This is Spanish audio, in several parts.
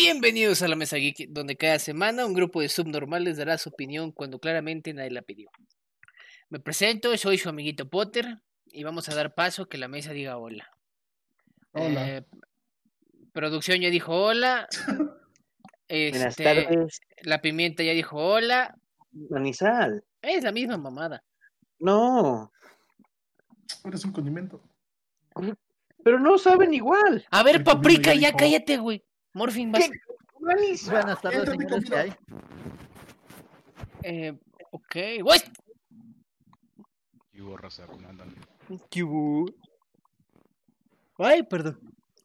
Bienvenidos a la Mesa Geek, donde cada semana un grupo de subnormales dará su opinión cuando claramente nadie la pidió. Me presento, soy su amiguito Potter y vamos a dar paso que la mesa diga hola. Hola. Eh, producción ya dijo hola. Buenas Este, tardes, La pimienta ya dijo hola. Manizal. Es la misma mamada. No, Eres un condimento. pero no saben igual. A ver, paprika, ya cállate, güey. Morfin, vas. ¿Qué? Buenas tardes, señores. ¿qué hay? Eh, ok. Güey, Y hubo raza, ¿cómo andan? ¿Qué hubo? Ay, perdón.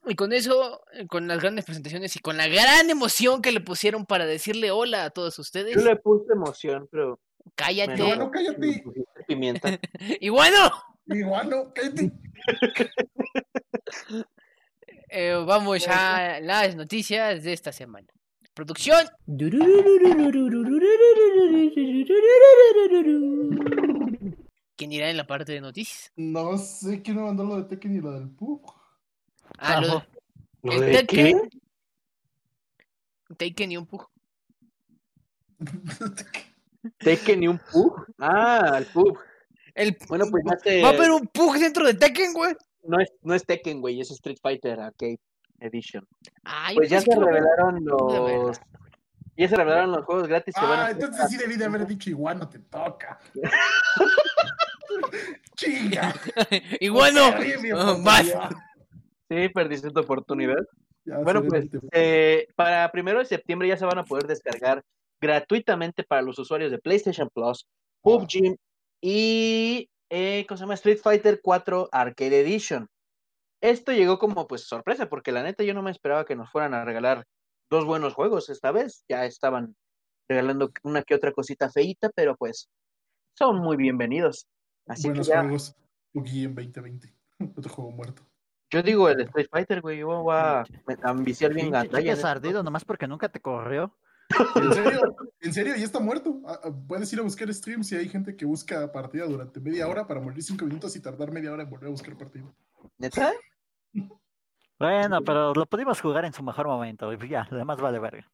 Y con eso, eh, con las grandes presentaciones y con la gran emoción que le pusieron para decirle hola a todos ustedes, Yo le puse emoción, pero cállate. Igual no, le cállate. pimienta. Y bueno, Igual no, cállate. eh, vamos a las noticias de esta semana. Producción. ¿Quién irá en la parte de noticias? No sé quién me mandó lo de Tekken y lo del Pug. Ah, lo. ¿Lo ¿El de Tekken? qué? Taken y un pug. Tekken y un pug. Ah, el pug. El... Bueno, pues. Va a haber un pug dentro de Tekken, güey. No, es, no es Tekken, güey, es Street Fighter Arcade Edition. Ay, Pues ya se revelaron los... Ya se revelaron los juegos gratis que van Ah, a entonces sí debí de haber dicho igual no te toca. Chinga. Y bueno, Perdí mi ah. Sí, perdiste tu oportunidad. Ya, Bueno, pues eh, para primero de septiembre ya se van a poder descargar gratuitamente para los usuarios de PlayStation Plus, PUBG y eh, ¿cómo se llama? Street Fighter 4 Arcade Edition. Esto llegó como pues sorpresa, porque la neta yo no me esperaba que nos fueran a regalar dos buenos juegos esta vez. Ya estaban regalando una que otra cosita feíta, pero pues son muy bienvenidos. Así Buenos que ya, juegos. Boogie en 2020. Otro juego muerto. yo digo el de Street Fighter, güey, yo voy a ambiciar bien gandalla. chiques ardido, nomás porque nunca te corrió. ¿En serio? ¿En serio? ¿Ya está muerto? Ah, ah, Puedes ir a buscar streams y hay gente que busca partida durante media hora para morir cinco minutos y tardar media hora en volver a buscar partida. ¿Neta? Bueno, pero lo pudimos jugar en su mejor momento. Y ya, lo demás vale verga.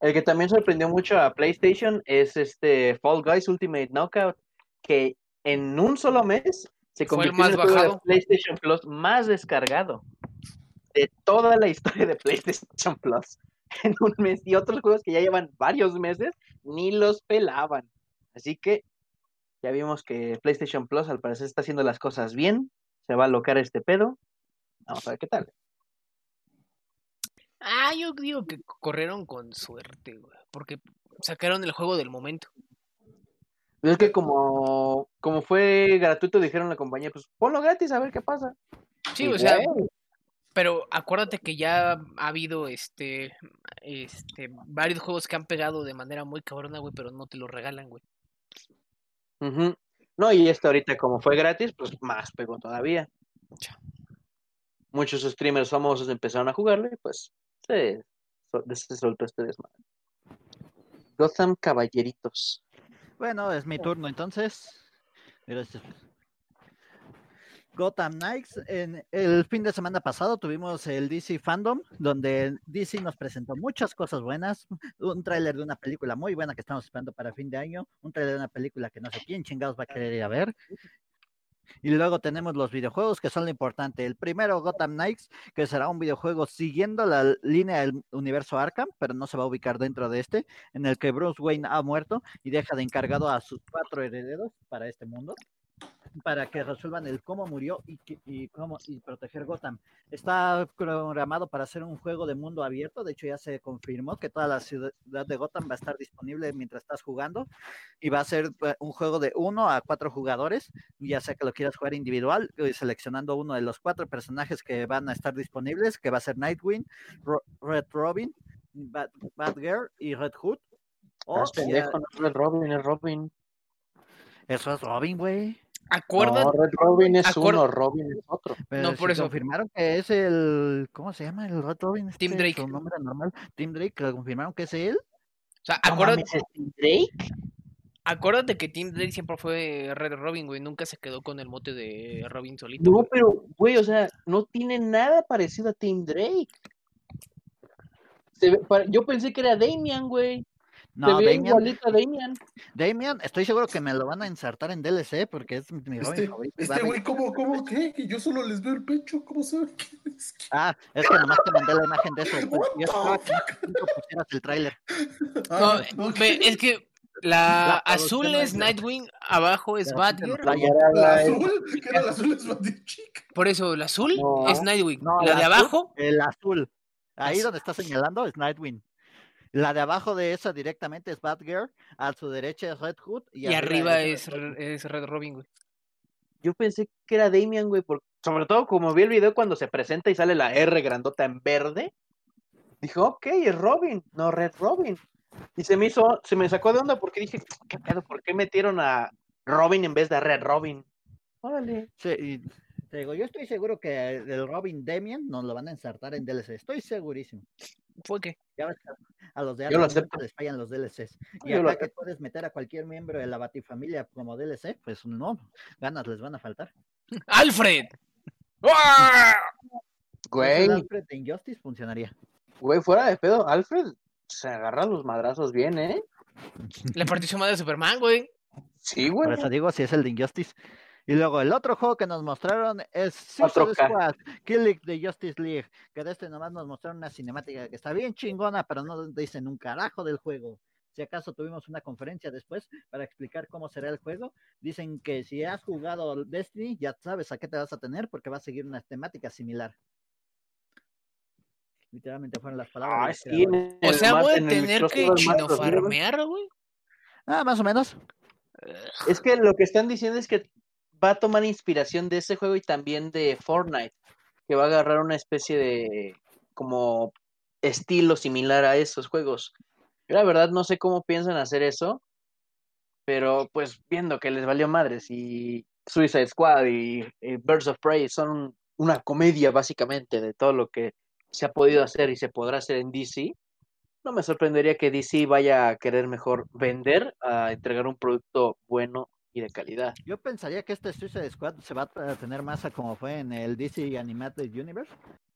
El que también sorprendió mucho a PlayStation es este Fall Guys Ultimate Knockout, que en un solo mes se convirtió más en el juego de bajado. PlayStation Plus más descargado de toda la historia de PlayStation Plus en un mes y otros juegos que ya llevan varios meses ni los pelaban. Así que ya vimos que PlayStation Plus al parecer está haciendo las cosas bien, se va a alocar este pedo. Vamos a ver qué tal. Ah, yo digo que corrieron con suerte, güey. Porque sacaron el juego del momento. Pues Es que como, como fue gratuito, dijeron la compañía, pues ponlo gratis a ver qué pasa. Sí, Y o sea, güey, pero acuérdate que ya ha habido este, este, varios juegos que han pegado de manera muy cabrona, güey, pero no te lo regalan, güey. No, y este ahorita como fue gratis, pues más pegó todavía. Ya. Muchos streamers famosos empezaron a jugarlo y pues se, se soltó este desmadre. Gotham Caballeritos. Bueno, es mi turno entonces. Gracias. Gotham Knights. En el fin de semana pasado tuvimos el DC Fandom, donde DC nos presentó muchas cosas buenas. Un tráiler de una película muy buena que estamos esperando para fin de año. Un tráiler de una película que no sé quién chingados va a querer ir a ver. Y luego tenemos los videojuegos que son lo importante. El primero, Gotham Knights, que será un videojuego siguiendo la línea del universo Arkham, pero no se va a ubicar dentro de este, en el que Bruce Wayne ha muerto y deja de encargado a sus cuatro herederos para este mundo, para que resuelvan el cómo murió y, y cómo y proteger Gotham. Está programado para ser un juego de mundo abierto, de hecho ya se confirmó que toda la ciudad de Gotham va a estar disponible mientras estás jugando y va a ser eh, un juego de uno a cuatro jugadores, ya sea que lo quieras jugar individual, eh, seleccionando uno de los cuatro personajes que van a estar disponibles, que va a ser Nightwing, Ro- Red Robin, Bat- Batgirl y Red Hood. O pendejo, ya- no es Robin, es Robin. eso es Robin, güey. Acuérdate, No, Red Robin es uno, Robin es otro. Pero No, si por eso. confirmaron que es el. ¿Cómo se llama el Red Robin? Tim este, Drake. Su nombre normal. Tim Drake, lo confirmaron que es él. o sea, No acuérdate, mames, ¿es Tim Drake? acuérdate que Tim Drake siempre fue Red Robin, güey. Nunca se quedó con el mote de Robin solito. No, pero, güey, o sea, no tiene nada parecido a Tim Drake. Se ve- pa- yo pensé que era Damian, güey. No, Damian, igualito a Damian. Damian, estoy seguro que me lo van a insertar en DLC porque es mi Este, favorito. este güey, ¿cómo, cómo, qué? Que yo solo les veo el pecho, ¿cómo saben quién es? Ah, es que nomás te mandé la imagen de eso. Yo esperaba que pusieras el tráiler. No, Ah, es que la La azul es Nightwing, abajo es Batgirl. La azul, que era la azul es Bandit Chica. Por eso, el azul No. es Nightwing. No, la de azul, abajo, El azul. Ahí donde está señalando es Nightwing. La de abajo de esa directamente es Batgirl. A su derecha es Red Hood. Y, y arriba es, es Red Robin, güey. Yo pensé que era Damian, güey, por- sobre todo como vi el video cuando se presenta y sale la R grandota en verde. Dije, ok, es Robin, no Red Robin. Y se me hizo, se me sacó de onda porque dije, ¿qué pedo? ¿Por qué metieron a Robin en vez de a Red Robin? Órale. Sí, y te digo, yo estoy seguro que el Robin Damian nos lo van a insertar en DLC. Estoy segurísimo. Fue que. Ya ves a los de Yo lo Arkham acepto. siempre les fallan los DLCs. Y Yo lo acá que puedes meter a cualquier miembro de la Batifamilia como DLC, pues no, ganas les van a faltar. ¡Alfred! Güey, El Alfred de Injustice funcionaría. güey, fuera de pedo, Alfred se agarra los madrazos bien, ¿eh? Le partió su madre a Superman, güey. Sí, Por güey. eso digo, si es el de Injustice. Y luego el otro juego que nos mostraron es Suicide 4K. Squad, Killing de Justice League. Que de este nomás nos mostraron una cinemática que está bien chingona, pero no dicen un carajo del juego. Si acaso tuvimos una conferencia después para explicar cómo será el juego, dicen que si has jugado Destiny, ya sabes a qué te vas a tener porque va a seguir una temática similar. Literalmente fueron las palabras. Ah, sí, O sea, voy a tener que crossover más 2000, güey. chinofarmear, güey. Ah, más o menos. Es que lo que están diciendo es que va a tomar inspiración de ese juego y también de Fortnite, que va a agarrar una especie de como estilo similar a esos juegos. Yo la verdad no sé cómo piensan hacer eso, pero pues viendo que les valió madres y Suicide Squad y, y Birds of Prey son una comedia básicamente de todo lo que se ha podido hacer y se podrá hacer en DC, no me sorprendería que DC vaya a querer mejor vender a entregar un producto bueno y de calidad. Yo pensaría que este Suicide Squad se va a tener más a como fue en el DC Animated Universe,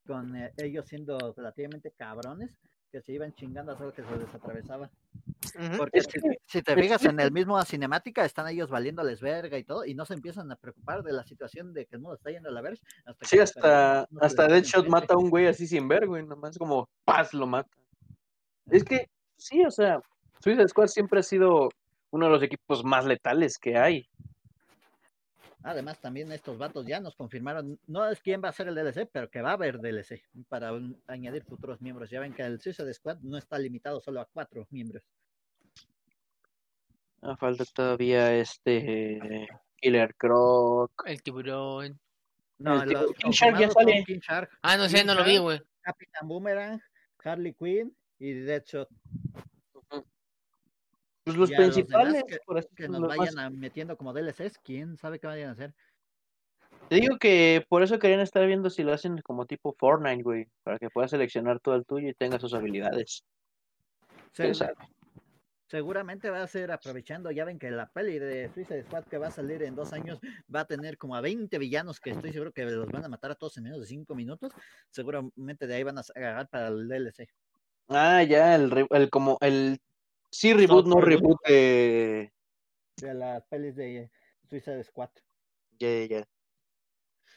con eh, ellos siendo relativamente cabrones, que se iban chingando a todo lo que se les atravesaba. Porque si, te fijas en el mismo cinemática, están ellos valiéndoles verga y todo, y no se empiezan a preocupar de la situación de que el mundo está yendo a la verga. Hasta Sí, que hasta, no hasta Deadshot mata a un güey así sin ver, güey, nomás como paz lo mata. Es que, sí, o sea, Suicide Squad siempre ha sido uno de los equipos más letales que hay. Además, también estos vatos ya nos confirmaron, no es quién va a ser el DLC, pero que va a haber DLC para un- añadir futuros miembros. Ya ven que el Suicide Squad no está limitado solo a cuatro miembros. Ah, falta todavía este Killer Croc. El tiburón. No, El los King Shark ya sale. King Shark, Ah, no sé, King no lo vi, güey. Capitán Boomerang, Harley Quinn y Deadshot. Pues los a los principales, que- por así Que nos más- vayan metiendo como DLCs, quién sabe qué vayan a hacer. Te digo que por eso querían estar viendo si lo hacen como tipo Fortnite, güey, para que puedas seleccionar todo el tuyo y tenga sus habilidades. ¿Quién Se- sabe? seguramente va a ser aprovechando, ya ven que la peli de Suicide Squad que va a salir en dos años va a tener como a 20 villanos que estoy seguro que los van a matar a todos en menos de 5 minutos. Seguramente de ahí van a agarrar para el DLC. Ah, ya, el, el como el sí reboot, no reboot de De las pelis de Suicide Squad. ya, ya, ya.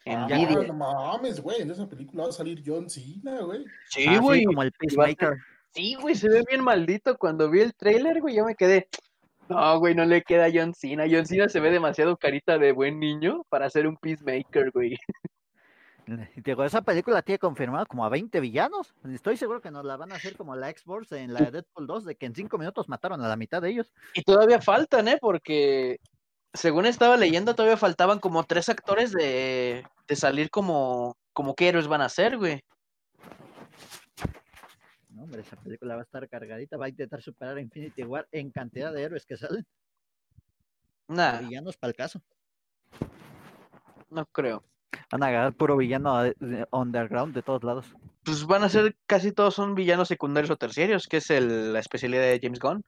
Ah, Envidia. no mames, güey. En esa película va a salir John Cena, güey. Sí, Así güey. como el Peacemaker. Sí, güey, se ve bien maldito. Cuando vi el trailer, güey, yo me quedé. No, güey, no le queda a John Cena. John Cena se ve demasiado carita de buen niño para ser un peacemaker, güey. Digo, esa película tiene confirmado como a 20 villanos. Estoy seguro que nos la van a hacer como la Xbox en la de Deadpool 2, de que en 5 minutos mataron a la mitad de ellos. Y todavía faltan, ¿eh? Porque según estaba leyendo, todavía faltaban como tres actores de, de salir como, como qué héroes van a ser, güey. No, hombre, esa película va a estar cargadita. Va a intentar superar a Infinity War en cantidad de héroes que salen. Nah, Villanos para el caso. no creo. Van a agarrar puro villano de- de underground de todos lados. Pues van a ser, casi todos son villanos secundarios o terciarios, que es el- la especialidad de James Gunn.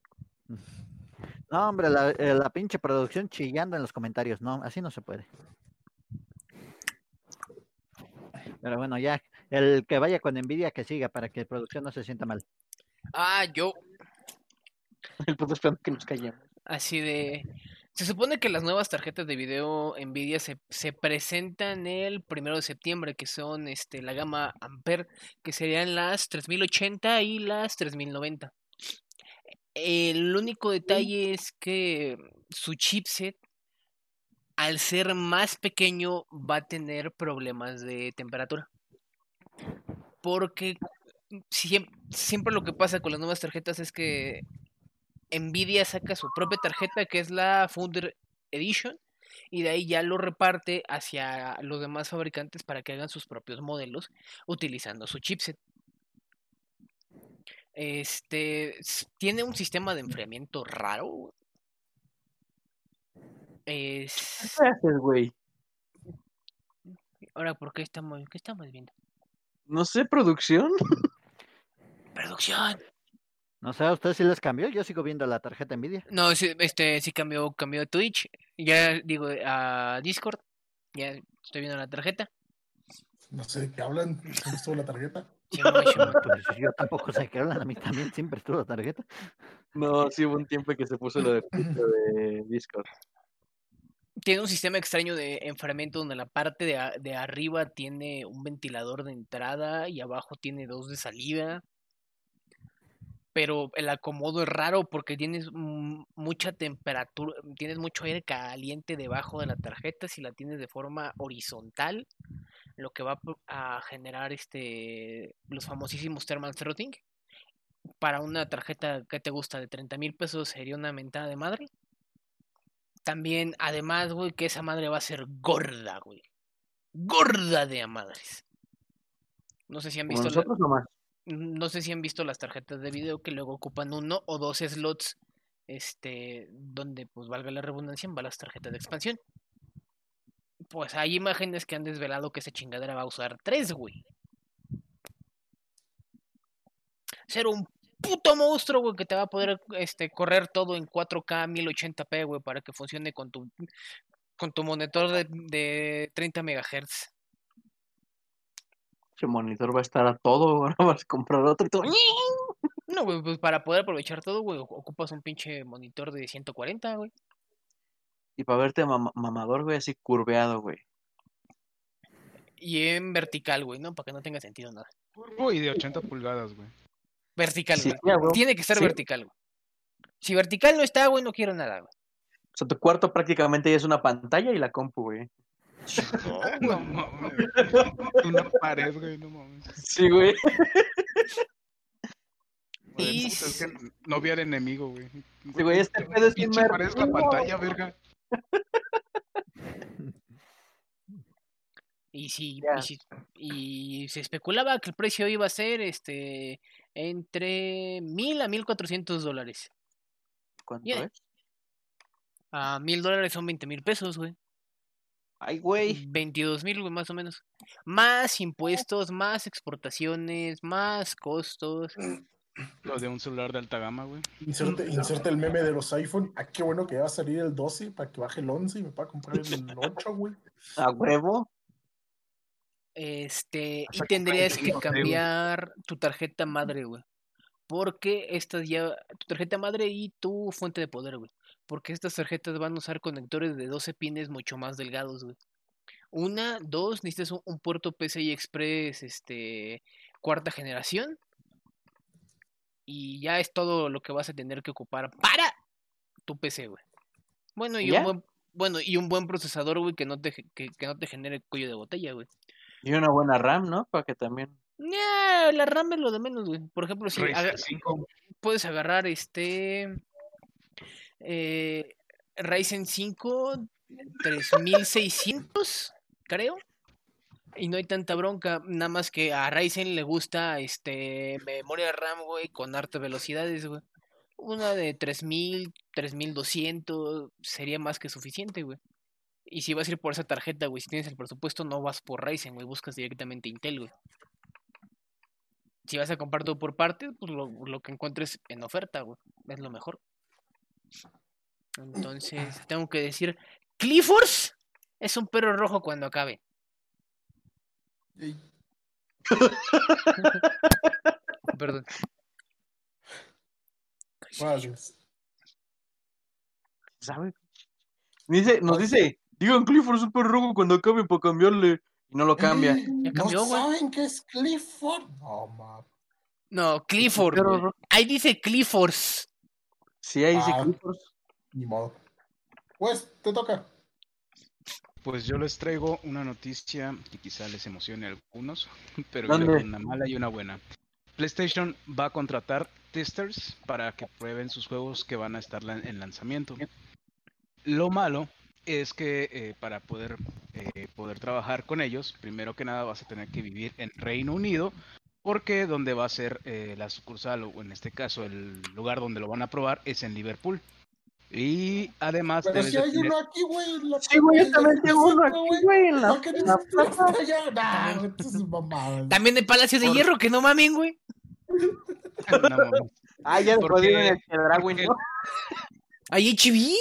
No, hombre, la, eh, la pinche producción chillando en los comentarios. No, así no se puede. Pero bueno, ya, el que vaya con envidia que siga para que la producción no se sienta mal. Ah, yo, El puto esperando que nos callemos. así de... Se supone que las nuevas tarjetas de video Nvidia se, se presentan el primero de septiembre, que son este, la gama Ampere, que serían las 3080 y las 3090. El único detalle es que su chipset, al ser más pequeño, va a tener problemas de temperatura. Porque siem- siempre lo que pasa con las nuevas tarjetas es que Nvidia saca su propia tarjeta que es la Founder Edition y de ahí ya lo reparte hacia los demás fabricantes para que hagan sus propios modelos utilizando su chipset. Este tiene un sistema de enfriamiento raro. Es ¿Qué haces, güey? ahora por qué estamos qué estamos viendo? No sé, producción. Producción. No sé, ¿a ustedes sí les cambió? Yo sigo viendo la tarjeta Nvidia. No, sí, este sí cambió cambió de Twitch. Ya digo a Discord. Ya estoy viendo la tarjeta. No sé de qué hablan. ¿Dónde estuvo la tarjeta? Pues yo tampoco sé qué hablan, a mí también siempre estuvo la tarjeta. No, sí hubo un tiempo que se puso lo de, Discord. Tiene un sistema extraño de enfriamiento donde la parte de, a- de arriba tiene un ventilador de entrada y abajo tiene dos de salida. Pero el acomodo es raro porque tienes mucha temperatura, tienes mucho aire caliente debajo de la tarjeta si la tienes de forma horizontal, lo que va a generar este los famosísimos thermal throttling. Para una tarjeta que te gusta de 30 mil pesos sería una mentada de madre. También, además, güey, que esa madre va a ser gorda, güey. Gorda de a madres. No sé si han ¿Como visto la- nosotros o más? No sé si han visto las tarjetas de video que luego ocupan uno o dos slots, este, donde, pues valga la redundancia, van las tarjetas de expansión. Pues hay imágenes que han desvelado que esa chingadera va a usar tres, güey. Ser un puto monstruo, güey, que te va a poder este, correr todo en 4K 1080p, güey, para que funcione con tu con tu monitor de, de 30 MHz. Ese monitor va a estar a todo. Ahora vas a comprar otro y todo. No, güey, pues para poder aprovechar todo, güey, ocupas un pinche monitor de 140, güey. Y para verte mama- mamador, güey, así curveado, güey. Y en vertical, güey, ¿no? Para que no tenga sentido nada. Turbo y de 80 pulgadas, güey. Vertical, Sí, güey. ya, güey. Tiene que ser Sí. vertical, güey. Si vertical no está, güey, no quiero nada, güey. O sea, tu cuarto prácticamente ya es una pantalla y la compu, güey. No mames. Una pared, güey, no mames. Sí, güey. Joder, Y puta, es que no vi al enemigo, güey. Sí, güey, este pedo es Pinche pared la pantalla, verga. Y sí, Ya. y sí- y se especulaba que el precio iba a ser este entre mil a mil cuatrocientos dólares. ¿Cuánto Ya. es? A mil dólares son veinte mil pesos, güey. Ay, güey. 22 mil, güey, más o menos. Más impuestos, más exportaciones, más costos. Lo de un celular de alta gama, güey. Inserte, inserte el meme de los iPhone. Ah, qué bueno que va a salir el 12 para que baje el 11 y me pueda comprar el 8, güey. A huevo. Este, y Hasta tendrías que cambiar tu tarjeta madre, güey. Porque estas ya, tu tarjeta madre y tu fuente de poder, güey. Porque estas tarjetas van a usar conectores de 12 pines mucho más delgados, güey. Una, dos, necesitas un, un puerto PCI Express, este, cuarta generación. Y ya es todo lo que vas a tener que ocupar para tu PC, güey. Bueno, y ¿Ya? un buen, bueno, y un buen procesador, güey, que no te, que, que no te genere cuello de botella, güey. Y una buena RAM, ¿no? Para que también. La RAM es lo de menos, güey. Por ejemplo, si Ryzen aga- 5. puedes agarrar este eh, Ryzen 5 3600, creo. Y no hay tanta bronca, nada más que a Ryzen le gusta este memoria RAM, güey, con hartas velocidades, güey. Una de 3000, 3200 sería más que suficiente, güey. Y si vas a ir por esa tarjeta, güey, si tienes el presupuesto, no vas por Ryzen, güey, buscas directamente Intel, güey. Si vas a comprar todo por parte, pues lo, lo que encuentres en oferta, güey, es lo mejor. Entonces, tengo que decir, Clifford es un perro rojo cuando acabe. Perdón. ¿Sabe? Dice, nos dice, digan Clifford Super Rojo cuando acabe para cambiarle. Y no lo cambia. Ya cambió, ¿No güey. saben qué es Clifford? No, ma. No, Clifford. Ahí dice Cliffords. Sí, ahí dice Ah. Ni modo. Pues, te toca. Pues yo les traigo una noticia que quizá les emocione a algunos, pero que una mala y una buena. PlayStation va a contratar testers para que prueben sus juegos que van a estar en lanzamiento. Lo malo es que eh, para poder, eh, poder trabajar con ellos, primero que nada vas a tener que vivir en Reino Unido, porque donde va a ser eh, la sucursal, o en este caso el lugar donde lo van a probar, es en Liverpool. Y además Pero si hay tener- uno aquí, güey. en la Sí, güey, yo también tengo uno aquí, güey. en la, ¿Por qué en la plaza. Nah, es mamada. También el Palacio de Por- Hierro, que no mamen, güey. No, mames. Ah, ya Porque- jodieron el porque- ¿no? Ahí HB.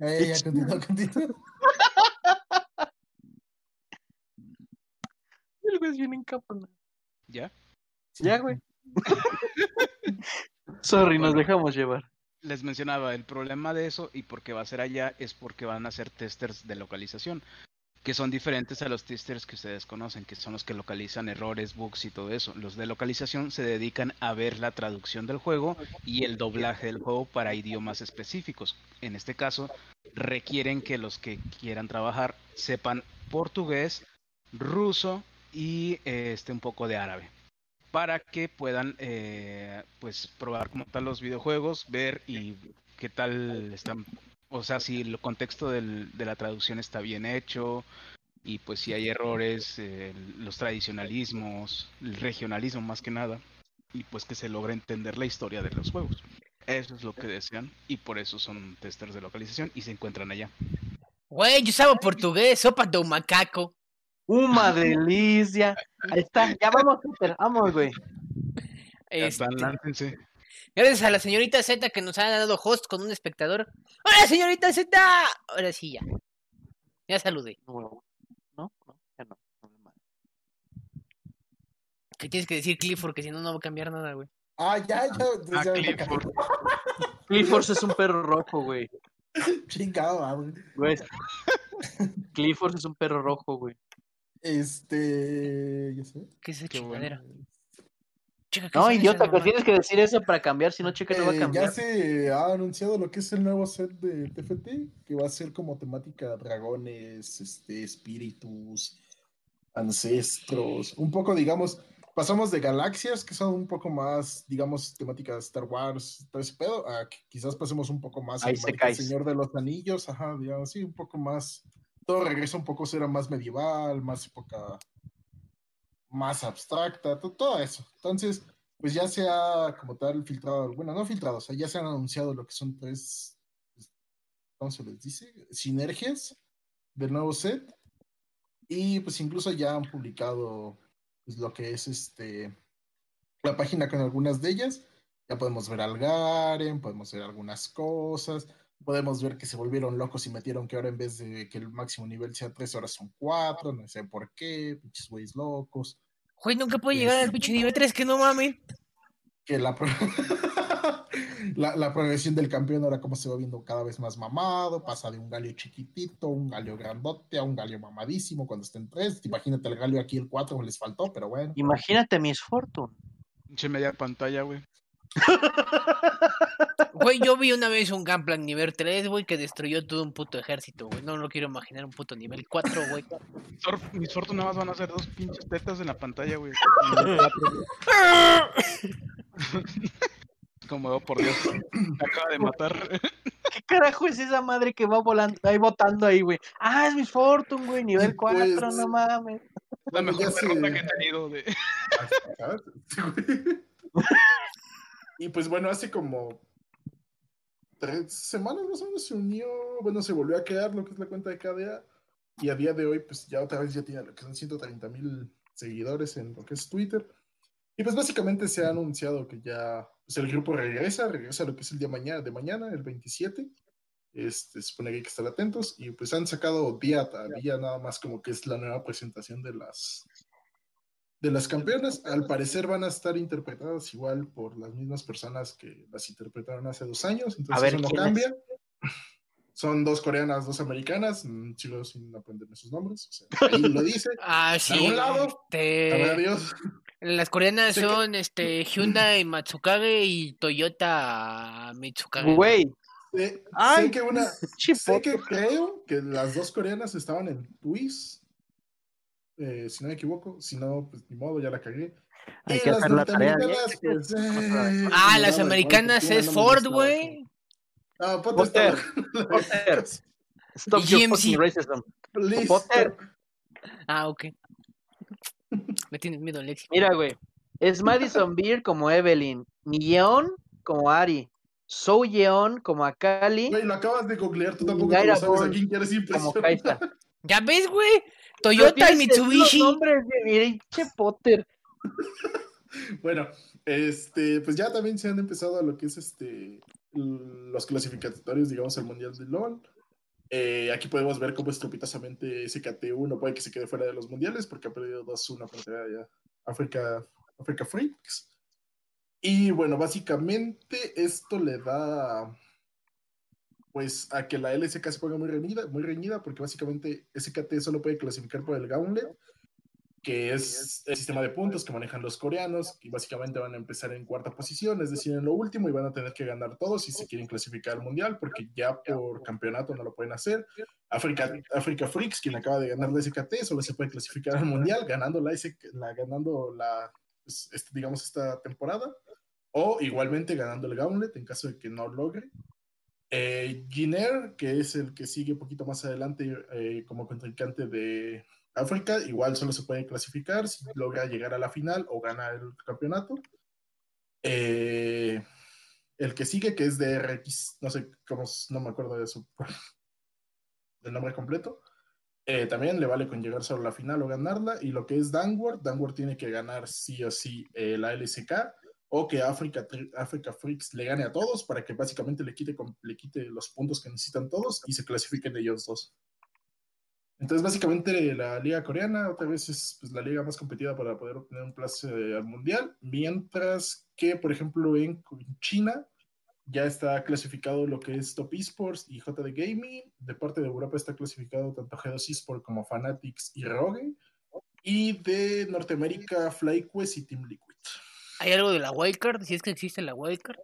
Eh, ya, continúa, continúa. El güey es bien encapronado. ¿Ya? Ya, güey. Sorry, nos dejamos llevar. les mencionaba, el problema de eso y por qué va a ser allá es porque van a ser testers de localización, que son diferentes a los testers que ustedes conocen, que son los que localizan errores, bugs y todo eso. Los de localización se dedican a ver la traducción del juego y el doblaje del juego para idiomas específicos. En este caso, requieren que los que quieran trabajar sepan portugués, ruso y eh, este un poco de árabe para que puedan eh, pues probar como tal los videojuegos, ver y qué tal están, o sea, si el contexto de la traducción está bien hecho y pues si hay errores, eh, los tradicionalismos, el regionalismo más que nada, y pues que se logre entender la historia de los juegos. Eso es lo que desean y por eso son testers de localización y se encuentran allá. Güey, yo sabo portugués, sopa de un macaco. Una delicia. Ahí está, ya vamos, Peter, vamos, güey. Este, gracias a la señorita Z que nos ha dado host con un espectador. ¡Hola, señorita Z! Ahora sí, ya. Ya saludé. No, no, no, ya no. no. Que tienes que decir Clifford, que si no, no va a cambiar nada, güey. Ah, ya, ya. Ah, ya, Clifford. Clifford es un perro rojo, güey. Chingado, güey. Güey. Clifford es un perro rojo, güey. Este. Ya sé. ¿Qué es esa bueno. chingadera? Chica, ¿qué No, idiota, mamadas? tienes que decir eso para cambiar, si no, chica, no va a Eh, cambiar. ya se ha anunciado lo que es el nuevo set de TFT, que va a ser como temática dragones, este, espíritus, ancestros, un poco, digamos, pasamos de galaxias, que son un poco más, digamos, temática Star Wars, todo ese pedo, a que quizás pasemos un poco más Ahí al se marco cae. Señor de los Anillos, ajá, digamos, sí, un poco más, todo regresa un poco a ser más medieval, más época, más abstracta, to- todo eso. Entonces, pues ya se ha como tal filtrado, bueno, no filtrado, o sea, ya se han anunciado lo que son tres, pues, ¿cómo se les dice? Sinergias del nuevo set. Y pues incluso ya han publicado pues, lo que es este la página con algunas de ellas. Ya podemos ver al Garen, podemos ver algunas cosas, podemos ver que se volvieron locos y metieron que ahora en vez de que el máximo nivel sea 3 horas son 4, no sé por qué, pinches güeyes locos. Güey, nunca puede llegar al pinche nivel 3, que no mamen. que la, pro- la, la progresión del campeón ahora como se va viendo cada vez más mamado, pasa de un galio chiquitito, un galio grandote, a un galio mamadísimo cuando estén tres. Imagínate el galio aquí el 4 les faltó, pero bueno. Imagínate Miss Fortune. Pinche media pantalla, güey. Güey, yo vi una vez un Gunplank nivel 3, güey, que destruyó todo un puto ejército, güey. No lo quiero imaginar un puto nivel 4, güey. Mis Fortune nada más van a ser dos pinches tetas en la pantalla, güey. Como oh, por Dios. Me acaba de matar. ¿Qué carajo es esa madre que va volando, ahí botando ahí, güey? Ah, es Miss Fortune, güey, nivel Y pues, 4, no mames. La mejor derrota que he tenido. De... y pues bueno, hace como tres semanas más o menos se unió, bueno, se volvió a crear lo que es la cuenta de KDA y a día de hoy pues ya otra vez ya tiene lo que son 130 mil seguidores en lo que es Twitter. Y pues básicamente se ha anunciado que ya pues, el grupo regresa, regresa lo que es el día mañana, de mañana, el 27. Este, supone que hay que estar atentos y pues han sacado día a día nada más como que es la nueva presentación de las de las campeonas, al parecer van a estar interpretadas igual por las mismas personas que las interpretaron hace dos años, entonces ver, eso no cambia. Son dos coreanas, dos americanas, mm, sigo sin aprenderme sus nombres, o sea, ahí lo dice. Ah, sí. algún lado? este, A ver, adiós. las coreanas que- son este Hyundai Matsukage y Toyota Mitsukage. Güey, Sé, Ay, sé que una, sé que creo que las dos coreanas estaban en Twist, eh, si no me equivoco, si no, pues ni modo, ya la cagué. Hay Y que las hacer la tarea. pues, eh, Ah, me las americanas es no Ford, güey. Ah, ponte Potter, Potter. Stop Y your GMC. fucking racism. Please, Potter. Ah, ok. Me tienes miedo, Lexi. Mira, güey. Es Madison Beer como Evelyn, Yeon como Ari, So Yeon como Akali, Güey, lo acabas de googlear, tú tampoco lo sabes a quién quieres como impresionar. Kaisa. ¿Ya ves, güey? Toyota y Mitsubishi. nombres de Potter. Bueno, este, pues ya también se han empezado a lo que es este los clasificatorios, digamos, al Mundial de LOL. Eh, aquí podemos ver cómo estrepitosamente SKT1 puede que se quede fuera de los mundiales porque ha perdido 2-1 contra ya África, África Freaks. Y bueno, básicamente esto le da pues a que la LSK se ponga muy reñida, muy reñida porque básicamente SKT solo puede clasificar por el Gauntlet que es el sistema de puntos que manejan los coreanos, y básicamente van a empezar en cuarta posición, es decir, en lo último, y van a tener que ganar todos si se quieren clasificar al mundial, porque ya por campeonato no lo pueden hacer. África, África Freaks, quien acaba de ganar la SKT, solo se puede clasificar al mundial, ganando la, la ganando la, pues, este, digamos, esta temporada, o igualmente ganando el Gauntlet en caso de que no logre. Eh, que es el que sigue un poquito más adelante eh, como contrincante de África, igual solo se puede clasificar si logra llegar a la final o gana el campeonato. Eh, el que sigue, que es de RX, no sé cómo, no me acuerdo de su del nombre completo. Eh, también le vale con llegar solo a la final o ganarla. Y lo que es Danward, Danward tiene que ganar sí o sí la LSK o que África, África Freaks le gane a todos para que básicamente le quite, le quite los puntos que necesitan todos y se clasifiquen ellos dos. Entonces, básicamente, la liga coreana otra vez es pues, la liga más competida para poder obtener un place al mundial, mientras que, por ejemplo, en China ya está clasificado lo que es Top Esports y JD Gaming. De parte de Europa está clasificado tanto G2 Esports como Fanatics y Rogue. Y de Norteamérica, FlyQuest y Team Liquid. ¿Hay algo de la wildcard? Si es que existe la wildcard.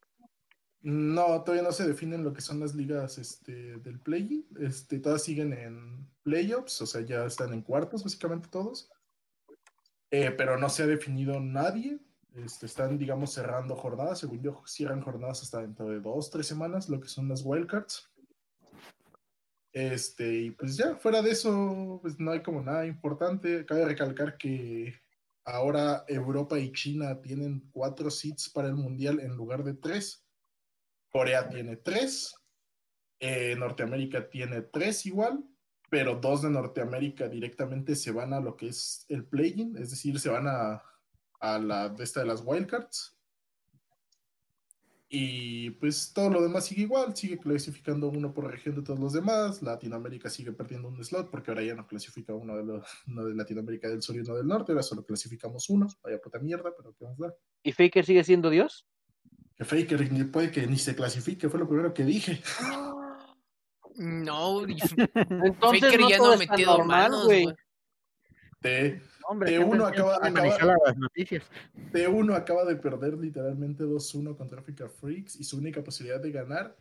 No, todavía no se definen lo que son las ligas este, del play. Este, todas siguen en playoffs, o sea, ya están en cuartos básicamente todos. Eh, pero no se ha definido nadie. Este, están, digamos, cerrando jornadas. Según yo, cierran jornadas hasta dentro de dos, tres semanas, lo que son las wildcards. Este, y pues ya, fuera de eso, pues no hay como nada importante. Cabe recalcar que ahora Europa y China tienen cuatro seats para el mundial en lugar de tres. Corea tiene tres, eh, Norteamérica tiene tres igual, pero dos de Norteamérica directamente se van a lo que es el play-in, es decir, se van a, a la de esta de las wildcards. Y pues todo lo demás sigue igual, sigue clasificando uno por región de todos los demás. Latinoamérica sigue perdiendo un slot porque ahora ya no clasifica uno de, los, uno de Latinoamérica del Sur y uno del Norte, ahora solo clasificamos uno. Vaya puta mierda, pero ¿qué vamos a dar? ¿Y Faker sigue siendo Dios? Que Faker ni puede que ni se clasifique, fue lo primero que dije. No, Entonces Faker no ya todo no ha metido normal, manos, güey. güey. De, Hombre, De siempre uno tienes acaba- que acaba- manejar las noticias. T1 acaba de perder literalmente 2-1 contra Africa Freaks y su única posibilidad de ganar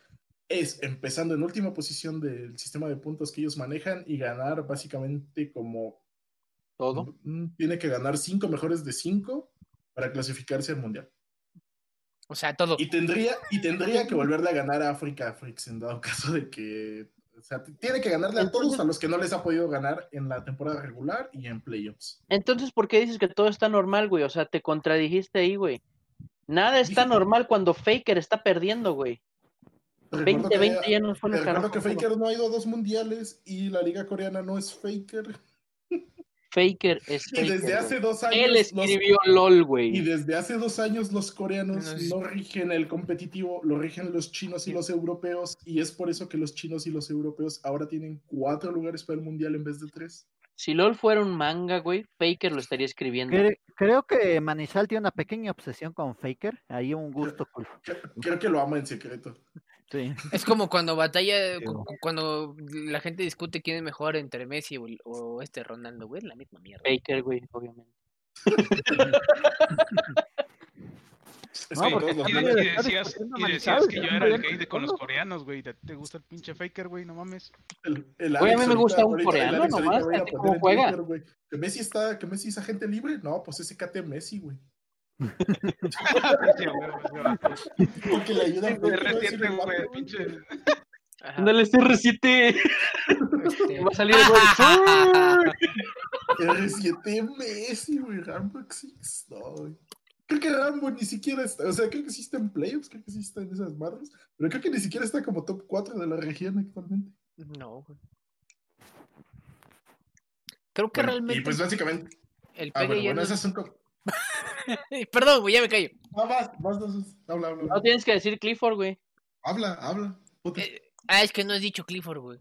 es empezando en última posición del sistema de puntos que ellos manejan y ganar básicamente como Todo. Mm, tiene que ganar 5 mejores de 5 para clasificarse al mundial. O sea, todo. Y tendría, y tendría que volverle a ganar a Africa Freaks en dado caso de que. O sea, tiene que ganarle a todos a los que no les ha podido ganar en la temporada regular y en playoffs. Entonces, ¿por qué dices que todo está normal, güey? O sea, te contradijiste ahí, güey. Nada está normal cuando Faker está perdiendo, güey. Te recuerdo que- 2020 ya no fue el recuerdo que Faker no ha ido a dos mundiales y la liga coreana no es Faker. Faker es Y Faker. desde güey. hace dos años. Él los- escribió LOL, y güey. desde hace dos años los coreanos No, rigen el competitivo, lo rigen los chinos y los europeos. Y es por eso que los chinos y los europeos ahora tienen cuatro lugares para el mundial en vez de tres. Si LOL fuera un manga, güey, Faker lo estaría escribiendo. Cre- Creo que Manizal tiene una pequeña obsesión con Faker. Ahí un gusto. cool. Creo que lo ama en secreto. Sí. Es como cuando batalla, Sí, cuando la gente discute quién es mejor entre Messi o, o este Ronaldo, güey, es la misma mierda. Faker, güey, obviamente. Es No, que porque Y, de- decías, y que yo era el gay de con los coreanos, güey. ¿Te, te gusta el pinche Faker, güey? No mames. El, el Güey, a mí me gusta un coreano nomás, cómo juega. Twitter, Que Messi está, que Messi es agente libre. No, pues ese KT Messi, güey. Porque le ayuda a Ándale, CR7. este- Va a salir el güey. R7 Messi, güey. Rambo Six. No, güey. Creo que Rambo ni siquiera está. O sea, creo que sí está en playoffs, creo que sí está en esas madres. Pero creo que ni siquiera está como top 4 de la región actualmente. No, güey. Creo que Bueno, realmente Y pues básicamente. el Ah, bueno, bueno, no esas es- son como. Perdón, güey, ya me callo. Ah, vas, vas, vas, vas. Habla, habla. No tienes que decir Clifford, güey. Habla, habla. Puta. Eh, ah, es que no has dicho Clifford, güey.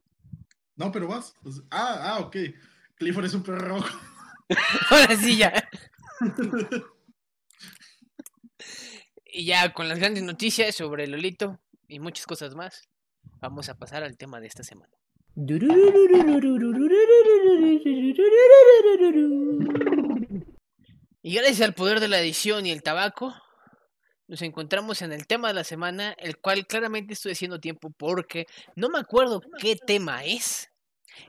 No, pero vas. Pues- ah, ah, ok. Clifford es un perro rojo. Ahora sí, ya. Y ya con las grandes noticias sobre Lolito y muchas cosas más, vamos a pasar al tema de esta semana. Y gracias al poder de la edición y el tabaco, nos encontramos en el tema de la semana, el cual claramente estoy haciendo tiempo porque no me acuerdo qué tema es.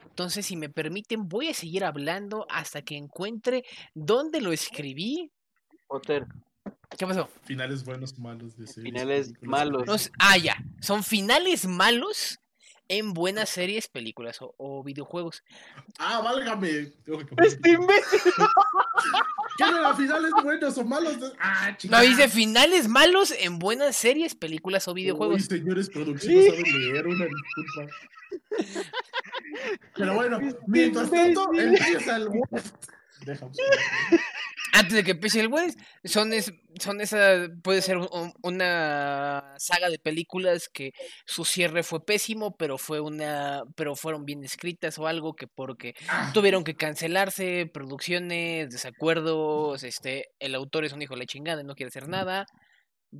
Entonces, si me permiten, voy a seguir hablando hasta que encuentre dónde lo escribí. Potter, ¿Qué pasó? Finales buenos, malos de series. Finales malos. No ah, ya. Son finales malos en buenas series, películas o, o videojuegos. Ah, válgame. Tengo que poner- Este imbécil. ¿Qué era finales buenos o malos? Ah, No, dice finales malos en buenas series, películas o Uy, videojuegos. señores, producción no saben leer, una disculpa. Pero bueno, mientras tanto, empieza el Deja. Antes de que empiece el West, son, es, son esa, puede ser un- una saga de películas que su cierre fue pésimo, pero fue una, pero fueron bien escritas o algo que porque Ah, tuvieron que cancelarse, producciones, desacuerdos, este, el autor es un hijo de la chingada y no quiere hacer nada,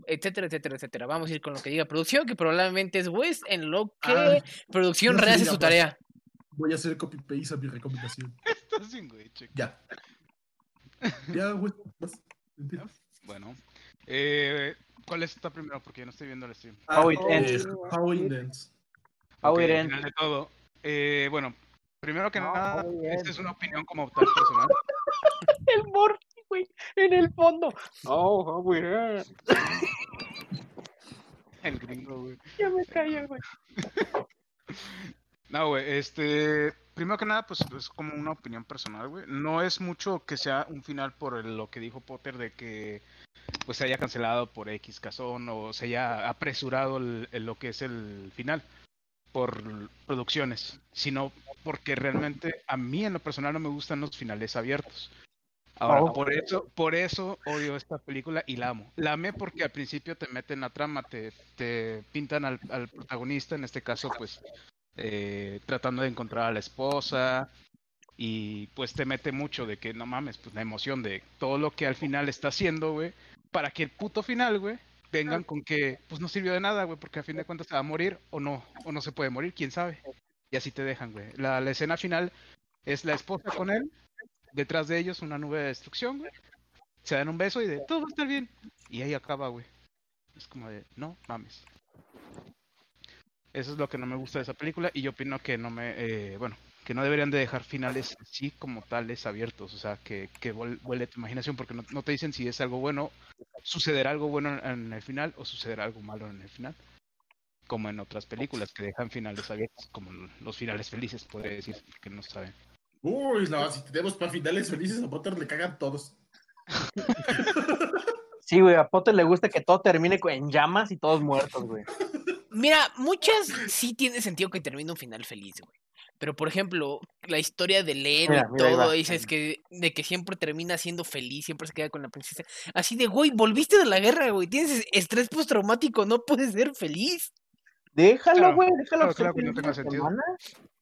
etcétera, etcétera, etcétera. Vamos a ir con lo que diga producción, que probablemente es West, en lo que Ah, producción rehace su tarea. Voy a hacer copy-paste a mi recomendación. Güey, checa. Ya. Ya, güey. vas. Bueno. Eh, ¿Cuál está primero? Porque yo no estoy viendo el stream. Ah, How it ends. eh, How it ends. How it al ends. final de todo. Eh, bueno, primero que No, nada, how it esta ends. es una opinión como tal personal. El Morty, güey, en el fondo. No, güey. El gringo, güey. Ya me callo, güey. No, güey, este, primero que nada, pues es como una opinión personal, güey. No es mucho que sea un final por el- lo que dijo Potter de que pues se haya cancelado por X cazón o se haya apresurado el- el- lo que es el final por producciones, sino porque realmente a mí en lo personal no me gustan los finales abiertos. Ahora, Oh. por eso, por eso odio esta película y la amo. La amé porque al principio te meten la trama, te, te pintan al, al protagonista, en este caso, pues, eh, tratando de encontrar a la esposa y pues te mete mucho de que no mames, pues la emoción de todo lo que al final está haciendo, güey, para que el puto final, güey, vengan con que pues no sirvió de nada, güey, porque a fin de cuentas se va a morir o no, o no se puede morir, quién sabe. Y así te dejan, güey. La, la escena final es la esposa con él, detrás de ellos una nube de destrucción, güey. Se dan un beso y de todo va a estar bien. Y ahí acaba, güey. Es como de, no mames. Eso es lo que no me gusta de esa película y yo opino que no me, eh, bueno, que no deberían de dejar finales así como tales abiertos, o sea, que, que vuel- vuele tu imaginación porque no, no te dicen si es algo bueno, sucederá algo bueno en, el final o sucederá algo malo en el final, como en otras películas que dejan finales abiertos, como los finales felices, podría decir, que no saben. Uy, no, si tenemos para finales felices a Potter le cagan todos. Sí, güey, a Potter le gusta que todo termine en llamas y todos muertos, güey. Mira, muchas sí tiene sentido que termine un final feliz, güey. Pero, por ejemplo, la historia del héroe Mira, y mira, todo, dices que de que siempre termina siendo feliz, siempre se queda con la princesa. Así de, güey, volviste de la guerra, güey, tienes estrés postraumático, no puedes ser feliz. Déjalo, Claro, güey, déjalo claro, claro que no tenga sentido.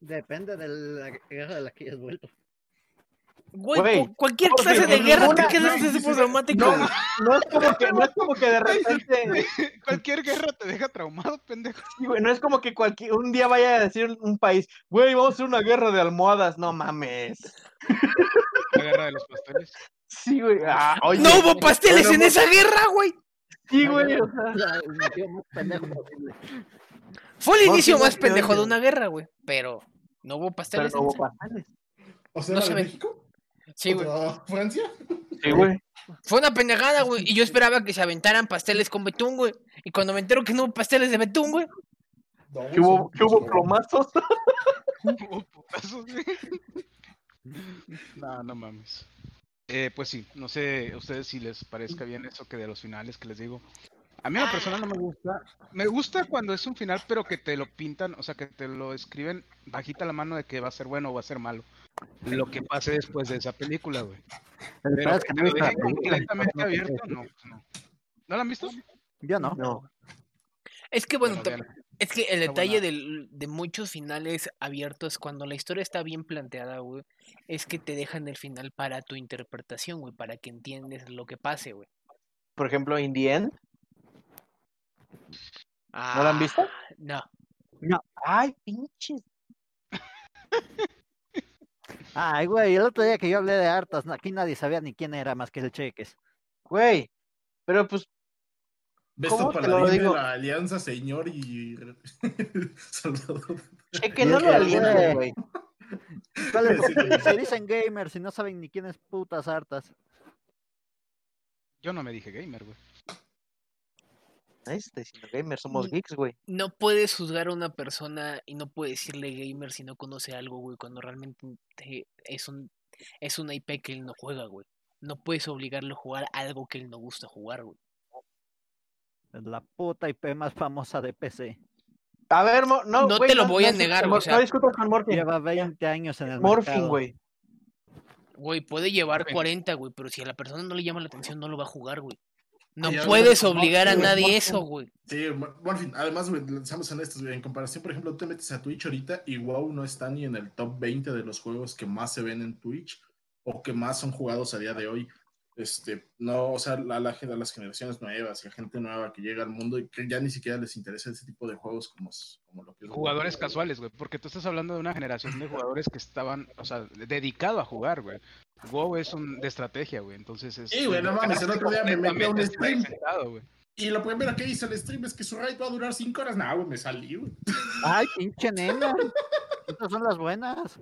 Depende de la guerra de la que hayas vuelto. Güey, Güey, cu- cualquier clase de guerra te ninguna- quedas no, ese sí, sí, traumático. No, no es como que, no es como que de repente, Cualquier guerra te deja traumado, pendejo. sí, güey, no es como que cualquier, un día vaya a decir un país, güey, vamos a hacer una guerra de almohadas, no mames. La guerra de los pasteles. Sí, güey. Ah, oye, No hubo pasteles bueno, en esa guerra, güey. Sí, güey. o sea, Era el motivo más pendejo posible. Fue el No, inicio más no, pendejo no, de no. una guerra, güey. Pero no hubo Pero pasteles. no en hubo pasteles. O sea, No ¿la se. México? Sí, güey. ¿Contra Francia? Sí, güey. Fue una pendejada, güey. Y yo esperaba que se aventaran pasteles con betún, güey. Y cuando me entero que no hubo pasteles de betún, güey. No, ¿Qué hubo, qué hubo plomazos? Hubo putazos, güey. No, no mames. Eh, pues sí, no sé a ustedes si les parezca bien eso que de los finales que les digo. A mí a la persona no me gusta. Me gusta cuando es un final, pero que te lo pintan, o sea, que te lo escriben bajita la mano de que va a ser bueno o va a ser malo. Lo que pase después de esa película, güey. Pero es que que te no lo dejen completamente no abierto, no, pues no. ¿No la han visto? Yo no. No. Es que bueno, es que el detalle del- de muchos finales abiertos cuando la historia está bien planteada, güey, es que te dejan el final para tu interpretación, güey, para que entiendes lo que pase, güey. Por ejemplo, In End. ¿No la han Ah, visto? No. Ay, pinches. Ay, güey, el otro día que yo hablé de hartas, aquí nadie sabía ni quién era más que el Cheques. Güey. Pero pues, Besto ¿Cómo te lo digo? la alianza, señor y soldado. cheque, no lo Güey, alientes, güey. Se dicen gamers y no saben ni quién es putas hartas. Yo no me dije gamer, güey. Este, si no gamers, somos Mm. geeks, güey. No puedes juzgar a una persona y no puedes decirle gamer si no conoce algo, güey, cuando realmente te- es un es una IP que él no juega, güey. No puedes obligarlo a jugar algo que él no gusta jugar, güey. Es la puta IP más famosa de PC. A ver, mo- no, No güey, te lo voy a no, negar, no, o sea- no discutas con Morphin. Lleva 20 años en el Morphin, güey. Güey, puede llevar Ok. 40, güey, pero si a la persona no le llama la atención, no lo va a jugar, güey. No puedes obligar a nadie eso, güey. Sí, bueno, en fin, además, güey, seamos honestos, güey, en comparación, por ejemplo, tú te metes a Twitch ahorita y WoW no está ni en el top 20 de los juegos que más se ven en Twitch o que más son jugados a día de hoy. Este, no, o sea, la, la, a las generaciones nuevas, la gente nueva que llega al mundo y que ya ni siquiera les interesa ese tipo de juegos como, como lo que es Jugadores casuales, güey, porque tú estás hablando de una generación de jugadores que estaban, o sea, dedicado a jugar, güey. WoW es un de estrategia, güey, entonces es... Sí, güey, no mames, el otro día me metí a un stream. Y lo primero que hice el stream es que su raid va a durar 5 horas. No, güey, me salí, güey. Ay, pinche nena. Estas son las buenas.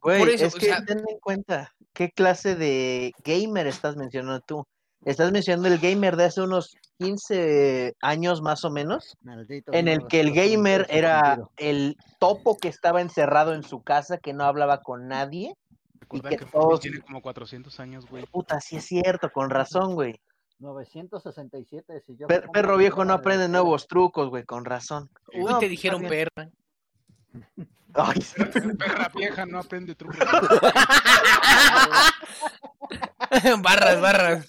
Güey, Por eso, es o que sea- ten en cuenta qué clase de gamer estás mencionando tú. Estás mencionando el gamer de hace unos 15 años más o menos, Maldito. en el que el gamer era el topo que estaba encerrado en su casa, que no hablaba con nadie. Recuerda que todos- tiene como 400 años, güey. Puta, sí es cierto, con razón, güey. 967. Si yo Per- perro viejo no aprende nuevos trucos, güey, con razón. Uy, No, te pues, dijeron bien. perra. Ay, sí. Perra vieja no aprende trucos. barras, barras.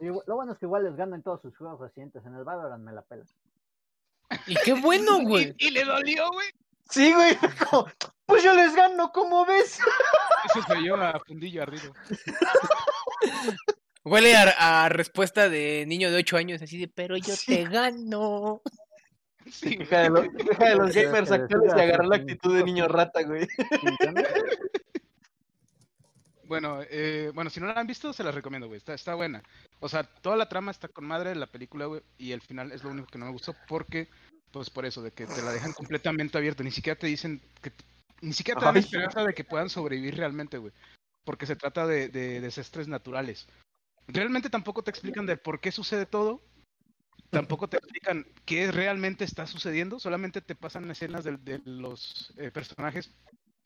Y Lo bueno es que igual les gano en todos sus juegos recientes. En el Valorant me la pela. Y qué bueno, güey. Y, y le dolió, güey. Sí, güey. como, Pues yo les gano, ¿cómo ves? Eso se yo a fundillo arriba. Huele a, a respuesta de niño de 8 años, así de, pero yo Sí. te gano. Sí. Deja de, los, deja de los gamers actuales y agarrar la actitud de niño rata, güey. Bueno, eh, bueno, si no la han visto, se las recomiendo, güey. Está, está buena. O sea, toda la trama está con madre de la película, güey. Y el final es lo único que no me gustó porque, pues por eso, de que te la dejan completamente abierta. Ni siquiera te dicen que... Ni siquiera te dan Ay. esperanza de que puedan sobrevivir realmente, güey. Porque se trata de, de desastres naturales. Realmente tampoco te explican del por qué sucede todo. Tampoco te explican qué realmente está sucediendo. Solamente te pasan escenas de, los eh, personajes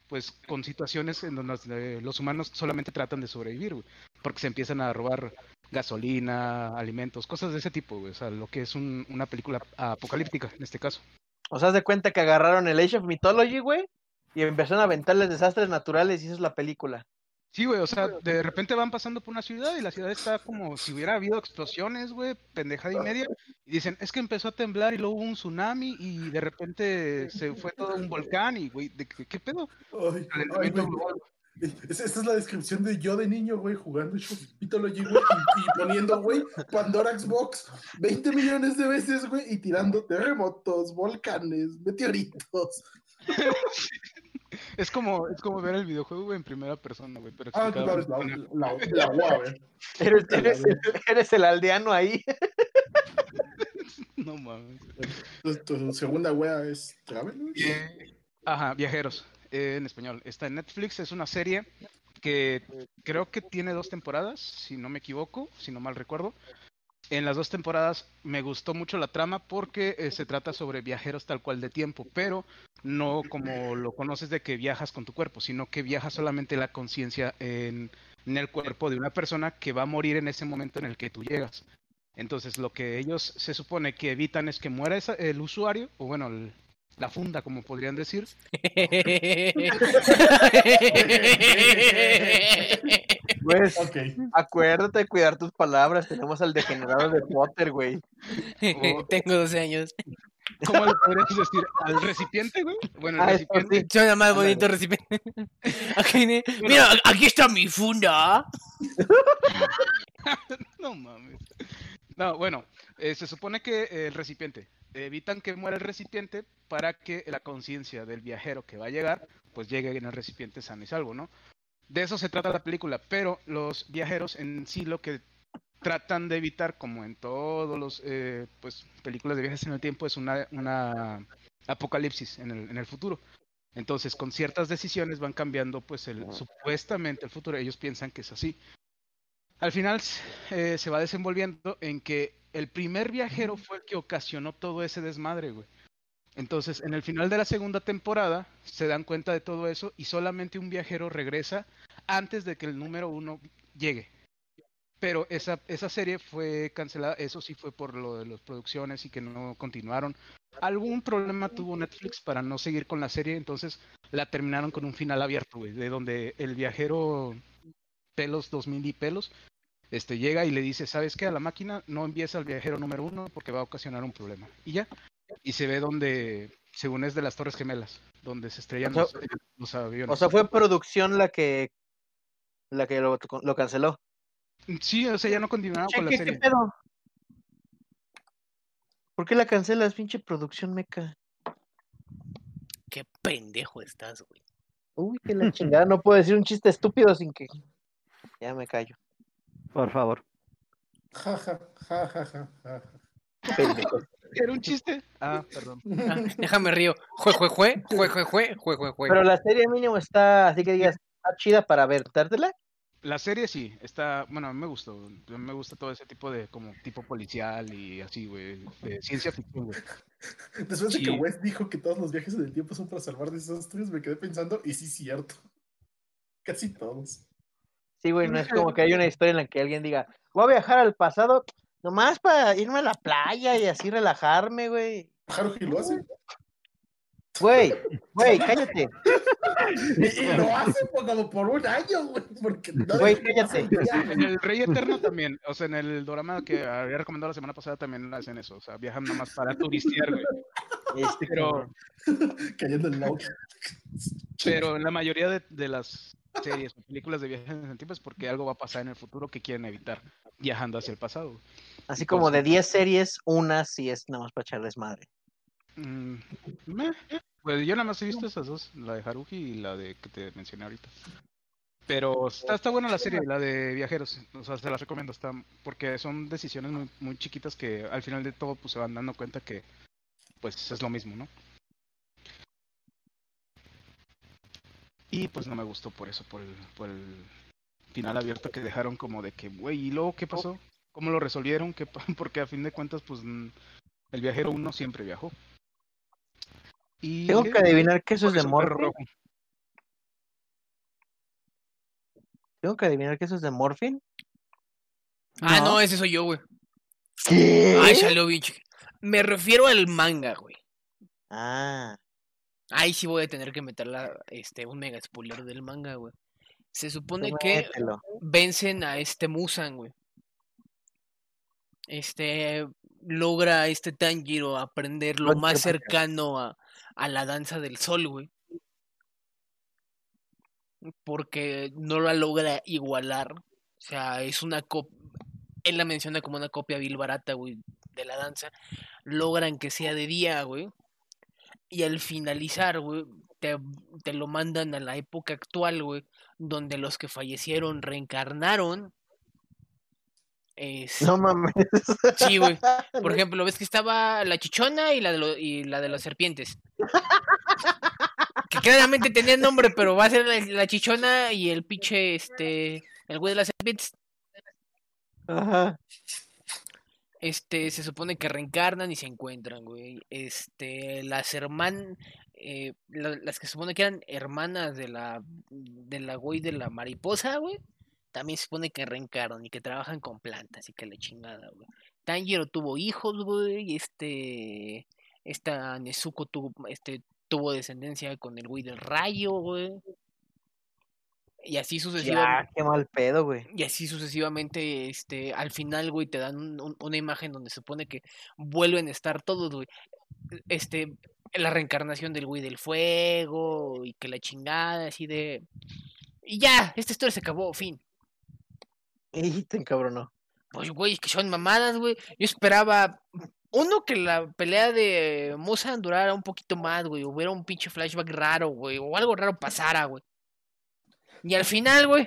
pues con situaciones en donde eh, los humanos solamente tratan de sobrevivir, porque se empiezan a robar gasolina, alimentos, cosas de ese tipo, o sea, lo que es un- una película apocalíptica en este caso. O sea, de cuenta que agarraron el Age of Mythology, güey, y empezaron a aventarles desastres naturales y eso es la película. Sí, güey, o sea, de repente van pasando por una ciudad y la ciudad está como si hubiera habido explosiones, güey, pendejada y media, y dicen, es que empezó a temblar y luego hubo un tsunami y de repente se fue todo un volcán y, güey, ¿de qué, qué pedo? Ay, ay, esa es la descripción de yo de niño, güey, jugando Mythology, güey, y, y poniendo, güey, Pandora Xbox 20 millones de veces, güey, y tirando terremotos, volcanes, meteoritos. Es como, es como ver el videojuego güey, en primera persona, güey. Pero Ah, claro, de la, la, la. Eres, eres, eres el aldeano ahí. No mames. Tu, tu segunda wea es Travel. Eh, Ajá, Viajeros, eh, en español. Está en Netflix, es una serie que creo que tiene dos temporadas, si no me equivoco, si no mal recuerdo. En las dos temporadas me gustó mucho la trama porque eh, se trata sobre viajeros tal cual de tiempo, pero no como lo conoces de que viajas con tu cuerpo, sino que viaja solamente la conciencia en, en el cuerpo de una persona que va a morir en ese momento en el que tú llegas. Entonces lo que ellos se supone que evitan es que muera esa- el usuario, o bueno, el- la funda, como podrían decir, Pues, acuérdate de cuidar tus palabras. Tenemos al degenerado de Potter, güey. Tengo 12 años. ¿cómo le podrías decir? Al recipiente, güey. Bueno, el Ah, recipiente. Suena más bonito recipiente. Aquí, Mira, aquí está mi funda. No mames. No, bueno, eh, se supone que eh, el recipiente, evitan que muera el recipiente para que la conciencia del viajero que va a llegar, pues llegue en el recipiente sano y salvo, ¿no? De eso se trata la película, pero los viajeros en sí lo que tratan de evitar, como en todos los, eh, pues, películas de viajes en el tiempo, es una, una apocalipsis en el, en el futuro. Entonces, con ciertas decisiones van cambiando, pues, el, supuestamente el futuro. Ellos piensan que es así. Al final eh, se va desenvolviendo en que el primer viajero fue el que ocasionó todo ese desmadre, güey. Entonces, en el final de la segunda temporada se dan cuenta de todo eso y solamente un viajero regresa antes de que el número uno llegue. Pero esa, esa serie fue cancelada, eso sí fue por lo de las producciones y que no continuaron. Algún problema tuvo Netflix para no seguir con la serie, entonces la terminaron con un final abierto, güey, de donde el viajero pelos 2000 y pelos este llega y le dice, ¿sabes qué? A la máquina no envíes al viajero número uno porque va a ocasionar un problema. Y ya. Y se ve donde, según es de las Torres Gemelas, donde se estrellan O sea- los, los aviones. O sea, fue producción la que la que lo, lo canceló. sí, o sea, ya no continuaron con la ¿qué serie. pedo? ¿Por qué la cancelas, pinche producción meca? Qué pendejo estás, güey. Uy, que la chingada, no puedo decir un chiste estúpido sin que. Ya me callo. Por favor. Ja, ja, ja, ja, ja, ja. Pendejo. ¿Era un chiste? Ah, perdón. Ah, déjame río. Jue, jue, jue, jue, jue, jue, jue, jue, jue. Pero la serie mínimo está, así que digas, está chida para ver, dártela. La serie sí, está, bueno, a mí me gustó. A mí me gusta todo ese tipo de, como, tipo policial y así, güey, de ciencia ficción, güey. Después de que. West dijo que todos los viajes en el tiempo son para salvar desastres, me quedé pensando, y sí, cierto. Casi todos. Sí, güey, no es como que hay una historia en la que alguien diga, voy a viajar al pasado nomás para irme a la playa y así relajarme, güey. Haruhi lo hace. Güey, güey, cállate. Y, y lo hace por- como por un año, güey. Porque no Güey, que cállate. En el Rey Eterno también, o sea, en el drama que había recomendado la semana pasada también hacen eso, o sea, viajan nomás para turistear, güey. Este, Pero, Cayendo en la pero en la mayoría de, de las series o películas de viajes en el tiempo es porque algo va a pasar en el futuro que quieren evitar, viajando hacia el pasado. Así como de 10 series, una sí es nada más para echarles madre. Mm, meh, pues yo nada más he visto esas dos, la de Haruhi y la de que te mencioné ahorita. Pero está, está buena la serie, la de viajeros, o sea, se las recomiendo, está, porque son decisiones muy, muy chiquitas que al final de todo pues se van dando cuenta que pues es lo mismo, ¿no? Y pues no me gustó por eso, por el, por el final abierto que dejaron como de que, güey, ¿y luego qué pasó? ¿Cómo lo resolvieron? ¿Qué Porque a fin de cuentas, pues el viajero uno siempre viajó. Y Tengo que adivinar que eso es Porque de Morphin. Tengo que adivinar que eso es de Morphin. Ah, no, ese soy yo, güey. ¿Qué? Ay, salió bien Me refiero al manga, güey. Ah, Ahí sí voy a tener que meterla, este, un mega spoiler del manga, güey. Se supone tú que vencen a este Musan, güey. Este logra este Tanjiro aprender lo No más cercano a, a la danza del sol, güey. porque no la logra igualar. O sea, es una copia. Él la menciona como una copia vil barata, güey, de la danza. Logran que sea de día, güey. Y al finalizar, güey, te, te lo mandan a la época actual, güey, donde los que fallecieron reencarnaron. Es... No mames. Sí, güey. Por ejemplo, ves que estaba la chichona y la de, lo- y la de las serpientes. Que claramente tenían nombre, pero va a ser la, la chichona y el pinche, este, el güey de las serpientes. Ajá. Este, se supone que reencarnan y se encuentran, güey. Este, las hermanas, las que se supone que eran hermanas de la, de la güey de la mariposa, güey. También se supone que reencarnan y que trabajan con plantas y que la chingada, güey. Tanjiro tuvo hijos, güey, este, esta Nezuko tuvo, este, tuvo descendencia con el güey del rayo, güey. Y así sucesivamente. Ya, qué mal pedo, güey. Y así sucesivamente, este, al final, güey, te dan un- un- una imagen donde se supone que vuelven a estar todos, güey. Este, la reencarnación del güey del fuego y que la chingada, así de... Y ya, esta historia se acabó, fin. Y te encabronó. Pues, güey, que son mamadas, güey. Yo esperaba, uno, que la pelea de Musan durara un poquito más, güey. Hubiera un pinche flashback raro, güey. O algo raro pasara, güey. Y al final, güey,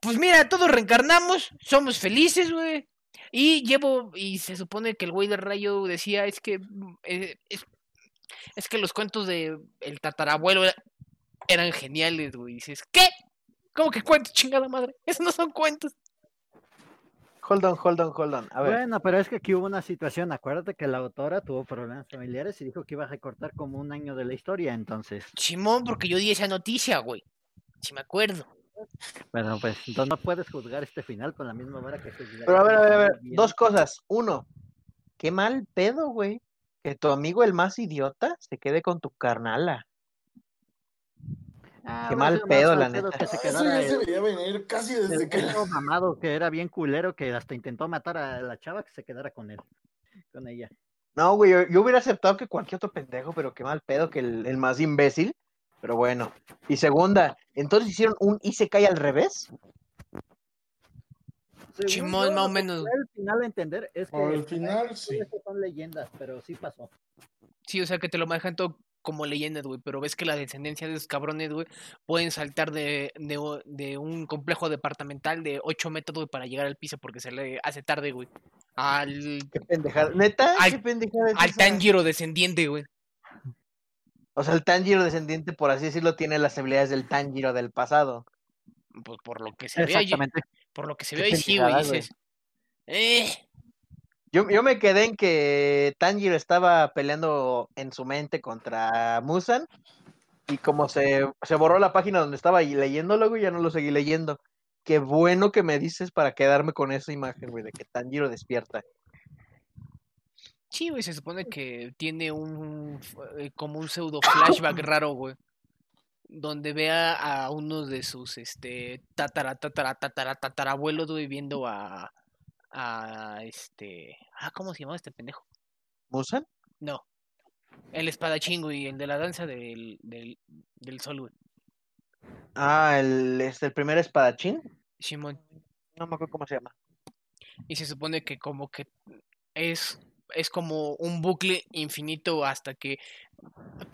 pues mira, todos reencarnamos, somos felices, güey. Y llevo, y se supone que el güey del rayo decía, es que, eh, es, es que los cuentos de el tatarabuelo era- eran geniales, güey. Y dices, ¿qué? ¿Cómo que cuentos, chingada madre? Esos no son cuentos. Hold on, hold on, hold on. A ver. Bueno, pero es que aquí hubo una situación. Acuérdate que la autora tuvo problemas familiares y dijo que iba a recortar como un año de la historia. Entonces, Simón, porque yo di esa noticia, güey. Si me acuerdo. bueno, pues entonces no puedes juzgar este final con la misma vara que juzgarías Pero a ver, a ver, a ver. Dos cosas. Uno, qué mal pedo, güey. Que tu amigo el más idiota se quede con tu carnala. Ah, qué mal pedo, la neta. Que se Eso quedara ya se veía venir casi desde el que. mamado que era bien culero que hasta intentó matar a la chava que se quedara con él, con ella. No, güey, yo, yo hubiera aceptado que cualquier otro pendejo, pero qué mal pedo que el, el más imbécil. Pero bueno. Y segunda, entonces hicieron un Isekai al revés. Chimón, más o menos. El final a entender es que Al final, sí. son leyendas, pero sí pasó. Sí, o sea que te lo manejan todo como leyendas, güey. Pero ves que la descendencia de esos cabrones, güey, pueden saltar de, de, de un complejo departamental de 8 metros, güey, para llegar al piso porque se le hace tarde, güey. Al, Qué pendejada. Neta, Al- qué pendejada. es al esa? Tanjiro descendiente, güey. O sea, el Tanjiro descendiente, por así decirlo, tiene las habilidades del Tanjiro del pasado. Pues por lo que se ve ahí, Exactamente. por lo que se ve ahí, sí, güey. Dices, eh, Yo, yo me quedé en que Tanjiro estaba peleando en su mente contra Musan y como se, se borró la página donde estaba ahí leyéndolo, güey, ya no lo seguí leyendo. Qué bueno que me dices para quedarme con esa imagen, güey, de que Tanjiro despierta. Sí, güey, se supone que tiene un, eh, como un pseudo flashback raro, güey. Donde vea a uno de sus, este, tatara, tatara, tatara, tatarabuelos, güey, viendo a, a, este, ah, ¿cómo se llamaba este pendejo? ¿Musan? No, el espadachín, güey, el de la danza del, del, del sol, güey. Ah, el, este, el primer espadachín. Simón. No me acuerdo cómo se llama. Y se supone que como que es, es como un bucle infinito hasta que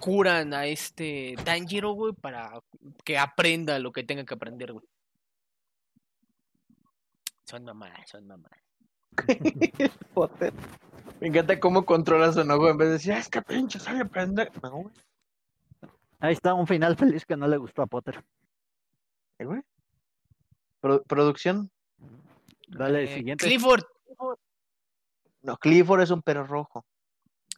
curan a este Tanjiro, güey, para que aprenda lo que tenga que aprender, güey. Son mamadas, son mamadas. Me encanta cómo controla su enojo en vez de decir, "Ah, es que pinche sale pendejo. No, güey. Ahí está un final feliz que no le gustó a Potter. Eh, güey. Pro- producción. Dale, Eh, siguiente. Clifford, No, Clifford es un perro rojo.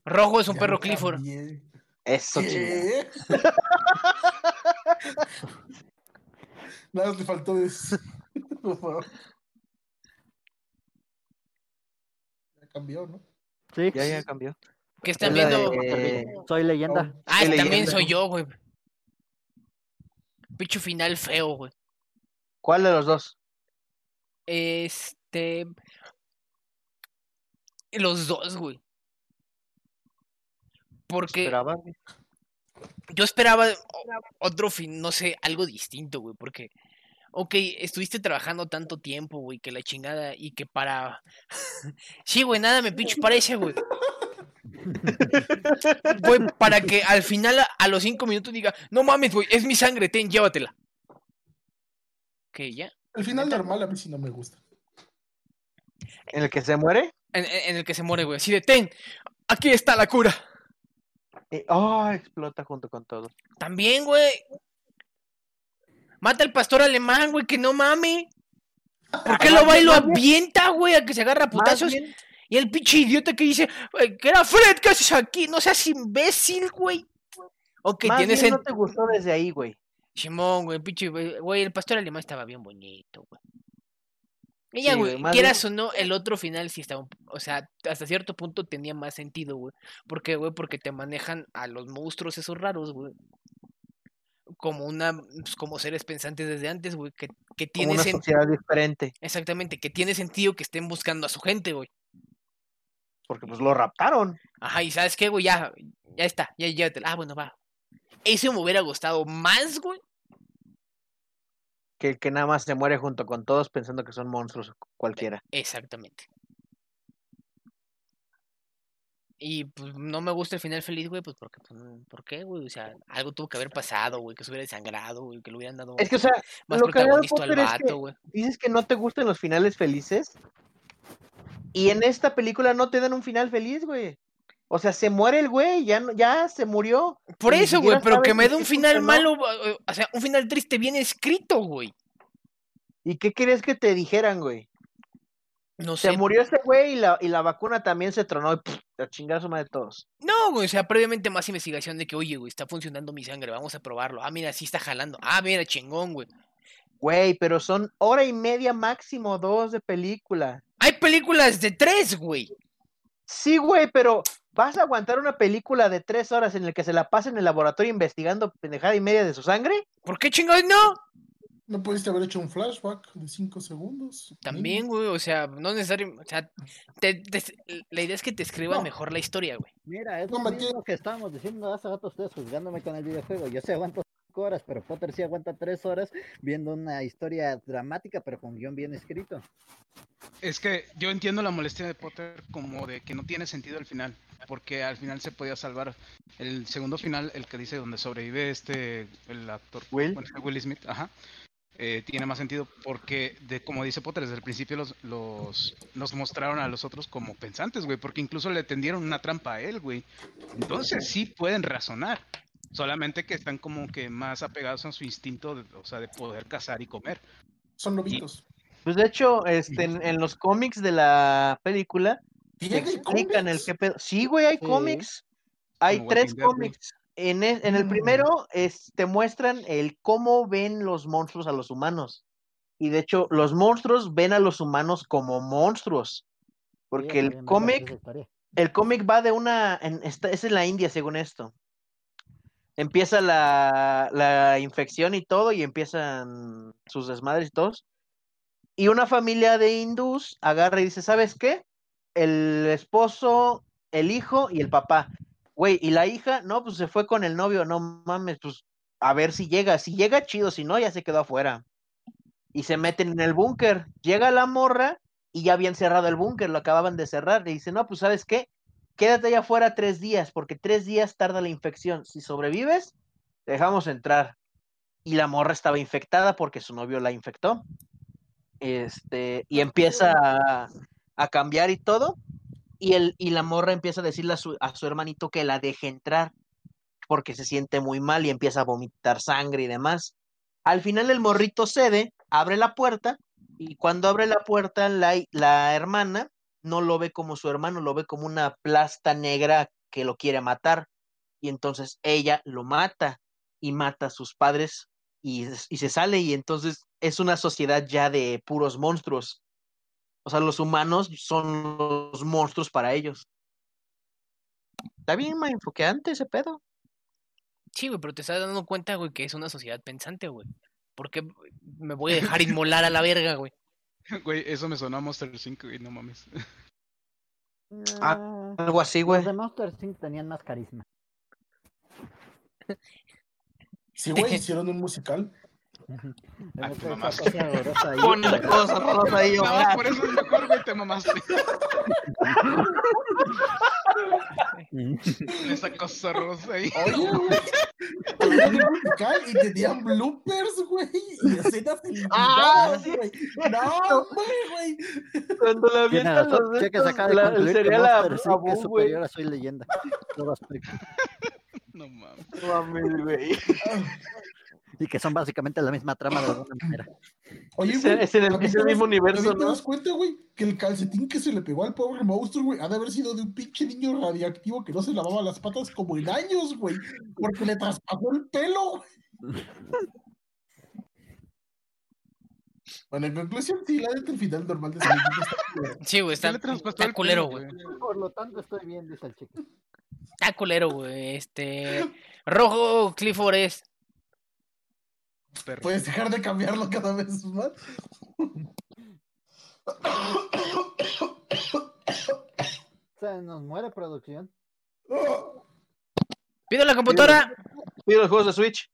rojo es un Ya perro Clifford. cambié. Eso. ¿Qué? Nada más le faltó decir. Por favor. Ya cambió, ¿no? Sí, Ya, ya cambió. ¿Qué están Es viendo? de- soy leyenda. Ah, Soy también leyenda. soy yo, güey. Picho final feo, güey. ¿Cuál de los dos? Este. Los dos, güey. Porque. Esperaba, güey. yo esperaba otro fin, no sé, algo distinto, güey, porque, ok, estuviste trabajando tanto tiempo, güey, que la chingada, y que para... sí, güey, nada me pinche parece, güey. Güey, para que al final, a, a los cinco minutos diga, no mames, güey, es mi sangre, ten, llévatela. Que ya. El final normal a mí sí no me gusta. ¿En el que se muere? En, el que se muere, güey, así de, ten, aquí está la cura. Eh, oh, explota junto con todo. También, güey. Mata al pastor alemán, güey, que no mame. ¿Por qué Más lo va y lo avienta, güey, a que se agarra putazos? Y el pinche idiota que dice, "Ay, que era Fred, ¿qué haces aquí? No seas imbécil, güey. Ok, más tienes bien en... no te gustó desde ahí, güey. Simón, güey, pinche, güey, güey, el pastor alemán estaba bien bonito, güey. Sí, güey, quieras o no, el otro final sí un- o sea, hasta cierto punto tenía más sentido, güey. ¿Por qué, güey? Porque te manejan a los monstruos esos raros, güey. Como una, pues, como seres pensantes desde antes, güey, que, que Como tiene una sen- sociedad diferente. exactamente, que tiene sentido que estén buscando a su gente, güey. Porque pues lo raptaron. Ajá, y ¿sabes qué, güey? Ya, ya está, ya llévatela. Ah, bueno, va. Eso me hubiera gustado más, güey. Que el que nada más se muere junto con todos pensando que son monstruos cualquiera. Exactamente. Y pues no me gusta el final feliz, güey, pues porque, pues, mm, ¿por qué, güey? O sea, algo tuvo que haber pasado, güey, que se hubiera desangrado, güey, que le hubieran dado Es que, o sea, más lo protagonista al Potter, es que- vato, güey. dices que no te gustan los finales felices. Y en esta película no te dan un final feliz, güey. O sea, se muere el güey, ya, ya se murió. Por eso, güey, pero que me dé un final malo, o sea, un final triste bien escrito, güey. ¿Y qué querías que te dijeran, güey? No Se sé. murió ese güey y la, y la vacuna también se tronó y pff, a chingar a su madre de todos. No, güey, o sea, previamente más investigación de que, oye, güey, está funcionando mi sangre, vamos a probarlo. Ah, mira, sí está jalando. Ah, mira, chingón, güey. Güey, pero son hora y media máximo, dos de película. Hay películas de tres, güey. Sí, güey, pero ¿vas a aguantar una película de tres horas en la que se la pasa en el laboratorio investigando pendejada y media de su sangre? ¿Por qué chingados no? ¿No pudiste haber hecho un flashback de 5 segundos? También, güey, o sea, no necesariamente, o sea, te- te- la idea es que te escriban No. mejor la historia, güey. Mira, es No, lo mismo que estábamos diciendo hace rato ustedes juzgándome con el videojuego. Yo sí aguanto cinco horas, pero Potter sí aguanta tres horas viendo una historia dramática, pero con guion bien escrito. Es que yo entiendo la molestia de Potter como de que no tiene sentido el final, porque al final se podía salvar. El segundo final, el que dice donde sobrevive este, el actor Will. bueno, Will Smith, ajá, eh, tiene más sentido porque, de como dice Potter, desde el principio los, los, nos mostraron a los otros como pensantes, güey, porque incluso le tendieron una trampa a él, güey. Entonces sí pueden razonar, solamente que están como que más apegados a su instinto, de- o sea, de poder cazar y comer. Son lobitos. Pues de hecho, este, en, en los cómics de la película te ¿Tiene explican el qué pedo. Sí, güey, hay Sí. cómics. Hay Como tres cómics. En, e- en el Mm. primero es, te muestran el cómo ven los monstruos a los humanos. Y de hecho, los monstruos ven a los humanos como monstruos. Porque Sí, está el cómic el cómic va de una. En, esta- es en la India, según esto. Empieza la, la infección y todo, y empiezan sus desmadres y todos. Y una familia de hindús agarra y dice: ¿Sabes qué? El esposo, el hijo y el papá. Güey, y la hija, no, pues se fue con el novio, no mames, pues a ver si llega. Si llega, chido, si no, ya se quedó afuera. Y se meten en el búnker. Llega la morra y ya habían cerrado el búnker, lo acababan de cerrar. Le dice: No, pues ¿sabes qué? Quédate allá afuera tres días, porque tres días tarda la infección. Si sobrevives, te dejamos entrar. Y la morra estaba infectada porque su novio la infectó. Este, y empieza a, a cambiar y todo. Y, el, y la morra empieza a decirle a su, a su hermanito que la deje entrar porque se siente muy mal y empieza a vomitar sangre y demás. Al final el morrito cede, abre la puerta y cuando abre la puerta la, la hermana no lo ve como su hermano, lo ve como una plasta negra que lo quiere matar. Y entonces ella lo mata y mata a sus padres y, y, se sale y entonces es una sociedad ya de puros monstruos. O sea, los humanos son los monstruos para ellos. Está bien más enfoqueante ese pedo. Sí, güey, pero te estás dando cuenta, güey, que es una sociedad pensante, güey. ¿Por qué me voy a dejar inmolar a la verga, güey? Güey, eso me sonó a Monster 5, güey, no mames. Ah, algo así, güey. Los de Monster Inc. tenían más carisma. Sí, güey, hicieron un musical. Te mamaste. cosa horrorosa ahí, Pon la cosa rosa ahí, No, por eso es mejor, güey, te mamaste. Esa cosa rosa ahí. Oye, güey. Y tenían bloopers, güey. Y escenas Ah, sí. güey. No, hombre, güey. Cuando la razón, los de Cheques acaba de la- concluir que sería la güey. superior a Soy Leyenda. Todo aspecto. No mames. No mames, güey. Y que son básicamente la misma trama de alguna manera. Oye, Es- güey. es en el- es mismo universo, también te ¿no? das cuenta, güey, que el calcetín que se le pegó al pobre monstruo, güey, ha de haber sido de un pinche niño radioactivo que no se lavaba las patas como en años, güey. Porque le traspasó el pelo, güey. Bueno, en conclusión, sí, la neta, el final normal de culero. Sí, güey, está, le traspasó está el culero, güey. Por lo tanto, estoy bien, dice el chico. Está culero, güey. Este. Rojo Clifford es. Perro. Puedes dejar de cambiarlo cada vez más. Se nos muere producción. Pido la computadora. Pido los juegos de Switch.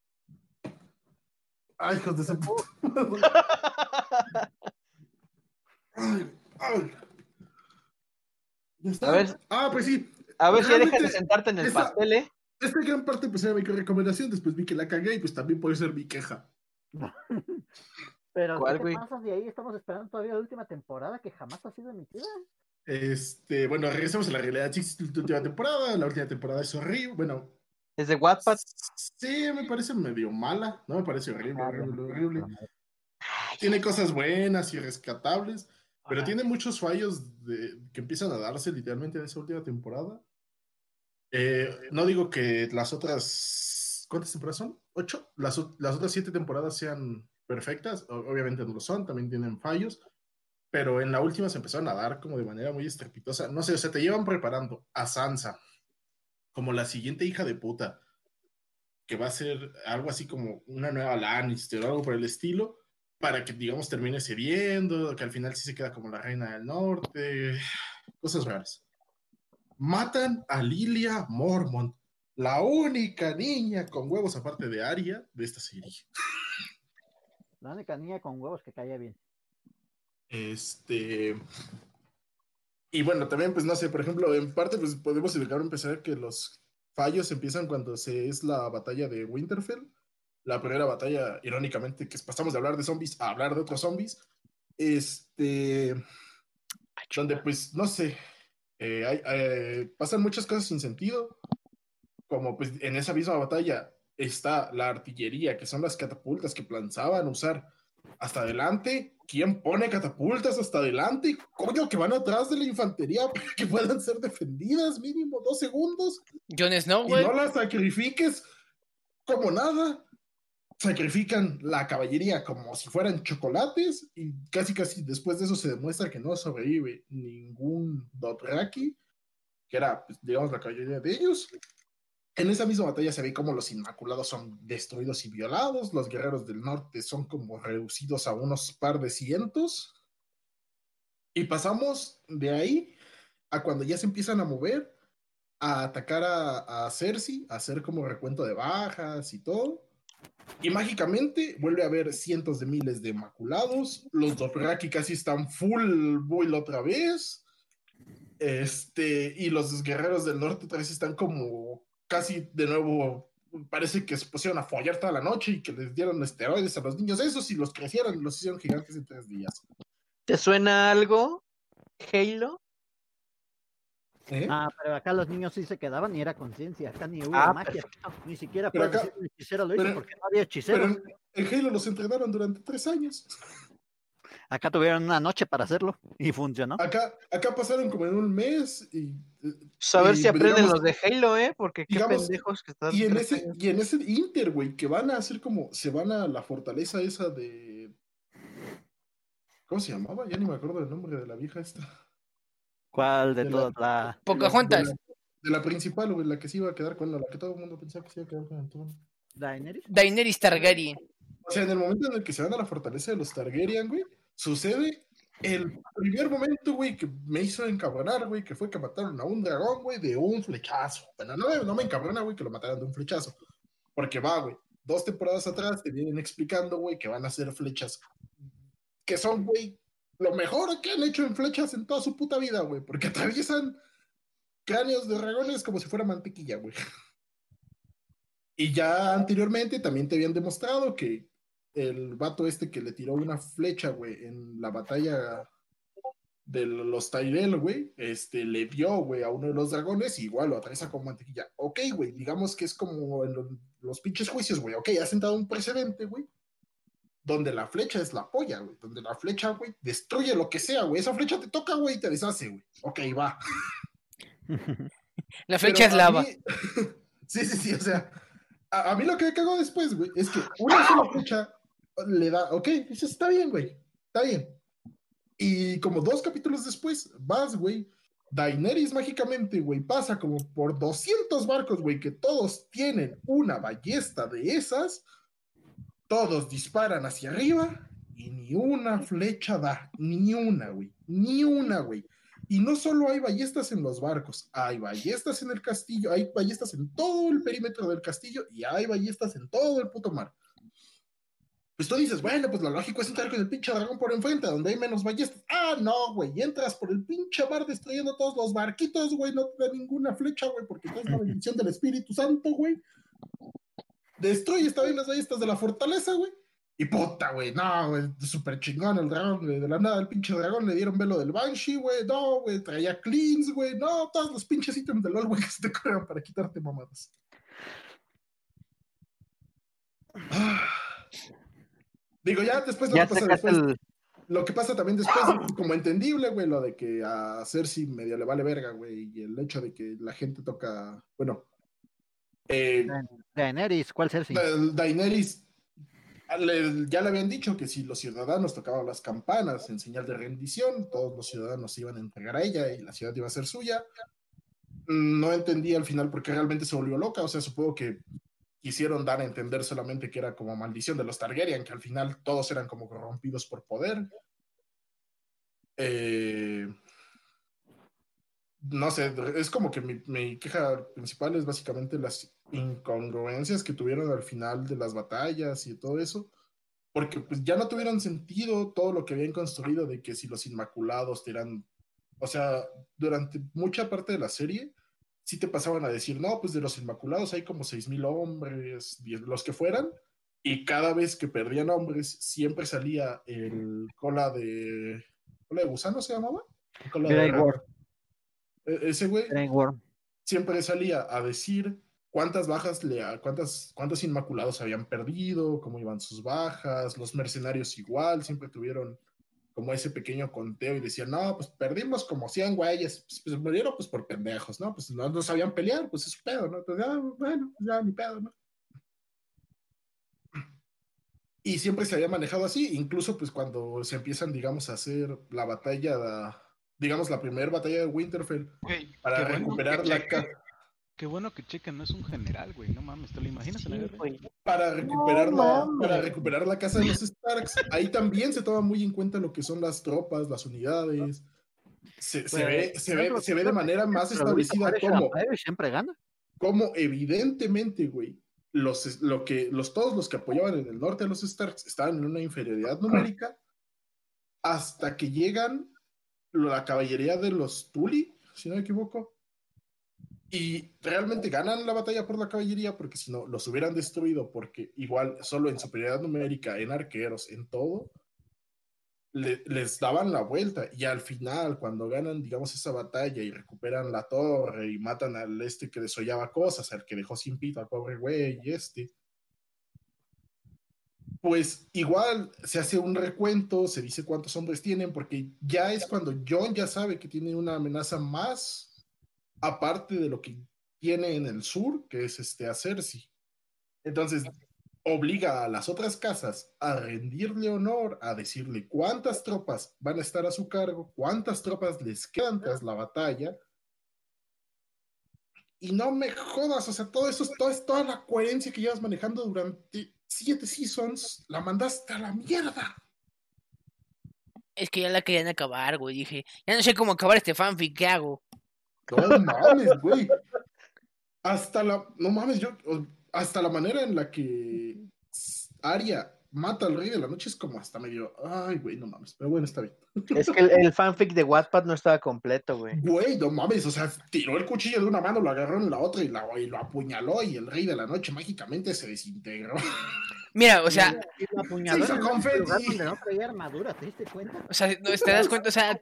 Ay, hijos de ese puto. Ay, ay. Ya está. A ver. Ah, pues sí. A ver si dejas de sentarte en el esa- pastel, ¿eh? Esta gran parte pues era mi recomendación, después vi que la cagué y pues también puede ser mi queja. Pero, ¿Cuál, ¿qué güey? te pasa de ahí? Estamos esperando todavía la última temporada que jamás ha sido emitida. Este, bueno, regresamos a la realidad. Sí existe la última temporada, la última temporada es horrible. Bueno, Es de Wattpad. sí, me parece medio mala, no me parece horrible, Ah, horrible, horrible. Tiene cosas buenas y rescatables, pero tiene muchos fallos de, que empiezan a darse literalmente en esa última temporada. Eh, no digo que las otras, ¿cuántas temporadas son? ¿Ocho? Las, las otras siete temporadas sean perfectas, obviamente no lo son, también tienen fallos, pero en la última se empezaron a dar como de manera muy estrepitosa. No sé, o sea, te llevan preparando a Sansa como la siguiente hija de puta, que va a ser algo así como una nueva Lannister o algo por el estilo, para que, digamos, termine cediendo, que al final sí se queda como la reina del norte, cosas raras. Matan a Lilia Mormont, la única niña con huevos aparte de Arya de esta serie. La única niña con huevos que caía bien. Este. Y bueno, también, pues no sé, por ejemplo, en parte, pues podemos llegar a empezar que los fallos empiezan cuando se es la batalla de Winterfell. La primera batalla, irónicamente, que pasamos de hablar de zombies a hablar de otros zombies. Este. Donde, pues, no sé. eh, hay- eh, pasan muchas cosas sin sentido. Como, pues, en esa misma batalla está la artillería, que son las catapultas que pensaban usar hasta adelante. ¿Quién pone catapultas hasta adelante? Coño, que van atrás de la infantería para que puedan ser defendidas mínimo dos segundos Jon Snow, y güey. no las sacrifiques como nada. Sacrifican la caballería como si fueran chocolates y casi casi después de eso se demuestra que no sobrevive ningún Dothraki, que era, pues, digamos, la caballería de ellos. En esa misma batalla se ve como los Inmaculados son destruidos y violados, los guerreros del norte son como reducidos a unos par de cientos. Y pasamos de ahí a cuando ya se empiezan a mover, a atacar a, Cersei, a hacer como recuento de bajas y todo. Y mágicamente vuelve a haber cientos de miles de Inmaculados, los Dothraki casi están full boil otra vez. Este, y los guerreros del norte otra vez están como casi de nuevo, parece que se pusieron a follar toda la noche y que les dieron esteroides a los niños esos y los crecieron, los hicieron gigantes en tres días. ¿Te suena algo? Halo. ¿Eh? Ah, pero acá los niños sí se quedaban y era conciencia. Acá ni hubo Ah, magia. Ni siquiera Pero acá- un hechicero lo hizo pero- porque no había Pero hechiceros. en, en Halo los entrenaron durante tres años. Acá tuvieron una noche para hacerlo y funcionó. Acá, acá pasaron como en un mes y, Pues a ver Y, si aprenden digamos- los de Halo, ¿eh? Porque qué digamos, pendejos que están. y en ese años. y en ese Inter, güey, que van a hacer como se van a la fortaleza esa de ¿Cómo se llamaba? Ya ni me acuerdo del nombre de la vieja esta. ¿Cuál de de la- todas? La... Pocahontas. De la, de la principal, güey, la que se iba a quedar con la, la que todo el mundo pensaba que se iba a quedar con el trono. Daenerys? Daenerys Targaryen. O sea, en el momento en el que se van a la fortaleza de los Targaryen, güey, sucede el primer momento, güey, que me hizo encabronar, güey, que fue que mataron a un dragón, güey, de un flechazo. Bueno, no, me- encabrona, güey, que lo mataran de un flechazo. Porque va, güey, dos temporadas atrás te vienen explicando, güey, que van a hacer flechas que son, güey, lo mejor que han hecho en flechas en toda su puta vida, güey, porque atraviesan cráneos de dragones como si fuera mantequilla, güey. Y ya anteriormente también te habían demostrado que el vato este que le tiró una flecha, güey, en la batalla de los Tyrell, güey, este, le dio, güey, a uno de los dragones y igual lo atraviesa con mantequilla. Ok, güey, digamos que es como en los, los pinches juicios, güey, ok, ha sentado un precedente, güey, donde la flecha es la polla, güey, donde la flecha, güey, destruye lo que sea, güey, esa flecha te toca, güey, y te deshace, güey. Ok, va. La flecha es lava. Mí... sí, sí, sí, o sea, a, a, mí lo que me cagó después, güey, es que una sola flecha le da, ok, dices, está bien, güey, está bien. Y como dos capítulos después, vas, güey, Daenerys mágicamente, güey, pasa como por 200 barcos, güey, que todos tienen una ballesta de esas, todos disparan hacia arriba y ni una flecha da, ni una, güey, ni una, güey. Y no solo hay ballestas en los barcos, hay ballestas en el castillo, hay ballestas en todo el perímetro del castillo y hay ballestas en todo el puto mar. Pues tú dices, bueno, pues lo lógico es entrar con el pinche dragón por enfrente, donde hay menos ballestas. Ah, no, güey, entras por el pinche mar destruyendo todos los barquitos, güey, no te da ninguna flecha, güey, porque es la bendición del Espíritu Santo, güey. Destruyes también las ballestas de la fortaleza, güey. Y puta, güey, no, güey, súper chingón el dragón. De la nada, el pinche dragón le dieron velo del Banshee, güey. No, güey, traía cleans, güey. No, todos los pinches ítems del LOL, güey, que se te corren para quitarte mamadas. Ah. Digo, ya después lo Ya que pasa después. el- Lo que pasa también después, como entendible, güey, lo de que a Cersei medio le vale verga, güey, y el hecho de que la gente toca, bueno, eh, Daenerys, ¿cuál Cersei? Da- Daenerys le- ya le habían dicho que si los ciudadanos tocaban las campanas en señal de rendición, todos los ciudadanos se iban a entregar a ella y la ciudad iba a ser suya. No entendí al final por qué realmente se volvió loca, o sea, supongo que quisieron dar a entender solamente que era como maldición de los Targaryen, que al final todos eran como corrompidos por poder. Eh, no sé, es como que mi, mi queja principal es básicamente las incongruencias que tuvieron al final de las batallas y todo eso, porque pues ya no tuvieron sentido todo lo que habían construido de que si los Inmaculados tiran, o sea, durante mucha parte de la serie, sí te pasaban a decir, no, pues de los Inmaculados hay como seis mil hombres, los que fueran, y cada vez que perdían hombres, siempre salía el cola de, cola de gusano se llamaba, cola de. E- ese güey siempre salía a decir cuántas bajas le cuántas cuántos inmaculados habían perdido, cómo iban sus bajas, los mercenarios igual, siempre tuvieron como ese pequeño conteo y decían, "No, pues perdimos como 100 güeyes, pues, pues murieron pues por pendejos, ¿no? Pues no, no sabían pelear, pues es pedo, ¿no? Entonces, ah, bueno, ya ni pedo, ¿no? Y siempre se había manejado así, incluso pues cuando se empiezan, digamos, a hacer la batalla, digamos, la primera batalla de Winterfell, para bueno recuperar que la Qué bueno que chequen, no es un general, güey. No mames, ¿te lo imaginas en la Sí, guerra? güey. para recuperar, No la, para recuperar la casa de los Starks. Ahí también se toma muy en cuenta lo que son las tropas, las unidades. Se, se Pues, ve, se, ve, creo- se ve de manera más establecida como, Empire siempre gana. como evidentemente, güey, los, lo que, los, todos los que apoyaban en el norte a los Starks estaban en una inferioridad numérica hasta que llegan la caballería de los Tully, si no me equivoco, y realmente ganan la batalla por la caballería porque si no los hubieran destruido porque igual solo en superioridad numérica, en arqueros, en todo, le- les daban la vuelta. Y al final cuando ganan digamos esa batalla y recuperan la torre y matan al este que desollaba cosas, al que dejó sin pito al pobre güey y este, pues igual se hace un recuento, se dice cuántos hombres tienen porque ya es cuando John ya sabe que tiene una amenaza más aparte de lo que tiene en el sur, que es este a Cersei. Entonces, obliga a las otras casas a rendirle honor, a decirle cuántas tropas van a estar a su cargo, cuántas tropas les quedan tras la batalla. Y no me jodas, o sea, todo eso, es- toda, toda la coherencia que llevas manejando durante siete seasons, la mandaste a la mierda. Es que ya la querían acabar, güey. Dije, ya no sé cómo acabar este fanfic, ¿qué hago? No mames, güey. Hasta la. No mames, yo. hasta la manera en la que Arya mata al rey de la noche es como hasta medio, ay, güey, no mames, pero bueno, está bien. Es que el, el fanfic de Wattpad no estaba completo, güey. Güey, no mames, o sea, tiró el cuchillo de una mano, lo agarró en la otra y, la, y lo apuñaló y el rey de la noche mágicamente se desintegró. Mira, o sea, Se hizo confeti. no traía armadura, ¿te diste cuenta? o sea, no, te das cuenta, o sea,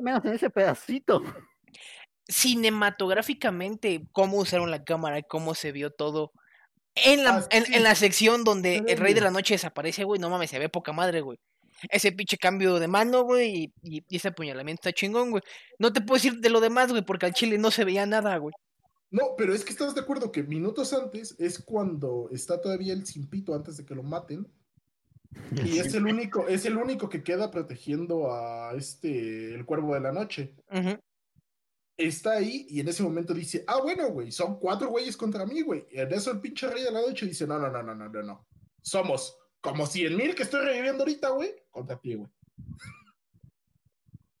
Menos en ese pedacito. Cinematográficamente, cómo usaron la cámara y cómo se vio todo. En la, Ah, en, sí. en la sección donde el rey de la noche desaparece, güey, no mames, se ve poca madre, güey. Ese pinche cambio de mano, güey, y, ese apuñalamiento está chingón, güey. No te puedo decir de lo demás, güey, porque al chile no se veía nada, güey. No, pero es que estás de acuerdo que minutos antes es cuando está todavía el cimpito antes de que lo maten. Y es el único, es el único que queda protegiendo a este el cuervo de la noche. Ujú. Está ahí y en ese momento dice, ah, bueno, güey, son cuatro güeyes contra mí, güey. Y en eso el pinche rey de la noche dice, no, no, no, no, no, no, no. Somos como cien mil que estoy reviviendo ahorita, güey, contra ti, güey.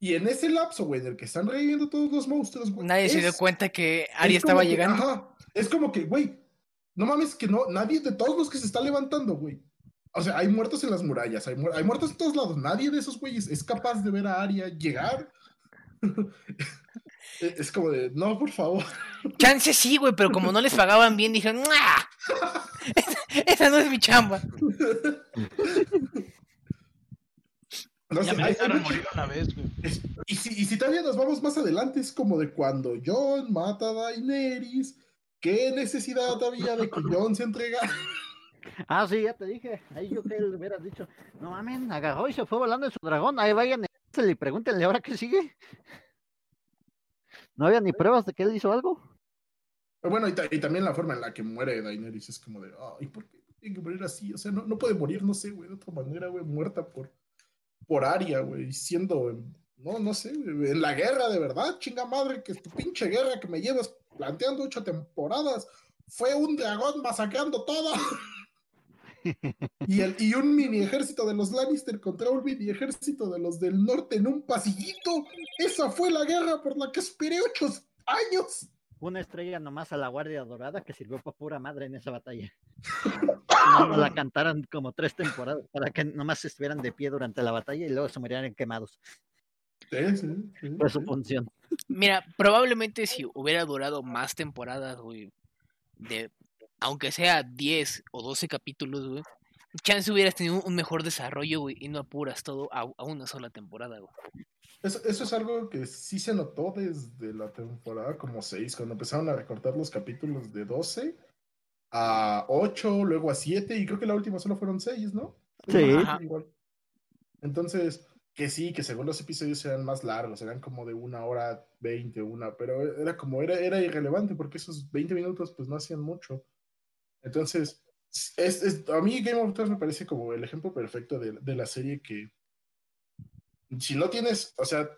Y en ese lapso, güey, en el que están reviviendo todos los monstruos, güey. Nadie se dio es- cuenta que es Ari estaba como que, llegando. ajá, es como que, güey, no mames que no, nadie de todos los que se está levantando, güey. O sea, hay muertos en las murallas, hay, muer- hay muertos en todos lados. Nadie de esos güeyes es capaz de ver a Aria llegar. es es como de, no, por favor. Chance sí, güey, pero como no les pagaban bien, dijeron, ¡Ah! esa, esa no es mi chamba. No Ya sé, me hay- hay morir una vez, güey. es- y, si, y si todavía nos vamos más adelante, es como de cuando Jon mata a Daenerys. ¿Qué necesidad había de que Jon se entregara? Ah, sí, ya te dije. Ahí yo que le hubieras dicho, no mames, agarró y se fue volando en su dragón. Ahí vayan y pregúntenle ahora qué sigue. No había ni pruebas de que él hizo algo. Bueno, y, ta- y también la forma en la que muere Daenerys es como de, ay, ¿por qué tiene que morir así? O sea, no, no puede morir, no sé, güey, de otra manera, güey, muerta por, por Aria, güey, siendo, en- no, no sé, en la guerra de verdad, chinga madre, que tu pinche guerra que me llevas planteando ocho temporadas fue un dragón masacrando todo. y, el, y un mini ejército de los Lannister contra un mini ejército de los del norte en un pasillito. Esa fue la guerra por la que esperé ocho años. Una estrella nomás a la Guardia Dorada que sirvió para pura madre en esa batalla. No, la cantaron como tres temporadas para que nomás estuvieran de pie durante la batalla y luego se murieran quemados. Sí, sí, sí, Fue su función. Mira, probablemente si hubiera durado más temporadas, güey, de aunque sea 10 o 12 capítulos, güey, chance hubieras tenido un mejor desarrollo, güey, y no apuras todo a, a una sola temporada, güey. Eso, eso es algo que sí se notó desde la temporada como 6, cuando empezaron a recortar los capítulos de 12 a 8, luego a 7, y creo que la última solo fueron 6, ¿no? Sí. Ajá. Entonces, que sí, que según los episodios eran más largos, eran como de una hora 20, una, pero era como, era, era irrelevante porque esos 20 minutos pues no hacían mucho. Entonces, es, es- a mí Game of Thrones me parece como el ejemplo perfecto de, de la serie que si no tienes, o sea,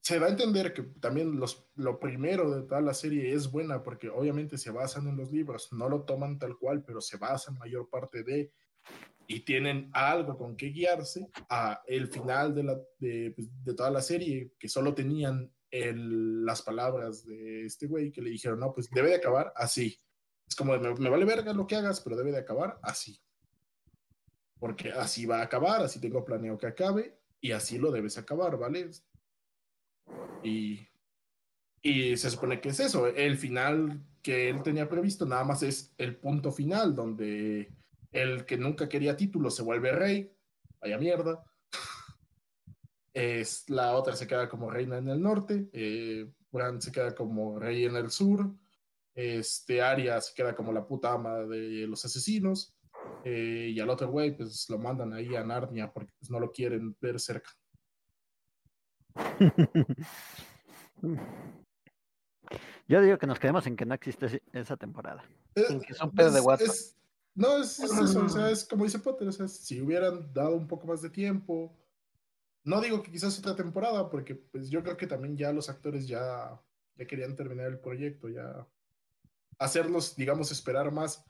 se va a entender que también los, lo primero de toda la serie es buena porque obviamente se basan en los libros, no lo toman tal cual, pero se basan mayor parte de y tienen algo con que guiarse a el final de, la, de, pues, de toda la serie, que solo tenían el, las palabras de este güey que le dijeron, no, pues debe de acabar así. Es como, me, me vale verga lo que hagas, pero debe de acabar así. Porque así va a acabar, así tengo planeado que acabe, y así lo debes acabar, ¿vale? Y, y se supone que es eso, el final que él tenía previsto nada más es el punto final, donde el que nunca quería título se vuelve rey, vaya mierda. Es, la otra se queda como reina en el norte, eh, Bran se queda como rey en el sur, este Arya se queda como la puta ama de los asesinos, eh, y al otro güey pues lo mandan ahí a Narnia porque pues, no lo quieren ver cerca. Yo digo que nos quedemos en que no existe esa temporada. En que son pedos de Es- WhatsApp. es- no, es, es eso, o sea, es como dice Potter, o sea, si hubieran dado un poco más de tiempo, no digo que quizás otra temporada, porque pues yo creo que también ya los actores ya, ya querían terminar el proyecto, ya hacerlos, digamos, esperar más.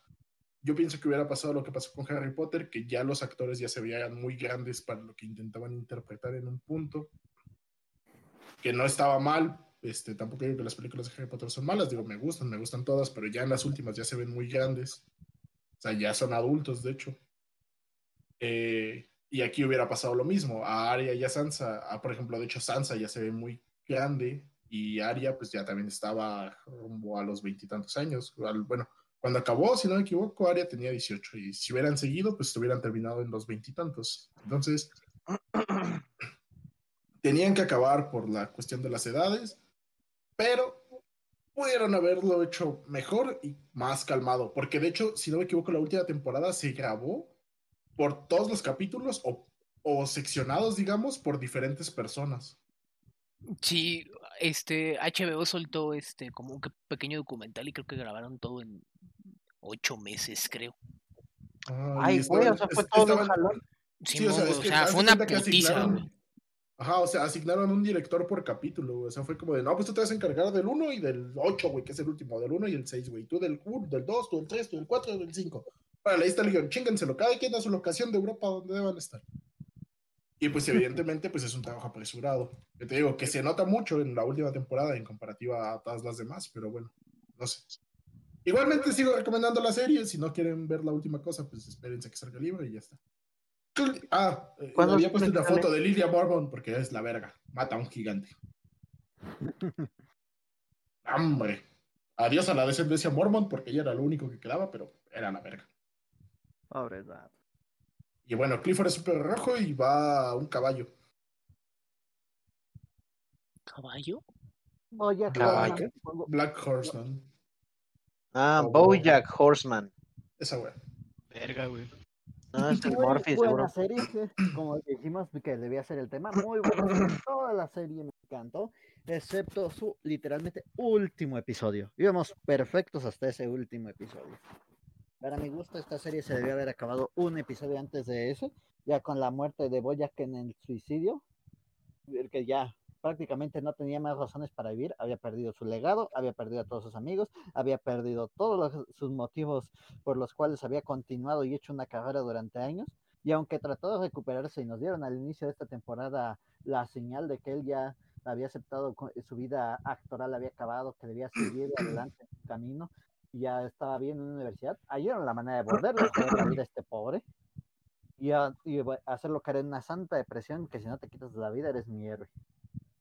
Yo pienso que hubiera pasado lo que pasó con Harry Potter, que ya los actores ya se veían muy grandes para lo que intentaban interpretar en un punto, que no estaba mal, este, tampoco digo que las películas de Harry Potter son malas, digo, me gustan, me gustan todas, pero ya en las últimas ya se ven muy grandes. O sea, ya son adultos, de hecho. Eh, y aquí hubiera pasado lo mismo. A Arya y a Sansa, a, por ejemplo, de hecho, Sansa ya se ve muy grande y Arya, pues ya también estaba rumbo a los veintitantos años. Bueno, cuando acabó, si no me equivoco, Arya tenía 18 y si hubieran seguido, pues hubieran terminado en los veintitantos. Entonces, tenían que acabar por la cuestión de las edades, pero pudieron haberlo hecho mejor y más calmado, porque de hecho, si no me equivoco, la última temporada se grabó por todos los capítulos o, o seccionados, digamos, por diferentes personas. Sí, este, HBO soltó este como un que- pequeño documental y creo que grabaron todo en ocho meses, creo. Ah, Ay, güey, o sea, fue todo un estaban- jalón. Sí, o sea, es o que sea, haz de fue una putiza, güey. Ajá, o sea, asignaron un director por capítulo, güey. O sea, fue como de, no, pues tú te vas a encargar del 1 y del 8, güey, que es el último, del 1 y el 6, güey. Tú del 1, del 2, tú del 3, tú del 4, del 5. Vale, ahí está el guion, chíngenselo, cada quien a su locación de Europa donde deban estar. Y pues evidentemente, pues es un trabajo apresurado. Yo te digo que se nota mucho en la última temporada en comparativa a todas las demás, pero bueno, no sé. Igualmente sigo recomendando la serie, si no quieren ver la última cosa, pues espérense que salga libre y ya está. Ah, eh, ¿Cuándo había puesto una foto de Lidia Mormon porque es la verga. Mata a un gigante. Hombre. Adiós a la descendencia Mormon porque ella era lo único que quedaba, pero era la verga. Pobre vato. Y bueno, Clifford es súper rojo y va a un caballo. ¿Caballo? Voy a Caballo. acabar, supongo. Black Horseman. Ah, Oh. Bojack Horseman. Esa wea. Verga, güey. No, es el Muy Morphy, buena seguro. serie, que, como dijimos que debía ser el tema, muy buena serie. Toda la serie me encantó, excepto su literalmente último episodio. Íbamos perfectos hasta ese último episodio. Para mi gusto, esta serie se debió haber acabado un episodio antes de ese, ya con la muerte de Boyack en el suicidio, que ya prácticamente no tenía más razones para vivir, había perdido su legado, había perdido a todos sus amigos, había perdido todos los- sus motivos por los cuales había continuado y hecho una carrera durante años. Y aunque trató de recuperarse y nos dieron al inicio de esta temporada la señal de que él ya había aceptado su vida actoral, había acabado, que debía seguir adelante en su camino, ya estaba bien en la universidad, hallaron la manera de volverlo a la vida este pobre y, a- y hacerlo caer en una santa depresión que si no te quitas la vida eres mi héroe.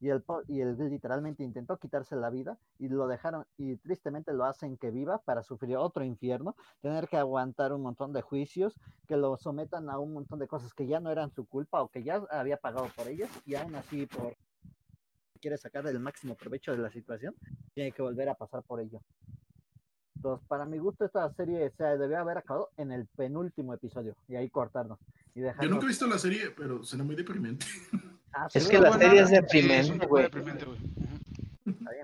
Y po- y él literalmente intentó quitarse la vida y lo dejaron y tristemente lo hacen que viva para sufrir otro infierno tener que aguantar un montón de juicios, que lo sometan a un montón de cosas que ya no eran su culpa o que ya había pagado por ellas y aún así por quiere sacar el máximo provecho de la situación, tiene que volver a pasar por ello. Entonces, para mi gusto, esta serie se debió haber acabado en el penúltimo episodio y ahí cortarnos. Y Yo dejarnos... nunca he visto la serie, pero suena muy deprimente. Ah, Es que la serie es deprimente, güey.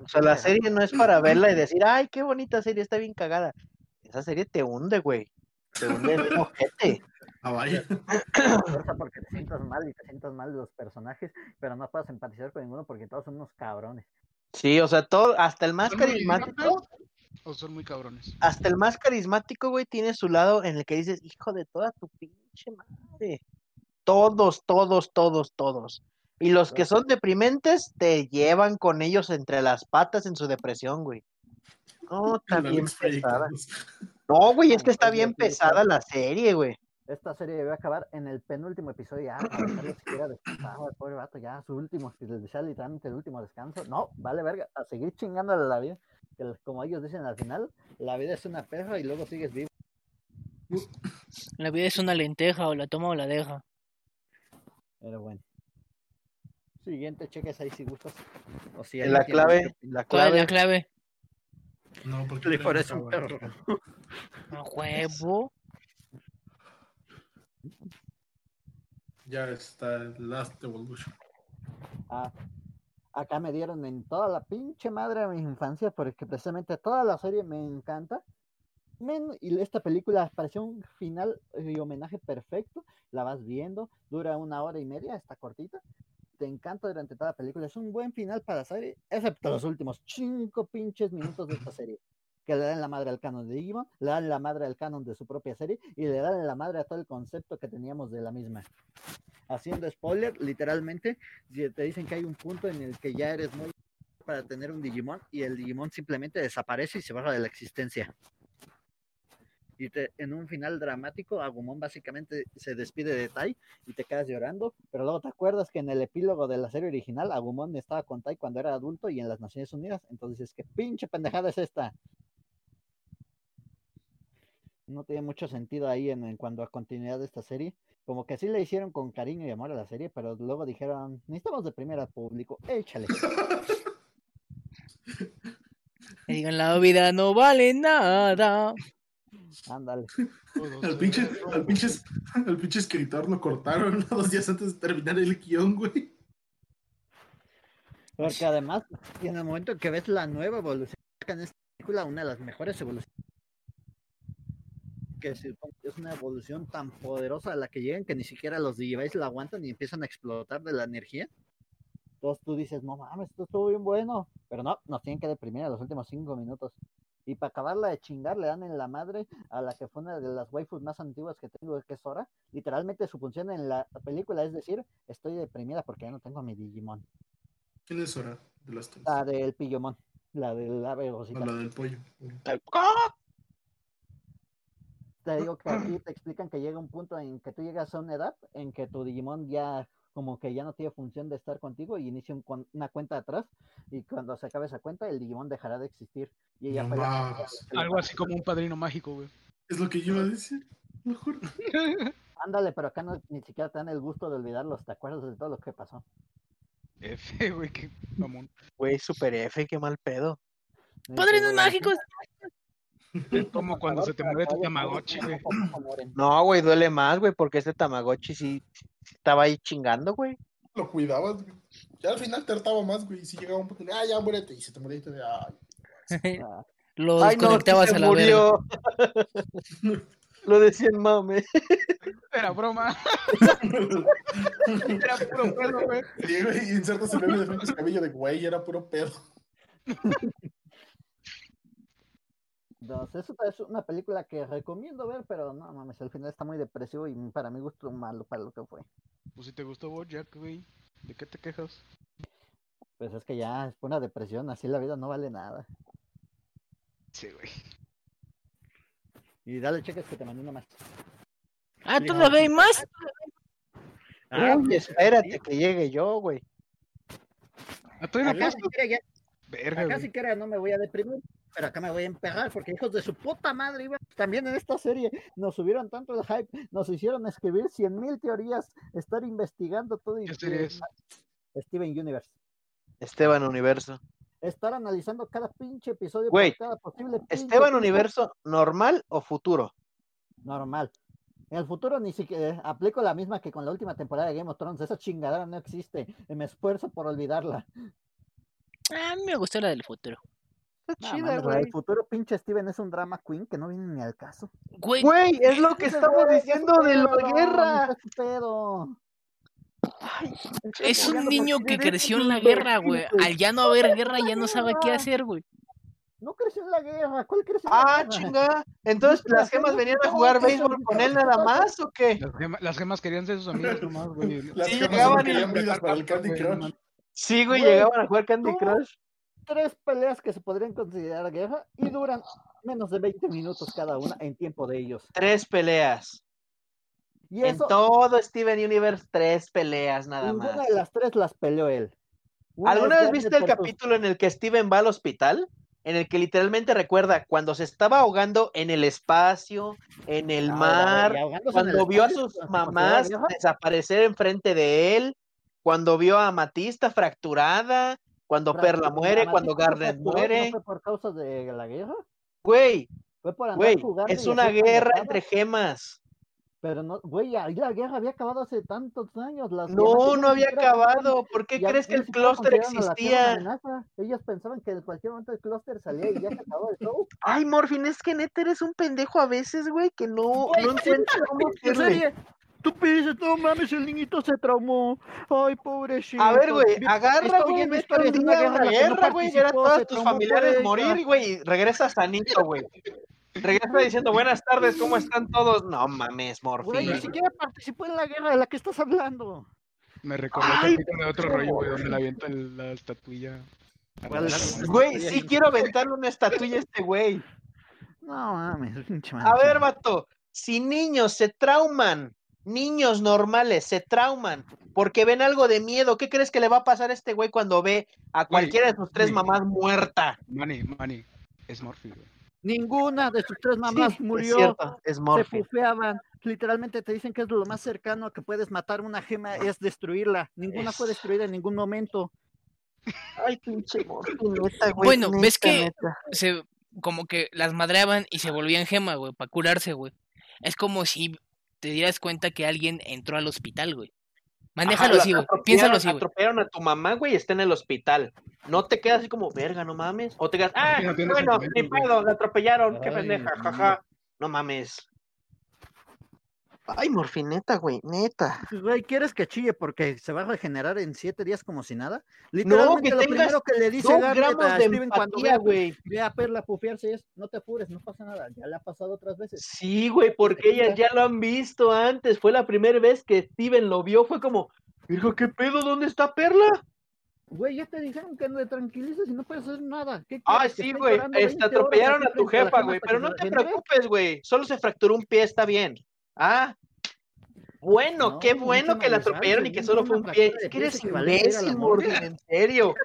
O sea, la serie no es para verla y decir, ay, qué bonita serie, está bien cagada. Esa serie te hunde, güey. Te hunde en ojete. Ah, vaya. porque te sientas mal y te sientas mal de los personajes, pero no puedes empatizar con ninguno porque todos son unos cabrones. Sí, o sea, todo, hasta el más ¿Son muy carismático, ¿O son muy cabrones? hasta el más carismático, güey, tiene su lado en el que dices, hijo de toda tu pinche madre. Todos, todos, todos, todos. Y los que son deprimentes te llevan con ellos entre las patas en su depresión, güey. No, está bien pesada. No, güey, es que está bien pesada la serie, güey. Esta serie debe acabar en el penúltimo episodio ya, para siquiera descansado, el pobre vato, ya su último, si les desea literalmente el último descanso. No, vale verga, a seguir chingándole la vida. Que como ellos dicen al final, la vida es una perra y luego sigues vivo. La vida es una lenteja, o la toma o la deja. Pero bueno. Siguiente, cheques ahí si gustas. O si La clave, que- la ¿Cuál es clave. la clave? No, porque es que un perro. A huevo. Ya está el Last Evolution. Ah, acá me dieron en toda la pinche madre de mi infancia porque precisamente toda la serie me encanta. Men- y esta película pareció un final y homenaje perfecto. La vas viendo, dura una hora y media, está cortita. Te encanta durante toda la película. Es un buen final para la serie, excepto los últimos cinco pinches minutos de esta serie. Que le dan la madre al canon de Digimon, le dan la madre al canon de su propia serie y le dan la madre a todo el concepto que teníamos de la misma. Haciendo spoiler, literalmente, si te dicen que hay un punto en el que ya eres muy para tener un Digimon y el Digimon simplemente desaparece y se baja de la existencia. y en un final dramático, Agumon básicamente se despide de Tai y te quedas llorando, pero luego te acuerdas que en el epílogo de la serie original, Agumon estaba con Tai cuando era adulto y en las Naciones Unidas, entonces ¿qué pinche pendejada es esta? No tiene mucho sentido ahí en, en cuanto a continuidad de esta serie. Como que sí le hicieron con cariño y amor a la serie, pero luego dijeron, necesitamos de primera al público, échale. Que digan, la vida no vale nada. Ándale. Al pinche, al, pinche, al pinche escritor lo cortaron dos días antes de terminar el guion, güey. Porque además, y en el momento en que ves la nueva evolución en esta película, una de las mejores evoluciones, que es, es una evolución tan poderosa a la que llegan que ni siquiera los Digivice la aguantan y empiezan a explotar de la energía. Entonces tú dices, no mames, esto estuvo bien bueno. Pero no, nos tienen que deprimir a los últimos cinco minutos. Y para acabarla de chingar, le dan en la madre a la que fue una de las waifus más antiguas que tengo, que es Sora. Literalmente su función en la película es decir, estoy deprimida porque ya no tengo a mi Digimon. ¿Quién es hora de las tres? La del Pillomon, la del ave la del pollo. Te digo que aquí te explican que llega un punto en que tú llegas a una edad en que tu Digimon ya como que ya no tiene función de estar contigo y inicia un una cuenta atrás y cuando se acabe esa cuenta el Digimon dejará de existir y ella No Algo así como un padrino mágico, güey. Es lo que yo iba a decir. Juro. Ándale, pero acá no, ni siquiera te dan el gusto de olvidarlos, te acuerdas de todo lo que pasó. F, güey, qué mamón. Güey, super F, qué mal pedo. Padrinos mágicos. Es como cuando se te muere tu Tamagotchi, güey. No, güey, duele más, güey, porque este Tamagotchi sí, sí estaba ahí chingando, güey. Lo cuidabas, güey. Ya al final te hartaba más, güey. Y si llegaba un punto de, ah, ya muérete. Y se te moría y te de, ay. Ah, Lo Ay, no, desconectabas se a la. Lo decía en mame. Era broma. Era puro pedo, güey. Y, insertas el meme de Cabello de, güey, era puro pedo. Entonces, eso es una película que recomiendo ver, pero no mames, el final está muy depresivo y para mi gusto malo para lo que fue. Pues si te gustó Bojack, güey. ¿De qué te quejas? Pues es que ya es una depresión, así la vida no vale nada. Sí, güey. Y dale cheques que te mandé una más. Ah, ¿todavía hay más? Ah, Uy, espérate que llegue yo, güey. Ah, todavía no Acá siquiera, ya, Verga, acá güey. siquiera no me voy a deprimir, pero acá me voy a empegar porque hijos de su puta madre iba- también en esta serie nos subieron tanto el hype, nos hicieron escribir cien mil teorías, estar investigando todo y ¿Qué serie es? Steven Universe. Esteban Universo. Estar analizando cada pinche episodio Güey, por cada posible ¿Esteban. Universo normal o futuro? normal. En el futuro ni siquiera aplico la misma que con la última temporada de Game of Thrones. Esa chingadera no existe. y Me esfuerzo por olvidarla. Ah, a mí me gustó la del futuro. Está chida, güey. del futuro pinche Steven es un drama queen que no viene ni al caso. Güey, Güey, es lo que estamos güey, diciendo de la guerra. pedo. es un niño que creció en la guerra, güey. Al ya no haber guerra ya no sabe qué hacer, güey. No creció en la guerra. ¿Cuál creció en la Ah, guerra? chinga. Entonces, ¿Viste ¿las gemas venían a jugar béisbol con él nada más o qué? Las, gema- las gemas querían ser sus amigos nomás, güey. Las Sí, gemas llegaban y para el Candy Crush. Sí, güey, Güey, llegaban a jugar Candy Crush. Tres peleas que se podrían considerar guerra y duran menos de 20 minutos cada una en tiempo de ellos. Tres peleas. Y En todo Steven Universe, tres peleas nada más. de las tres las peleó él. Una ¿Alguna vez viste el capítulo en el que Steven va al hospital? En el que literalmente recuerda cuando se estaba ahogando en el espacio, en el Ah, mar, el cuando vio a sus ¿se considera mamás desaparecer enfrente de él, cuando vio a Matista fracturada, cuando Perla muere, cuando fracturó, muere. ¿No fue por causa de la guerra? Güey, Fue por andar güey, jugando es una guerra entre gemas. Pero no, güey, ahí la guerra había acabado hace tantos años. Las No, no había acabado. ¿Por qué crees que el clúster existía? Ellos pensaban que en cualquier momento el clúster salía y ya se acabó el show. Ay, Morfin, es que neta eres un pendejo a veces, güey, que no, Güey, no encuentras cómo Tú piensas, no mames, el niñito se traumó. Ay, pobrecito. A ver, güey, agarra, güey, historias un de una día guerra una en la que no guerra, güey, ver a todos tus familiares morir, güey, y regresas sanito, güey. Regresa diciendo, buenas tardes, ¿cómo están todos? No mames, Güey, Morfin. ni siquiera participó en la guerra de la que estás hablando. Me recordó el de otro rollo, güey, donde le avientan la estatuilla. Güey, sí quiero aventarle una estatuilla a este güey. No mames, pinche A ver, vato, si niños se trauman, niños normales se trauman porque ven algo de miedo, ¿qué crees que le va a pasar a este güey cuando ve a cualquiera de sus tres mamás muerta? Manny, Manny, es Morphy, güey. Ninguna de sus tres mamás Sí, murió. Es cierto, es se pufeaban. Literalmente te dicen que es lo más cercano que puedes matar una gema es destruirla. Ninguna fue Es- destruida en ningún momento. Ay, pinche Morphy, neta, güey. Bueno, ¿ves que- neta. Se, como que las madreaban y se volvían gema, güey, para curarse, güey. Es como si te dieras cuenta que alguien entró al hospital, güey. Manéjalo Ajá, así, güey. Piénsalo así, güey. Atropellaron a tu mamá, güey, y está en el hospital. No te quedas así como, verga, no mames. O te quedas, ah, no tienes bueno, ni pedo, la atropellaron, qué pendeja, jaja. No mames. Ay, morfineta, güey, neta. Güey, ¿quieres que chille porque se va a regenerar en siete días como si nada? que Literalmente lo tengas primero que le dice Garnet gramos a de Steven cuando ve empatía, a, güey. ve a Perla pufiarse es, no te apures, no pasa nada, ya le ha pasado otras veces. Sí, güey, porque ellas ya lo han visto antes. Fue la primera vez que Steven lo vio. Fue como, dijo, ¿qué pedo? ¿Dónde está Perla? Güey, ya te dijeron que no te tranquilices y no puedes hacer nada. ¿Qué Ah? ¿Que sí, güey. llorando Este, 20 horas atropellaron a tu jefa, güey. Pero que no te regenere? preocupes, güey. Solo se fracturó un pie, está bien. Ah. Bueno, No, qué bueno que la atropellaron y güey, que solo fue un pie. Es que eres imbécil. Morgan, en serio.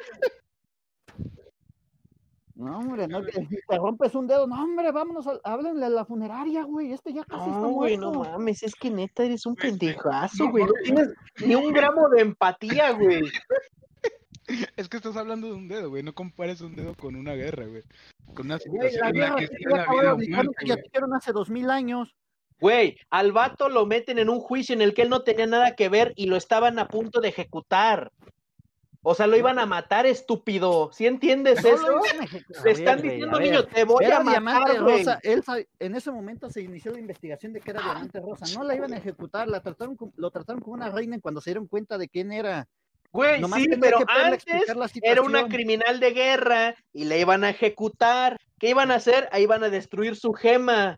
No, hombre, no, te rompes un dedo, no, hombre, vámonos, a, háblenle a la funeraria, güey, este ya casi está No, güey, no muerto. mames, es que neta eres un Güey, sí. pendejazo, No, güey. No tienes ni un gramo de empatía, güey. Es que estás hablando de un dedo, güey. No compares un dedo con una guerra, güey. Con una Güey, situación la en la que que güey. hace dos mil años. Güey, al vato lo meten en un juicio en el que él no tenía nada que ver y lo estaban a punto de ejecutar. O sea, lo iban a matar, estúpido. ¿Sí entiendes No lo eso? iban a ejecutar. Le están ver, diciendo, ver. niño, te voy Era a diamante matar, güey. rosa. Él, en ese momento se inició la investigación de que era diamante rosa. No la iban a ejecutar, la trataron como- lo trataron como una reina cuando se dieron cuenta de quién era. Güey, Nomás sí, pero antes la era una criminal de guerra y le iban a ejecutar. ¿Qué iban a hacer? Ahí iban a destruir su gema.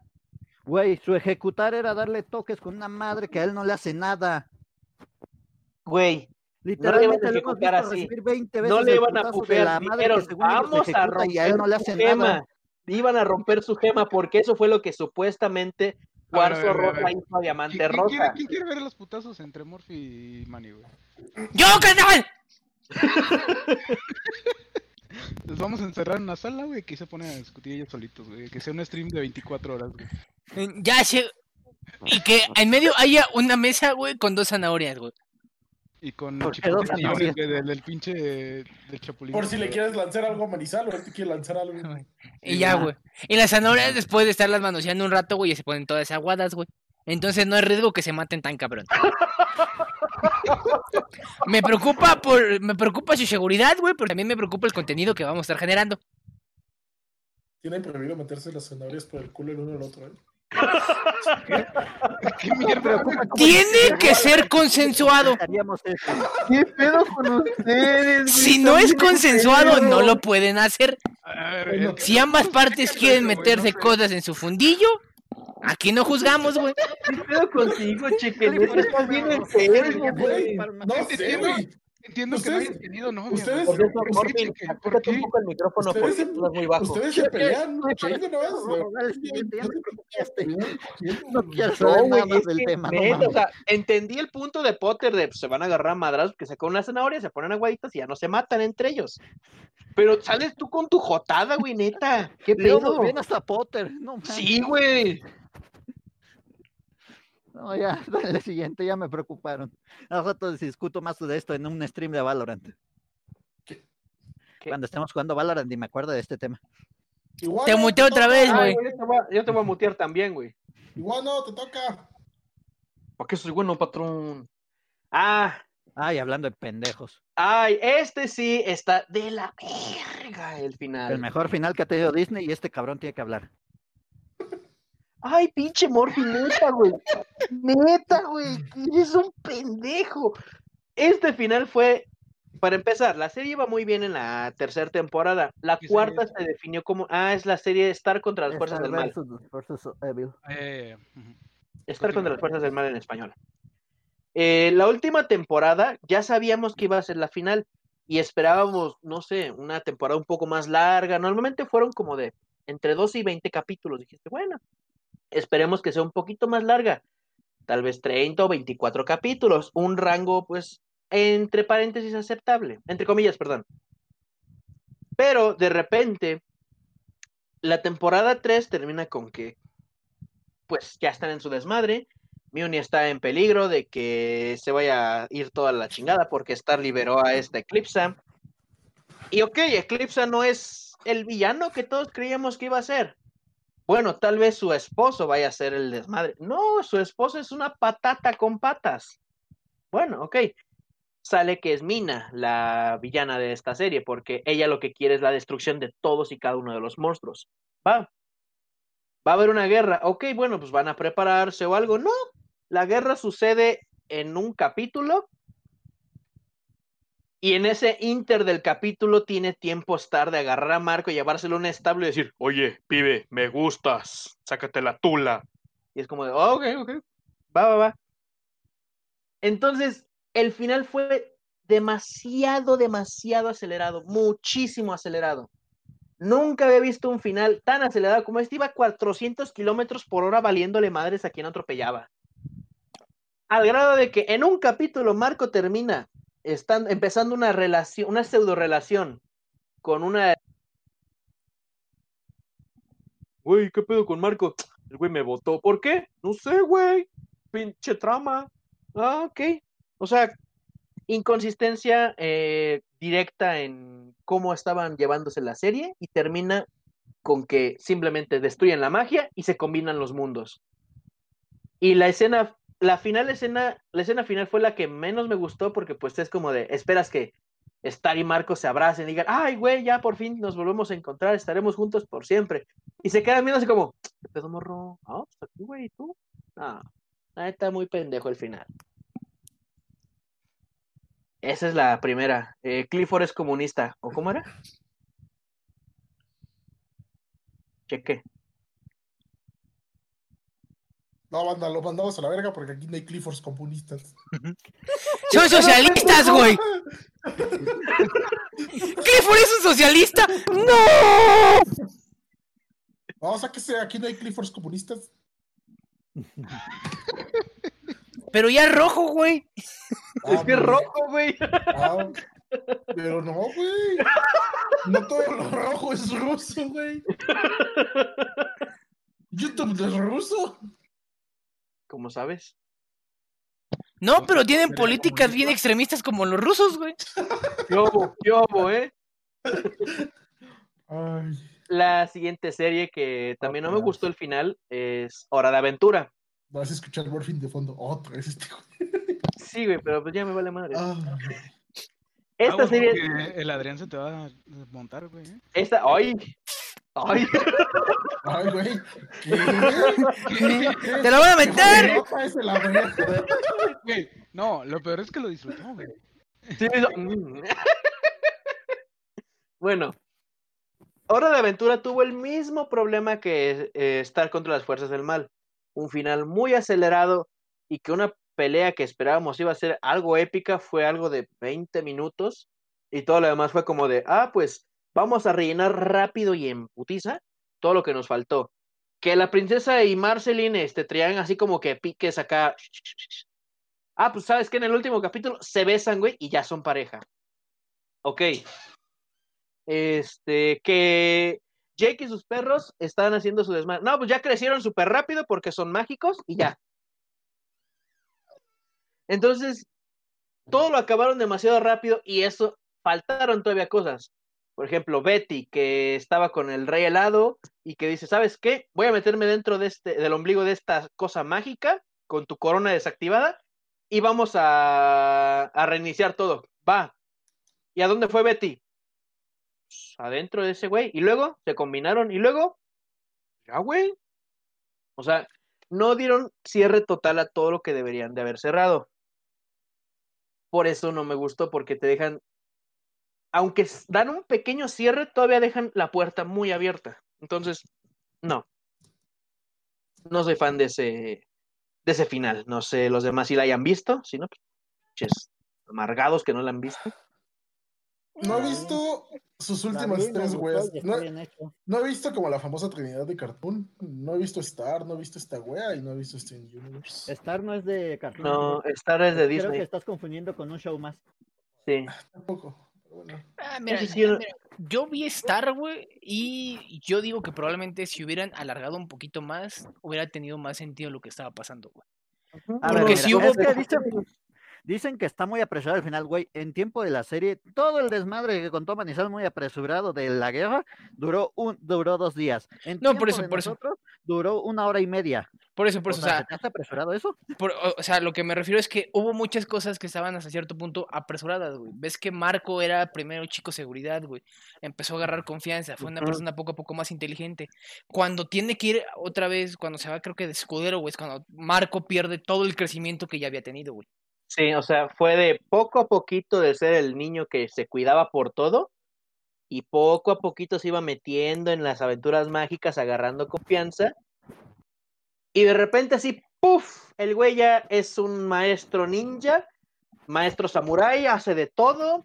Güey, su ejecutar era darle toques con una madre que a él no le hace nada. Güey, Literalmente a le hemos ejecutar visto así. recibir 20 veces no le iban a pufear. la madre Dijeron, que vamos a romper y a él no le su hacen gema. nada. Iban a romper su gema porque eso fue lo que supuestamente Cuarzo Rosa hizo a Diamante ¿Quién, quién quiere, Rosa. quién quiere ver los putazos entre Morphy y Manny, güey? ¡Yo, carnal! Los vamos a encerrar en una sala, güey, que se ponen a discutir ellos solitos, güey. Que sea un stream de 24 horas, güey. Ya sé. Y que en medio haya una mesa, güey, con dos zanahorias, güey. Y con ¿Por qué dos chipotes zanahorias? millones, del, del pinche del chapulín. Por si le quieres lanzar algo a Manizal o él te quiere lanzar algo. Y ya, güey. Y las zanahorias, después de estarlas manoseando un rato, güey, ya se ponen todas aguadas, güey. Entonces no hay riesgo que se maten tan cabrón. me preocupa por, me preocupa su seguridad, güey, pero también me preocupa el contenido que vamos a estar generando. Tienen prohibido meterse las zanahorias por el culo el uno al otro, ¿eh? ¿Qué mierda? Tiene que ser consensuado. Haríamos eso. ¿Qué pedo con ustedes? Si no es consensuado, no lo pueden hacer. Si ambas partes quieren meterse cosas en su fundillo, aquí no juzgamos, güey. ¿Qué pedo contigo, cheque? Neta, estás bien enfermo, güey. No sé, güey. Entiendo que no hay Ustedes- entendido, ¿no? ustedes- Por ¿Por poco el micrófono Ustedes porque se- estás muy bajo. Ustedes se pelean. No, quiero saber nada más del que, tema, o sea, entendí el punto de Potter de pues, se van a agarrar a madras porque se con una zanahoria, se ponen aguaditas y ya no se matan entre ellos. Pero sales tú con tu jotada, güey, neta. ¿Qué pedo? bien hasta Potter. No. Sí, güey. No, ya, dale siguiente, ya me preocuparon. Al rato discuto más de esto en un stream de Valorant. Cuando estemos jugando Valorant y me acuerdo de este tema. Igual Te muteo otra vez, Ay, güey. yo, te voy a, yo te voy a mutear también, güey. Igual no, te toca. ¿Para qué soy bueno, patrón? Ah, Ay, hablando de pendejos. ay, este sí está de la verga el El final. mejor final que ha tenido Disney y este cabrón tiene que hablar. Ay, pinche Morphy, neta, güey. Neta, güey. Eres un pendejo. Este final fue, para empezar, la serie iba muy bien en la tercera temporada. La ¿Qué serie cuarta se definió como, ah, es la serie Star contra las fuerzas del mal. Eh. Star contra las fuerzas del mal en español. Eh, la última temporada ya sabíamos que iba a ser la final y esperábamos, no sé, una temporada un poco más larga. Normalmente fueron como de entre 12 y 20 capítulos. Dijiste, bueno, esperemos que sea un poquito más larga, tal vez 30 o 24 capítulos, un rango pues entre paréntesis aceptable, entre comillas, perdón. Pero de repente, la temporada 3 termina con que pues ya están en su desmadre, Muni está en peligro de que se vaya a ir toda la chingada porque Star liberó a esta Eclipse. Y ok, Eclipse no es el villano que todos creíamos que iba a ser. Bueno, tal vez su esposo vaya a ser el desmadre. No, su esposo es una patata con patas. Bueno, ok. Sale que es Mina, la villana de esta serie, porque ella lo que quiere es la destrucción de todos y cada uno de los monstruos. Va. Va a haber una guerra. Ok, bueno, pues van a prepararse o algo. No, la guerra sucede en un capítulo y en ese inter del capítulo tiene tiempo estar de agarrar a Marco y llevárselo a un establo y decir, oye, pibe, me gustas, sácate la tula. Y es como de, oh, ok, ok, va, va, va. Entonces, el final fue demasiado, demasiado acelerado, muchísimo acelerado. Nunca había visto un final tan acelerado como este. Iba a 400 kilómetros por hora valiéndole madres a quien atropellaba. Al grado de que en un capítulo Marco termina están empezando una relación, una pseudo relación con una. Güey, ¿qué pedo con Marco? El güey me votó. ¿Por qué? No sé, güey. Pinche trama. Ah, ok. O sea, inconsistencia eh, directa en cómo estaban llevándose la serie y termina con que simplemente destruyen la magia y se combinan los mundos. Y la escena la final escena, la escena final fue la que menos me gustó porque pues es como de, esperas que Star y Marco se abracen y digan, ay, güey, ya por fin nos volvemos a encontrar, estaremos juntos por siempre. Y se quedan viendo así como, ¿qué pedo morro? Ah, pues aquí, güey, ¿tú? Ah, está muy pendejo el final. Esa es la primera. Eh, Clifford es comunista. ¿O cómo era? Cheque. No, banda, lo mandamos a la verga porque aquí no hay Cliffords comunistas. ¡Son socialistas, güey! ¿Clifford es un socialista? ¡No! Vamos a que sea, aquí no hay Cliffords comunistas. Pero ya es rojo, güey. Ah, es que es rojo, güey. Ah, pero no, güey. No todo lo rojo es ruso, güey. YouTube es ruso. ¿Cómo sabes? No, pero tienen políticas bien extremistas como los rusos, güey. ¿Qué obo, qué obo, eh? La siguiente serie que también no me gustó el final es Hora de Aventura. Vas a escuchar Morphin de fondo. Otra vez este Sí, güey, pero pues ya me vale madre. Ah. Esta Aguas, serie. El Adrián se te va a montar, güey. ¿eh? Esta. ¡Ay! ¡Ay! Ay, güey. ¡Te lo voy a meter! Güey, No, lo peor es que lo disfrutó, güey. Sí, me hizo- bueno, Hora de Aventura tuvo el mismo problema que eh, estar contra las fuerzas del mal. Un final muy acelerado y que una pelea que esperábamos iba a ser algo épica fue algo de 20 minutos y todo lo demás fue como de, ah, pues vamos a rellenar rápido y en putiza todo lo que nos faltó. Que la princesa y Marceline este, traían así como que piques acá. Ah, pues sabes que en el último capítulo se besan, güey, y ya son pareja. Ok. Este, que Jake y sus perros están haciendo su desmadre. No, pues ya crecieron súper rápido porque son mágicos y ya. Entonces, todo lo acabaron demasiado rápido y eso, faltaron todavía cosas. Por ejemplo, Betty, que estaba con el rey helado y que dice, ¿sabes qué? Voy a meterme dentro de este, del ombligo de esta cosa mágica con tu corona desactivada y vamos a, reiniciar todo. Va. ¿Y a dónde fue Betty? Pues, adentro de ese güey. Y luego se combinaron y luego, ya, güey. O sea, no dieron cierre total a todo lo que deberían de haber cerrado. Por eso no me gustó, porque te dejan, aunque dan un pequeño cierre, todavía dejan la puerta muy abierta. Entonces, no. No soy fan de ese, de ese final. No sé los demás si la hayan visto, si no, pues, pinches amargados que no la han visto. No he visto sus últimas tres weas. No, he visto como la famosa trinidad de Cartoon. No he visto Star, no he visto esta wea y no he visto Steam Universe. Star no es de Cartoon No. Star es de Creo que Disney. estás confundiendo con un show más. Sí. Tampoco. Bueno. Ah, mira, mira, yo vi Star, güey, y yo digo que probablemente si hubieran alargado un poquito más, hubiera tenido más sentido lo que estaba pasando, güey. A Porque ver, sí mira, hubo- es que dicen, dicen que está muy apresurado al final, güey. En tiempo de la serie, todo el desmadre que contó Manizal muy apresurado de la guerra duró un, duró dos días. En No, por eso, por eso. Duró una hora y media. Por eso, por O eso, o sea, sea, ¿se te hace apresurado eso? por- o- o sea, lo que me refiero es que hubo muchas cosas que estaban hasta cierto punto apresuradas, güey. Ves que Marco era primero chico seguridad, güey. Empezó a agarrar confianza, fue una persona poco a poco más inteligente. Cuando tiene que ir otra vez, cuando se va creo que de escudero, güey, es cuando Marco pierde todo el crecimiento que ya había tenido, güey. Sí, o sea, fue de poco a poquito de ser el niño que se cuidaba por todo y poco a poquito se iba metiendo en las aventuras mágicas, agarrando confianza. Y de repente así, ¡puf! El güey ya es un maestro ninja, maestro samurái, hace de todo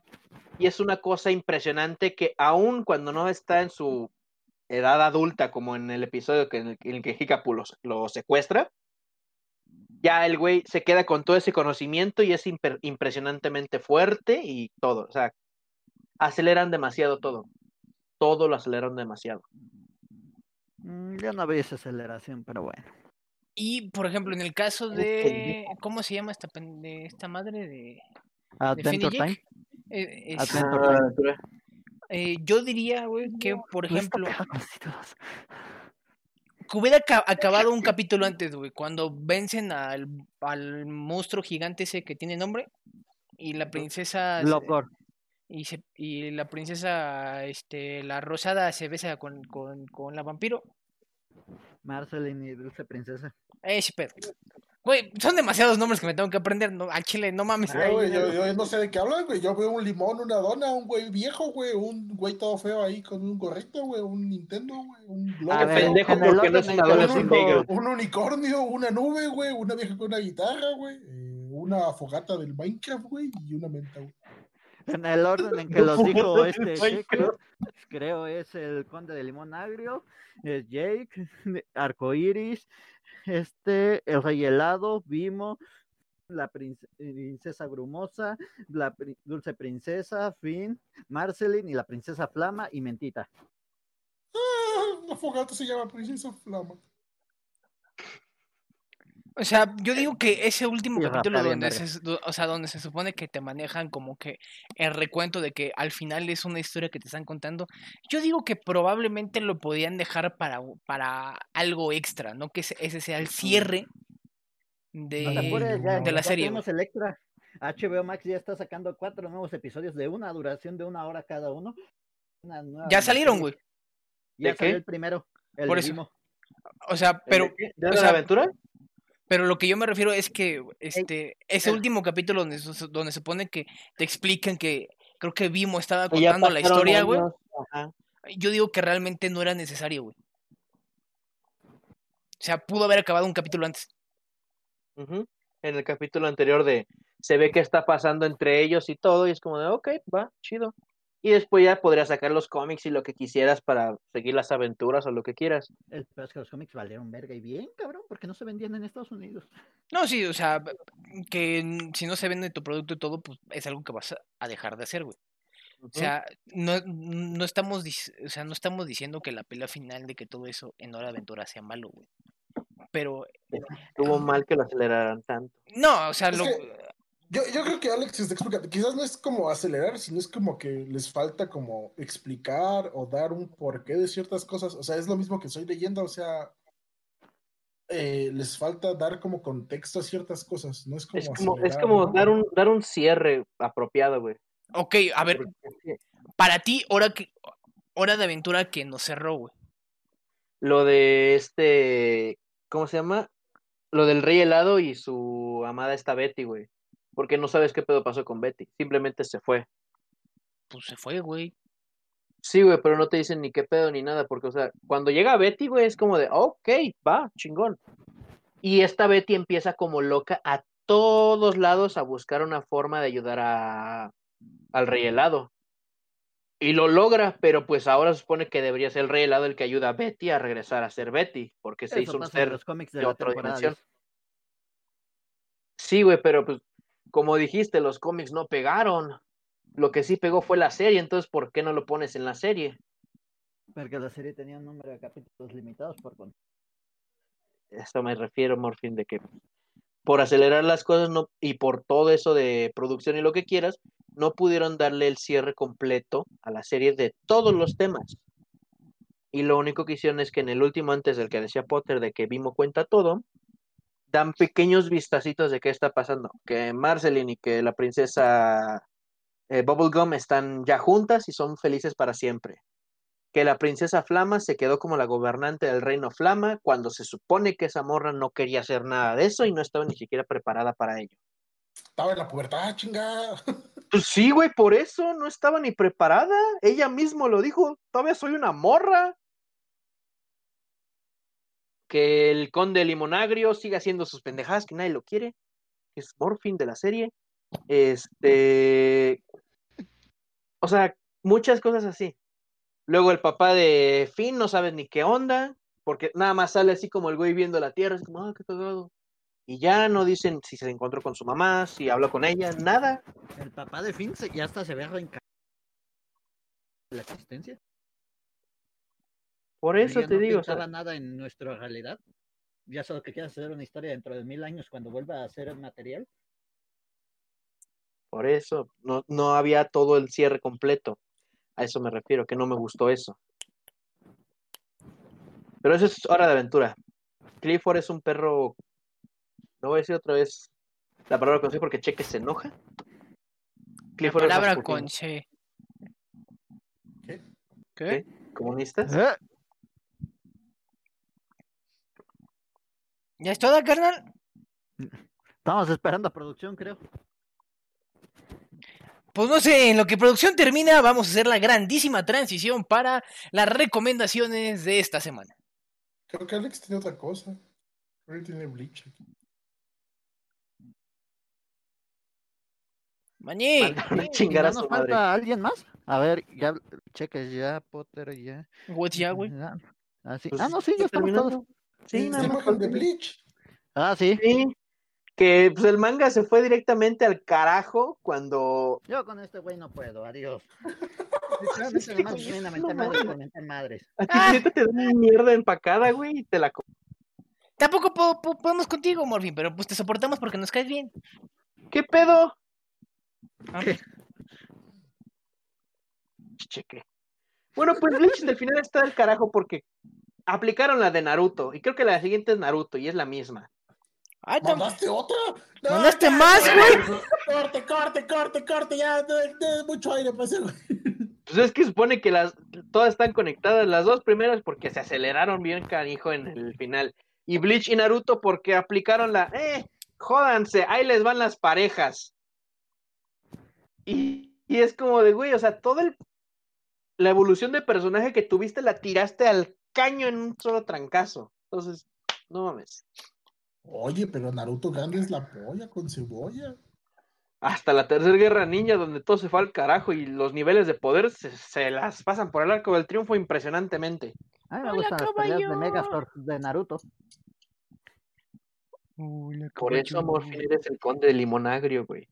y es una cosa impresionante que aún cuando no está en su edad adulta, como en el episodio que, en, el, que Hikapu lo, lo secuestra, ya el güey se queda con todo ese conocimiento y es impresionantemente fuerte y todo. O sea, aceleran demasiado todo. Todo lo aceleran demasiado. Mm, yo no vi esa aceleración, pero bueno. Y, por ejemplo, en el caso de... ¿Cómo se llama esta, de esta madre de... de Adventure Finny Time. Eh, es- Adventure eh, yo diría, güey, que, por ejemplo... que hubiera aca- acabado un capítulo antes, güey, cuando vencen al, al monstruo gigante ese que tiene nombre y la princesa Gore. Y, se- y la princesa este la rosada se besa con, con, con la vampiro. Marceline y Dulce Princesa. Ese pedo. Güey, son demasiados nombres que me tengo que aprender, no, al chile, no mames. Ah, güey, yo, yo no sé de qué hablan, güey. Yo veo un limón, una dona, un güey viejo, güey, un güey todo feo ahí con un gorrito, güey, un Nintendo, güey, un globo, pendejo no negro. un unicornio, una nube, güey, una vieja con una guitarra, güey, eh, una fogata del Minecraft, güey, y una menta, güey. En el orden en que los dijo este Checo, creo es el Conde de Limón Agrio, es Jake, Arcoiris, este, el Rey Helado, Vimo, la prince- princesa Grumosa, la pri- Dulce Princesa, Finn, Marceline y la Princesa Flama y Mentita. Ah, la fogata se llama Princesa Flama. O sea, yo digo que ese último Sí, capítulo donde se, o sea, donde se supone que te manejan como que el recuento de que al final es una historia que te están contando, yo digo que probablemente lo podían dejar para, para algo extra, no que ese, ese sea el cierre de, No te apures, ya- de la ya serie. tenemos el extra. HBO Max ya está sacando cuatro nuevos episodios de una duración de una hora cada uno. Una nueva Ya salieron, güey. Ya ¿De salió qué? el primero. El Por de eso. Vimo. O sea, pero, ¿De? ¿De o una sea, aventura? Pero lo que yo me refiero es que este ese el- último capítulo donde, donde se pone que te explican que creo que Vimo estaba contando la historia, güey. Yo digo que realmente no era necesario, güey. O sea, pudo haber acabado un capítulo antes. En el capítulo anterior de se ve qué está pasando entre ellos y todo, y es como de, ok, va, chido. Y después ya podrías sacar los cómics y lo que quisieras para seguir las aventuras o lo que quieras. El peor es que los cómics valieron verga y bien, cabrón, porque no se vendían en Estados Unidos. No, sí, o sea, que si no se vende tu producto y todo, pues es algo que vas a- dejar de hacer, güey. O sea, no, no estamos, o sea, no estamos diciendo que la pelea final de que todo eso en Hora de Aventura sea malo, güey. Pero, Estuvo mal que lo aceleraran tanto. no, o sea, lo, que- Yo, yo creo que Alex está explicando, quizás no es como acelerar, sino es como que les falta como explicar o dar un porqué de ciertas cosas. O sea, es lo mismo que soy leyenda, o sea, eh, les falta dar como contexto a ciertas cosas. No es como Es como, es como ¿no? dar un, dar un cierre apropiado, güey. ok, a ver, para ti, hora que, Hora de Aventura que nos cerró, güey. Lo de este, ¿cómo se llama? Lo del rey helado y su amada esta Betty, güey. Porque no sabes qué pedo pasó con Betty. Simplemente se fue. Pues se fue, güey. Sí, güey, pero no te dicen ni qué pedo ni nada, porque, o sea, cuando llega Betty, güey, es como de, ok, va, chingón. Y esta Betty empieza como loca a todos lados a buscar una forma de ayudar a, al rey helado. Y lo logra, pero pues ahora se supone que debería ser el rey helado el que ayuda a Betty a regresar a ser Betty, porque se Eso hizo un ser los cómics de otra dimensión. 10. Sí, güey, pero pues como dijiste, los cómics no pegaron. Lo que sí pegó fue la serie, entonces ¿por qué no lo pones en la serie? Porque la serie tenía un número de capítulos limitados por con- Esto me refiero, Morfin, de que por acelerar las cosas no, y por todo eso de producción y lo que quieras, no pudieron darle el cierre completo a la serie de todos los temas. Y lo único que hicieron es que en el último, antes del que decía Potter, de que Vimo cuenta todo, dan pequeños vistacitos de qué está pasando. Que Marceline y que la princesa eh, Bubblegum están ya juntas y son felices para siempre. Que la princesa Flama se quedó como la gobernante del reino Flama cuando se supone que esa morra no quería hacer nada de eso y no estaba ni siquiera preparada para ello. Estaba en la pubertad, chingada. Pues sí, güey, por eso no estaba ni preparada. Ella mismo lo dijo, todavía soy una morra. Que el conde limonagrio siga haciendo sus pendejadas, que nadie lo quiere. Que es Morfin de la serie. Este. O sea, muchas cosas así. Luego el papá de Finn no sabes ni qué onda, porque nada más sale así como el güey viendo la tierra, es como, ah, qué cagado. Y ya no dicen si se encontró con su mamá, si habló con ella, nada. El papá de Finn ya hasta se ve en la existencia. Por eso te no digo, o sea, nada en nuestra realidad. Ya solo que quieras hacer una historia dentro de mil años cuando vuelva a ser material. Por eso, no, no había todo el cierre completo. A eso me refiero, que no me gustó eso. Pero eso es hora de aventura. Clifford es un perro. No voy a decir otra vez la palabra con C porque Cheque se enoja. La Clifford es palabra Rasputin. con C. ¿Qué? ¿Qué? ¿Comunistas? ¿Eh? ¿Ya es toda, carnal? Estamos esperando a producción, creo. Pues no sé, en lo que producción termina, vamos a hacer la grandísima transición para las recomendaciones de esta semana. Creo que Alex tiene otra cosa. Creo que tiene Bleach aquí. Mañé. Manda a ¿Y chingar no a su nos madre. falta alguien más? A ver, ya, cheques ya, Potter ya. What's ya, güey? Ah, sí. Pues, ah, no, sí, ya ¿está estamos todos. Sí, nada más imagen de Bleach. Ah, sí. Sí, que pues el manga se fue directamente al carajo cuando Yo con este güey no puedo, adiós. Literalmente nomás vienen a mentar madres por mentar madres. a ti Ah. neta te da una mierda empacada, güey, y te la co- Tampoco po- po- podemos contigo, Morfin, pero pues te soportamos porque nos caes bien. ¿Qué pedo? Ah, Cheque. Bueno, pues Bleach del final está del carajo porque aplicaron la de Naruto y creo que la siguiente es Naruto y es la misma. Ay, ¿Mandaste otra? No, ¿Mandaste ya, más, güey? Corte, corte, corte, corte, ya, de, de mucho aire para ese güey. Pues es que supone que las todas están conectadas, las dos primeras porque se aceleraron bien canijo en el final. Y Bleach y Naruto porque aplicaron la, eh, jódanse, ahí les van las parejas. Y, y es como de, güey, o sea, toda el- la evolución de personaje que tuviste la tiraste al caño en un solo trancazo. Entonces, no mames. Oye, pero Naruto grande es la polla con cebolla. Hasta la tercera guerra ninja, donde todo se fue al carajo y los niveles de poder se, se las pasan por el arco del triunfo impresionantemente. A mí me Hola, gustan las peleas de. Megazord de Naruto. Por eso, Morfin, eres el conde de limonagrio, güey.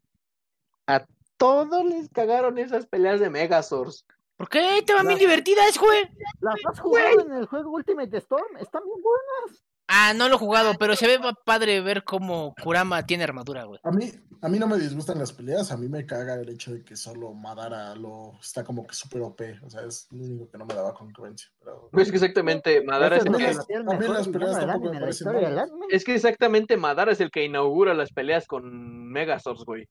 A todos les cagaron esas peleas de Megazords. ¿Por qué? Te van bien Las- divertidas, güey. Las has jugado en el juego Ultimate Storm, están bien buenas. Ah, no lo he jugado, pero se ve pa- padre ver cómo Kurama tiene armadura, güey. A mí, a mí no me disgustan las peleas, a mí me caga el hecho de que solo Madara lo está como que súper OP. O sea, es lo único que no me daba congruencia. Pero... Es que exactamente, Madara es es el que también las peleas tampoco me parecen es que exactamente Madara es el que inaugura las peleas con Megazords, güey.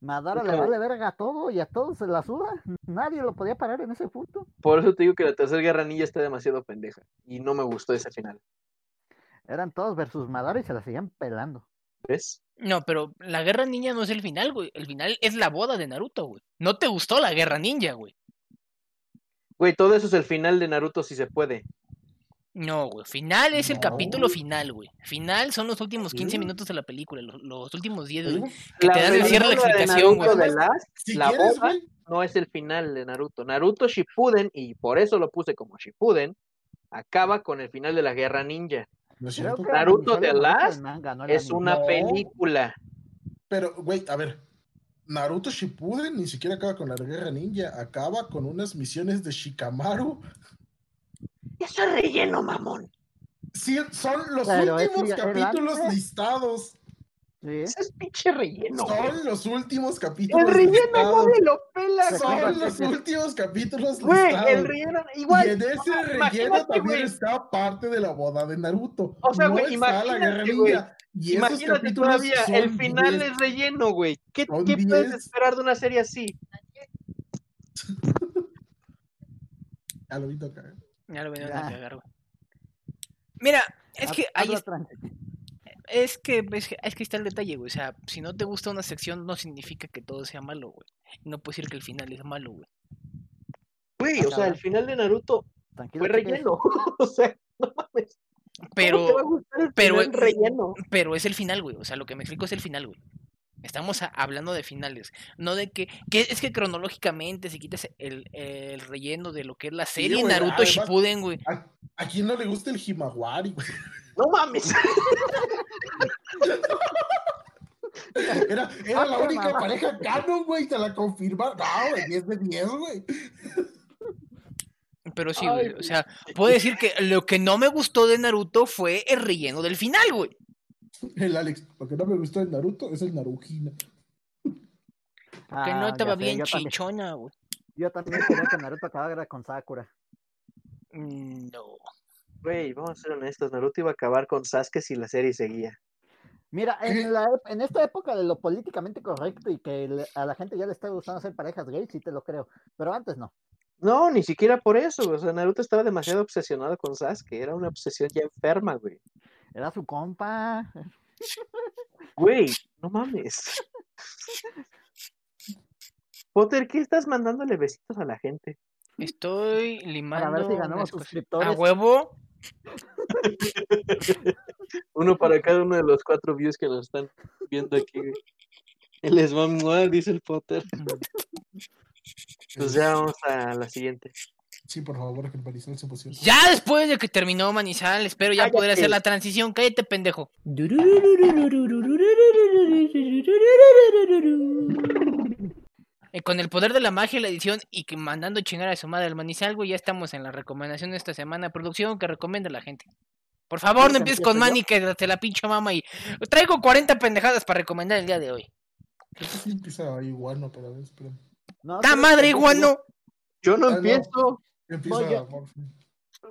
Madara le vale verga a todo y a todos se la suda. Nadie lo podía parar en ese punto. Por eso te digo que la tercera guerra ninja está demasiado pendeja. Y no me gustó ese final. Eran todos versus Madara y se la seguían pelando. ¿Ves? No, pero la guerra ninja no es el final, güey. El final es la boda de Naruto, güey. No te gustó la guerra ninja, güey. Güey, todo eso es el final de Naruto si se puede. No, güey. Final es el capítulo final, güey. Final son los últimos 15 Sí. minutos de la película, los, los últimos 10, Te güey. Que te dan el cierre de la explicación, Naruto güey. de Last, Si la quieres, güey, no es el final de Naruto. Naruto Shippuden, y por eso lo puse como Shippuden, acaba con el final de la Guerra Ninja. no Naruto solo The Naruto Last manga, Es una No. película. Pero, güey, a ver. Naruto Shippuden ni siquiera acaba con la guerra ninja, acaba con unas misiones de Shikamaru. Eso es relleno, mamón. Sí, son los últimos el capítulos listados. Sí. Eso es pinche relleno. güey. Son los últimos capítulos El relleno listados. nadie lo pela. Son los últimos capítulos Güey, listados. el relleno, igual. y en ese o sea, relleno también güey. está parte de la boda de Naruto. O sea, no güey, está la imagínate, guerra güey. ninja. Y esos Imagínate capítulos todavía, son el final 10. es relleno, güey. ¿Qué, puedes 10. esperar de una serie así? Ya lo vi tocar. Ya lo Ya. a cagar, güey. Mira, es que ahí es, es que es que es que está el detalle, güey. O sea, si no te gusta una sección, no significa que todo sea malo, güey. No puedes decir que el final es malo, güey. Güey, o sea, el final de Naruto Tranquilo, fue relleno. o sea, no mames. ¿Cómo te va a Pero, gustar el pero- final relleno? pero es el final, güey. O sea, lo que me explico es el final, güey. Estamos a- hablando de finales, no de que, que es que cronológicamente si quitas el, el relleno de lo que es la serie Naruto además- Shippuden, güey. ¿A, a quién no le gusta el Himawari? güey? No mames. Era, era la única mamá. pareja canon, güey, te la confirmaron. No, güey, 10 de 10, güey. Pero sí, Ay, güey. O sea, puedo decir que lo que no me gustó de Naruto fue el relleno del final, güey. El Alex, lo que no me gustó de Naruto es el Narujina. Que Ah, no estaba sé, bien chichona, güey. Yo también quería que Naruto acabara con Sakura. Mm, No. Güey, vamos a ser honestos. Naruto iba a acabar con Sasuke si la serie seguía. Mira, en, la, ep- en esta época de lo políticamente correcto y que le- a la gente ya le está gustando hacer parejas gays, sí te lo creo. Pero antes no. No, ni siquiera por eso. O sea, Naruto estaba demasiado obsesionado con Sasuke. Era una obsesión ya enferma, güey. Era su compa. Güey, no mames. Potter, ¿qué estás mandándole besitos a la gente? Estoy limando. Para ver si ganamos suscriptores. A huevo. Uno para cada uno de los cuatro views que nos están viendo aquí, güey. Les va a dice el Potter. Pues ya vamos a la siguiente. Sí, por favor, que el Marisol se emocione. Ya después de que terminó Manizal, espero ya poder Cállate. hacer la transición. Cállate, pendejo. Eh, con el poder de la magia y la edición y que mandando chingar a su madre al Manizal, güey, ya estamos en la recomendación de esta semana. Producción que recomienda a la gente. Por favor, ¿Quieres no empieces con? Manny, que te la pinche mama y traigo 40 pendejadas para recomendar el día de hoy. Creo que sí empieza igual, pero a ver, espera. No, ¡Ta sí, madre, iguano! Yo no Ah, no. empiezo. Empieza Voy yo. Morphy.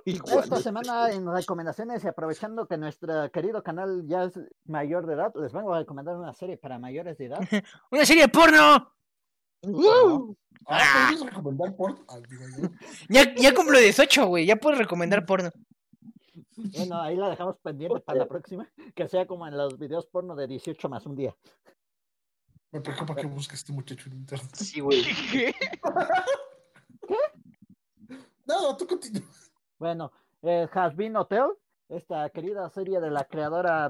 Esta semana en recomendaciones y aprovechando que nuestro querido canal ya es mayor de edad, les vengo a recomendar una serie para mayores de edad. ¡Una serie de porno! ¡Uh! Ah, ¿puedes recomendar por? Ah. Ya, ya cumplo 18, güey, ya puedo recomendar porno. Bueno, ahí la dejamos pendiente para la próxima, que sea como en los videos porno de 18 más un día. Me preocupa que busque este muchacho en internet. Sí, güey. ¿Qué? No, tú continúa. Bueno, eh, Has Been Hotel, esta querida serie de la creadora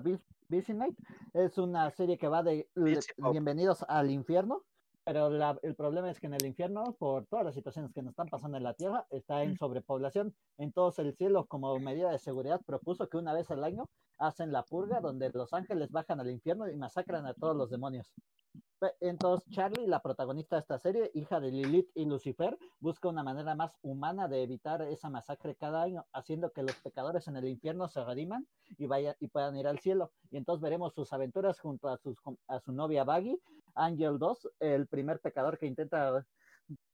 Busy Night, es una serie que va de. Bienvenidos al infierno, pero la- el problema es que en el infierno, por todas las situaciones que nos están pasando en la Tierra, está en sobrepoblación. Entonces el cielo, como medida de seguridad, propuso que una vez al año hacen la purga, donde los ángeles bajan al infierno y masacran a todos los demonios. Entonces Charlie, la protagonista de esta serie, hija de Lilith y Lucifer, busca una manera más humana de evitar esa masacre cada año, haciendo que los pecadores en el infierno se rediman y vayan y puedan ir al cielo. Y entonces veremos sus aventuras junto a, su novia Baggy, Angel 2, el primer pecador que intenta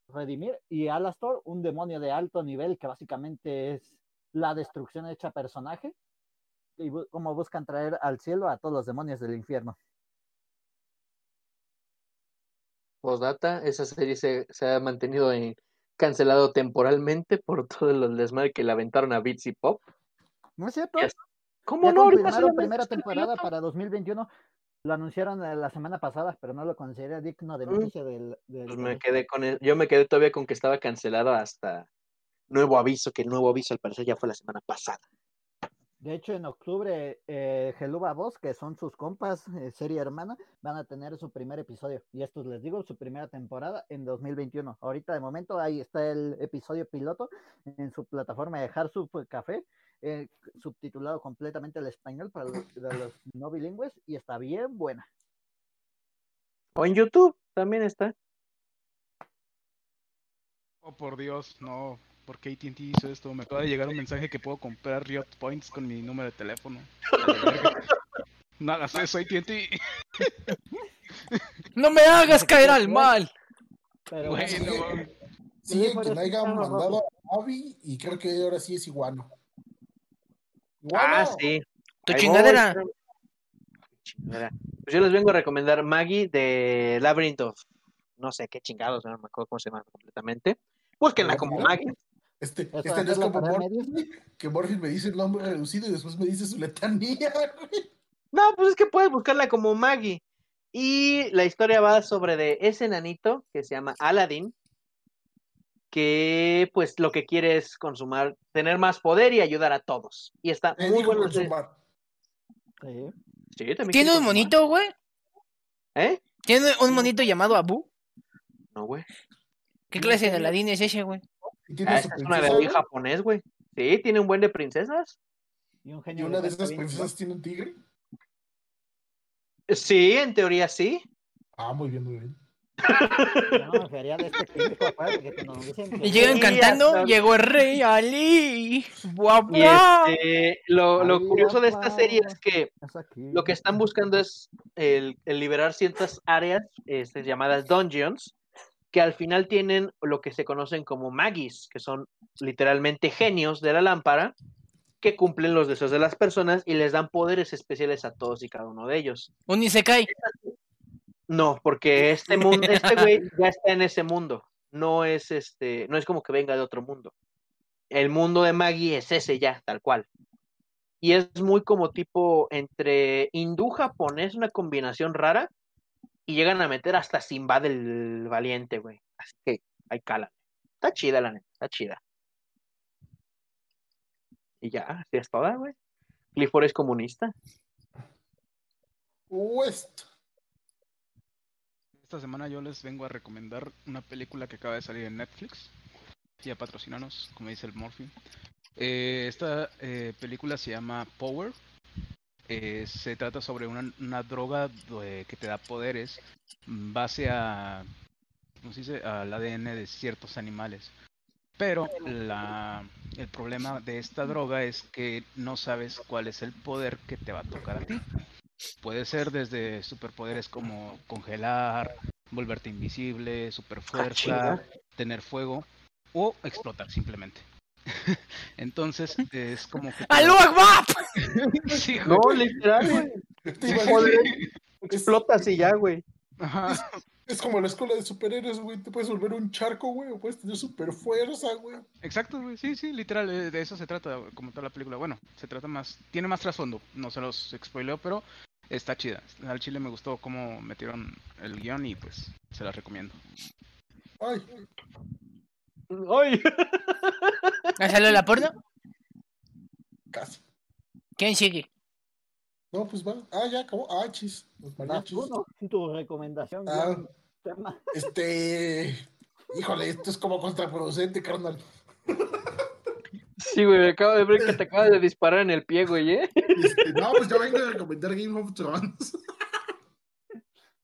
redimir, y Alastor, un demonio de alto nivel que básicamente es la destrucción hecha personaje, y bu- cómo buscan traer al cielo a todos los demonios del infierno. Postdata, esa serie se, se ha mantenido en, cancelado temporalmente por todo el desmadre que le aventaron a Bitsy Pop. ¿No es cierto? ¿Cómo Ya no? Confirmaron solamente primera temporada piloto. para 2021. Lo anunciaron eh, la semana pasada, pero no lo considera digno de Mm. noticia del, del- Pues me quedé con el- yo me quedé todavía con que estaba cancelado hasta nuevo aviso, que el nuevo aviso al parecer ya fue la semana pasada. De hecho, en octubre, eh, Geluba 2, que son sus compas, eh, serie hermana, van a tener su primer episodio. Y esto les digo, su primera temporada en 2021. Ahorita, de momento, ahí está el episodio piloto en su plataforma de Harsup Café, eh, subtitulado completamente al español para los, de los no bilingües, y está bien buena. O en YouTube también está. Oh, por Dios, no. ¿Por qué AT&T hizo esto? Me acaba de llegar un mensaje que puedo comprar Riot Points con mi número de teléfono. No hagas eso, AT&T. No me hagas caer al mal. Pero Bueno, sí. Sí, que le hayan mandado a Abby y creo que ahora sí es Iguano. Ah, ¡Iguano! sí. Tu Ahí chingadera. voy. Chingadera. Pues yo les vengo a recomendar Maggie de Labyrinth of. No sé qué chingados, no me acuerdo cómo se llama completamente. Búsquenla como Maggie. Este, este no es como Morphin, que Morphin me dice el nombre reducido y después me dice su letanía. güey. No, pues es que puedes buscarla como Maggie. Y la historia va sobre de ese nanito que se llama Aladdin, que pues lo que quiere es consumar, tener más poder y ayudar a todos. Y está Me muy bueno. consumar. sí. Sí, también ¿Tiene un consumar. monito, güey? ¿Eh? ¿Tiene un monito llamado Abu? No, güey. ¿Qué clase de Aladín es ese, güey? ¿Y tiene Ah, esa es una de japonés, güey. Sí, tiene un buen de princesas. Y un ¿Y genio una de repente esas princesas tiene un tigre? Sí, en teoría sí. Ah, muy bien, muy bien. igual. No, sería de este tipo, acuérdate que cuando nos dicen que- Y llegan cantando, hasta- llegó el rey Ali. Buah, Y buah. este, lo, lo Ay, curioso de esta serie es que Es lo que están buscando es el, el liberar ciertas áreas este, llamadas dungeons, que al final tienen lo que se conocen como magis, que son literalmente genios de la lámpara, que cumplen los deseos de las personas y les dan poderes especiales a todos y cada uno de ellos. Un Isekai. No, porque este mundo, este güey ya está en ese mundo. No es este, no es como que venga de otro mundo. El mundo de Maggie es ese ya, tal cual. Y es muy como tipo entre hindú japonés, una combinación rara, y llegan a meter hasta Simba del Valiente, güey. Así que ahí cala. Está chida la neta, está chida. Y ya, así es toda, güey. Clifford es comunista. West. Esta semana yo les vengo a recomendar una película que acaba de salir en Netflix. Ya patrocinanos, como dice el Morphy. Eh, esta eh, película se llama Power. Eh, se trata sobre una, una droga de- que te da poderes base a, ¿cómo se dice? al ADN de ciertos animales. Pero la, el problema de esta droga es que no sabes cuál es el poder que te va a tocar a ti. Puede ser desde superpoderes como congelar, volverte invisible, super fuerza, chinga. tener fuego o explotar simplemente. Entonces es como que... ¡Aló, Akbar! Sí. No, literal, güey. Explotas y ya, güey. Ajá. es como la escuela de superhéroes, güey. Te puedes volver un charco, güey, o puedes tener super fuerza, güey. Exacto, güey. Sí, sí, literal, eh, de eso se trata como toda la película. Bueno, se trata más, tiene más trasfondo, no se los spoileo, pero está chida. Al chile me gustó cómo metieron el guion y pues se las recomiendo. Ay, Ay. ¿Ya salió la porno? casi. ¿Quién sigue? No, pues va. Ah, ya acabó. Ah, chis. Los mariachis. ¿no? Tu recomendación. Ah. tema. Este. Híjole, esto es como contraproducente, carnal. Sí, güey, me acabo de ver que te acabas de disparar en el pie, güey, ¿eh? Este, no, pues yo vengo a recomendar Game of Thrones.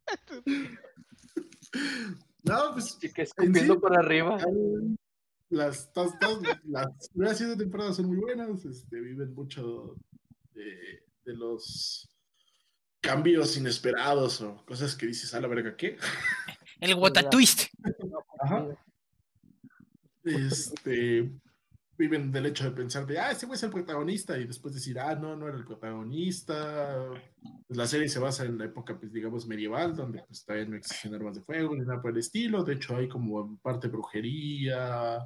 no, pues Y que escupiendo sí. por arriba. las, tas- tas- las primeras siete temporadas son muy buenas. Este, viven mucho de, de los cambios inesperados o cosas que dices, a la verga, ¿qué? El Watatwist. Ajá. Este, viven del hecho de pensar de, ah, ese güey es el protagonista, y después decir, ah, no, no era el protagonista. Pues la serie se basa en la época, pues, digamos, medieval, donde pues todavía no existían armas de fuego ni nada por el estilo. De hecho, hay como parte brujería.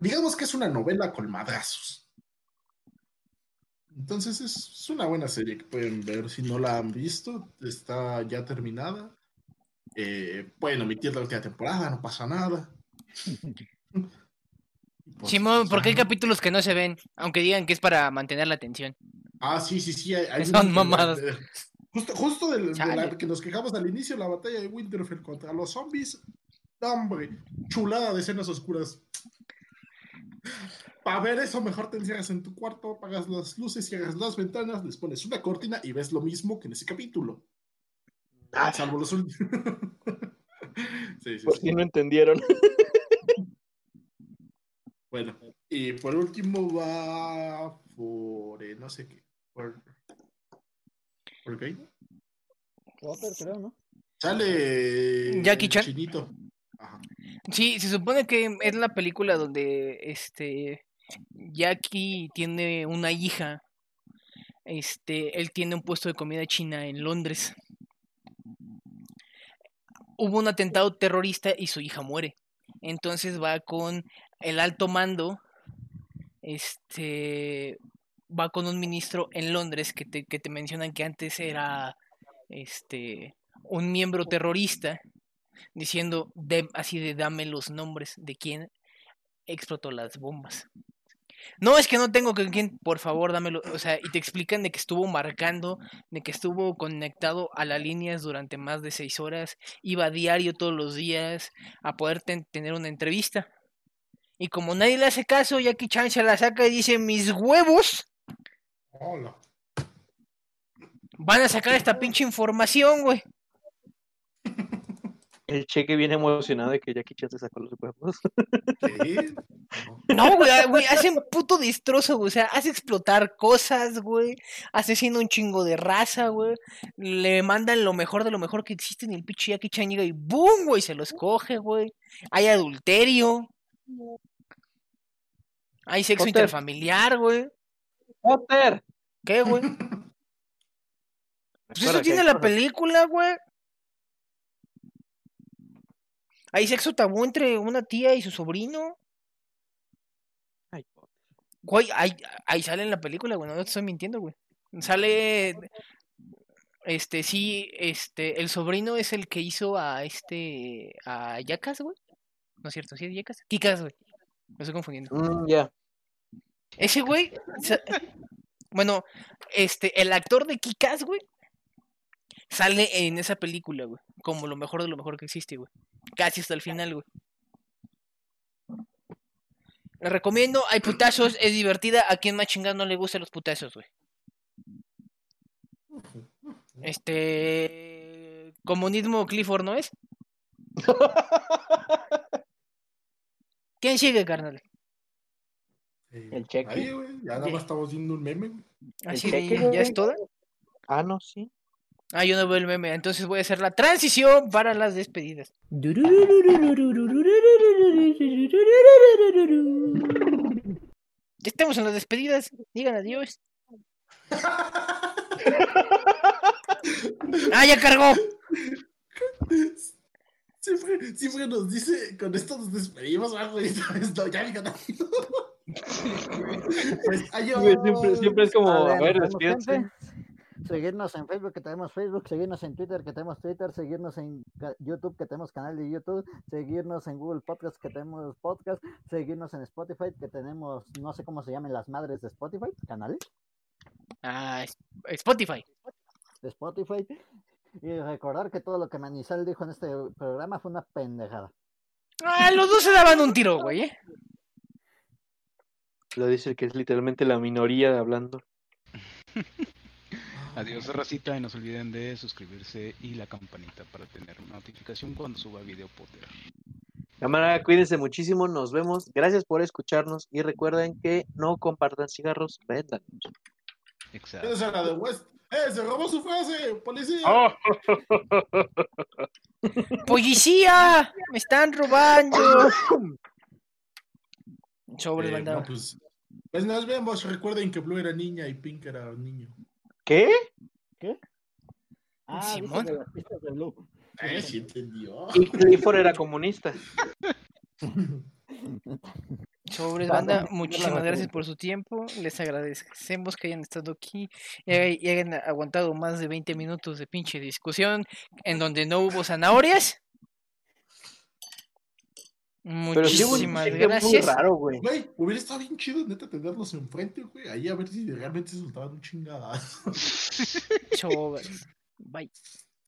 Digamos que es una novela con madrazos. Entonces es, es una buena serie que pueden ver si no la han visto. Está ya terminada. Eh, pueden omitir la última temporada, no pasa nada. Pues, Simón, porque hay capítulos que no se ven, aunque digan que es para mantener la atención. Ah, sí, sí, sí. Hay, hay Son mamadas. de- Justo, justo del- de, la que nos quejamos al inicio, la batalla de Winterfell contra los zombies. Hombre, chulada de escenas oscuras. Para ver eso, mejor te encierras en tu cuarto, apagas las luces, cierras las ventanas, les pones una cortina y ves lo mismo que en ese capítulo. Ah, Salvo los últimos. sí, sí, por sí. si no entendieron. Bueno, y por último va por eh, no sé qué. Por, ¿Por qué? Potter, creo, ¿no? Sale Jackie Chan. Chinito. Ajá. Sí, se supone que es la película donde este Jackie tiene una hija. Este, él tiene un puesto de comida china en Londres. Hubo un atentado terrorista y su hija muere. Entonces va con el alto mando. Este va con un ministro en Londres que te, que te mencionan que antes era este un miembro terrorista diciendo de- así de dame los nombres de quién explotó las bombas. No, es que no tengo con quién, por favor, dámelo. O sea, y te explican de que estuvo marcando, de que estuvo conectado a las líneas durante más de seis horas, iba a diario todos los días a poder ten- tener una entrevista. Y como nadie le hace caso, Jackie Chan se la saca y dice, mis huevos Hola. van a sacar esta pinche información, güey. El cheque viene emocionado de que Jackie Chan se sacó los huevos. Sí. No, güey, ah, güey, hace un puto destrozo, güey. O sea, hace explotar cosas, güey. Asesina un chingo de raza, güey. Le mandan lo mejor de lo mejor que existe en el pinche Jackie Chan llega y ¡boom, güey! Se los coge, güey. Hay adulterio. Hay sexo Potter. interfamiliar, güey. ¡Potter! ¿Qué, güey? Pues eso tiene la película, güey. Hay sexo tabú entre una tía y su sobrino. Ay, Potter. Güey, ahí, ahí sale en la película, güey, no te estoy mintiendo, güey. Sale, este, sí, este, el sobrino es el que hizo a este, a Yakas, güey. No es cierto, sí es Yakas. Kikas, güey. Me estoy confundiendo. Mm, ya. Ese güey, bueno, este, el actor de Kikas, güey, sale en esa película, güey, como lo mejor de lo mejor que existe, güey. Casi hasta el final, güey. Le recomiendo, hay putazos, es divertida. A quien más chingado no le gustan los putazos, güey. Este. Comunismo Clifford, ¿no es? ¿Quién sigue, carnal? El cheque. Ahí, güey. Ya nada más estamos viendo un meme. güey. Así cheque, de, ¿Ya es güey. toda? Ah, no, sí. Ah, yo no veo el meme, entonces voy a hacer la transición para las despedidas. Ya estamos en las despedidas, digan adiós. Ah, ya cargó. Siempre, siempre nos dice, con esto nos despedimos, güey. Esto, ya, mi canal. Pues, adiós. Siempre, siempre es como, a ver, gente. Seguirnos en Facebook, que tenemos Facebook, seguirnos en Twitter, que tenemos Twitter, seguirnos en YouTube, que tenemos canal de YouTube, seguirnos en Google Podcast, que tenemos podcast, seguirnos en Spotify, que tenemos, no sé cómo se llaman las madres de Spotify, canales Ah, Spotify. de Spotify. Y recordar que todo lo que Manizal dijo en este programa fue una pendejada. Ah, los dos se daban un tiro, güey. ¿eh? Lo dice el que es literalmente la minoría hablando. Adiós, racita, y no se olviden de suscribirse y la campanita para tener notificación cuando suba video Potter. Cámara, cuídense muchísimo, nos vemos. Gracias por escucharnos y recuerden que no compartan cigarros, vendan. Exacto. Esa es la de West. ¡Eh, se robó su frase! ¡Policía! Oh. ¡Policía! ¡Me están robando! Sobre Eh, no, pues, pues nos vemos. Recuerden que Blue era niña y Pink era niño. ¿Qué? Ah, Simón. de las pistas de Blue. Eh, sí entendió. Y Clifford era comunista. Perdón, banda, muchísimas gracias por su tiempo. Les agradecemos que hayan estado aquí y hay- y hayan aguantado más de 20 minutos de pinche discusión en donde no hubo zanahorias. Pero sí Muchísimas cheque muy gracias. raro, güey. Güey, hubiera estado bien chido, neta, tenerlos enfrente, güey. Ahí a ver si realmente se soltaban un chingadazo. Sobres. Bye.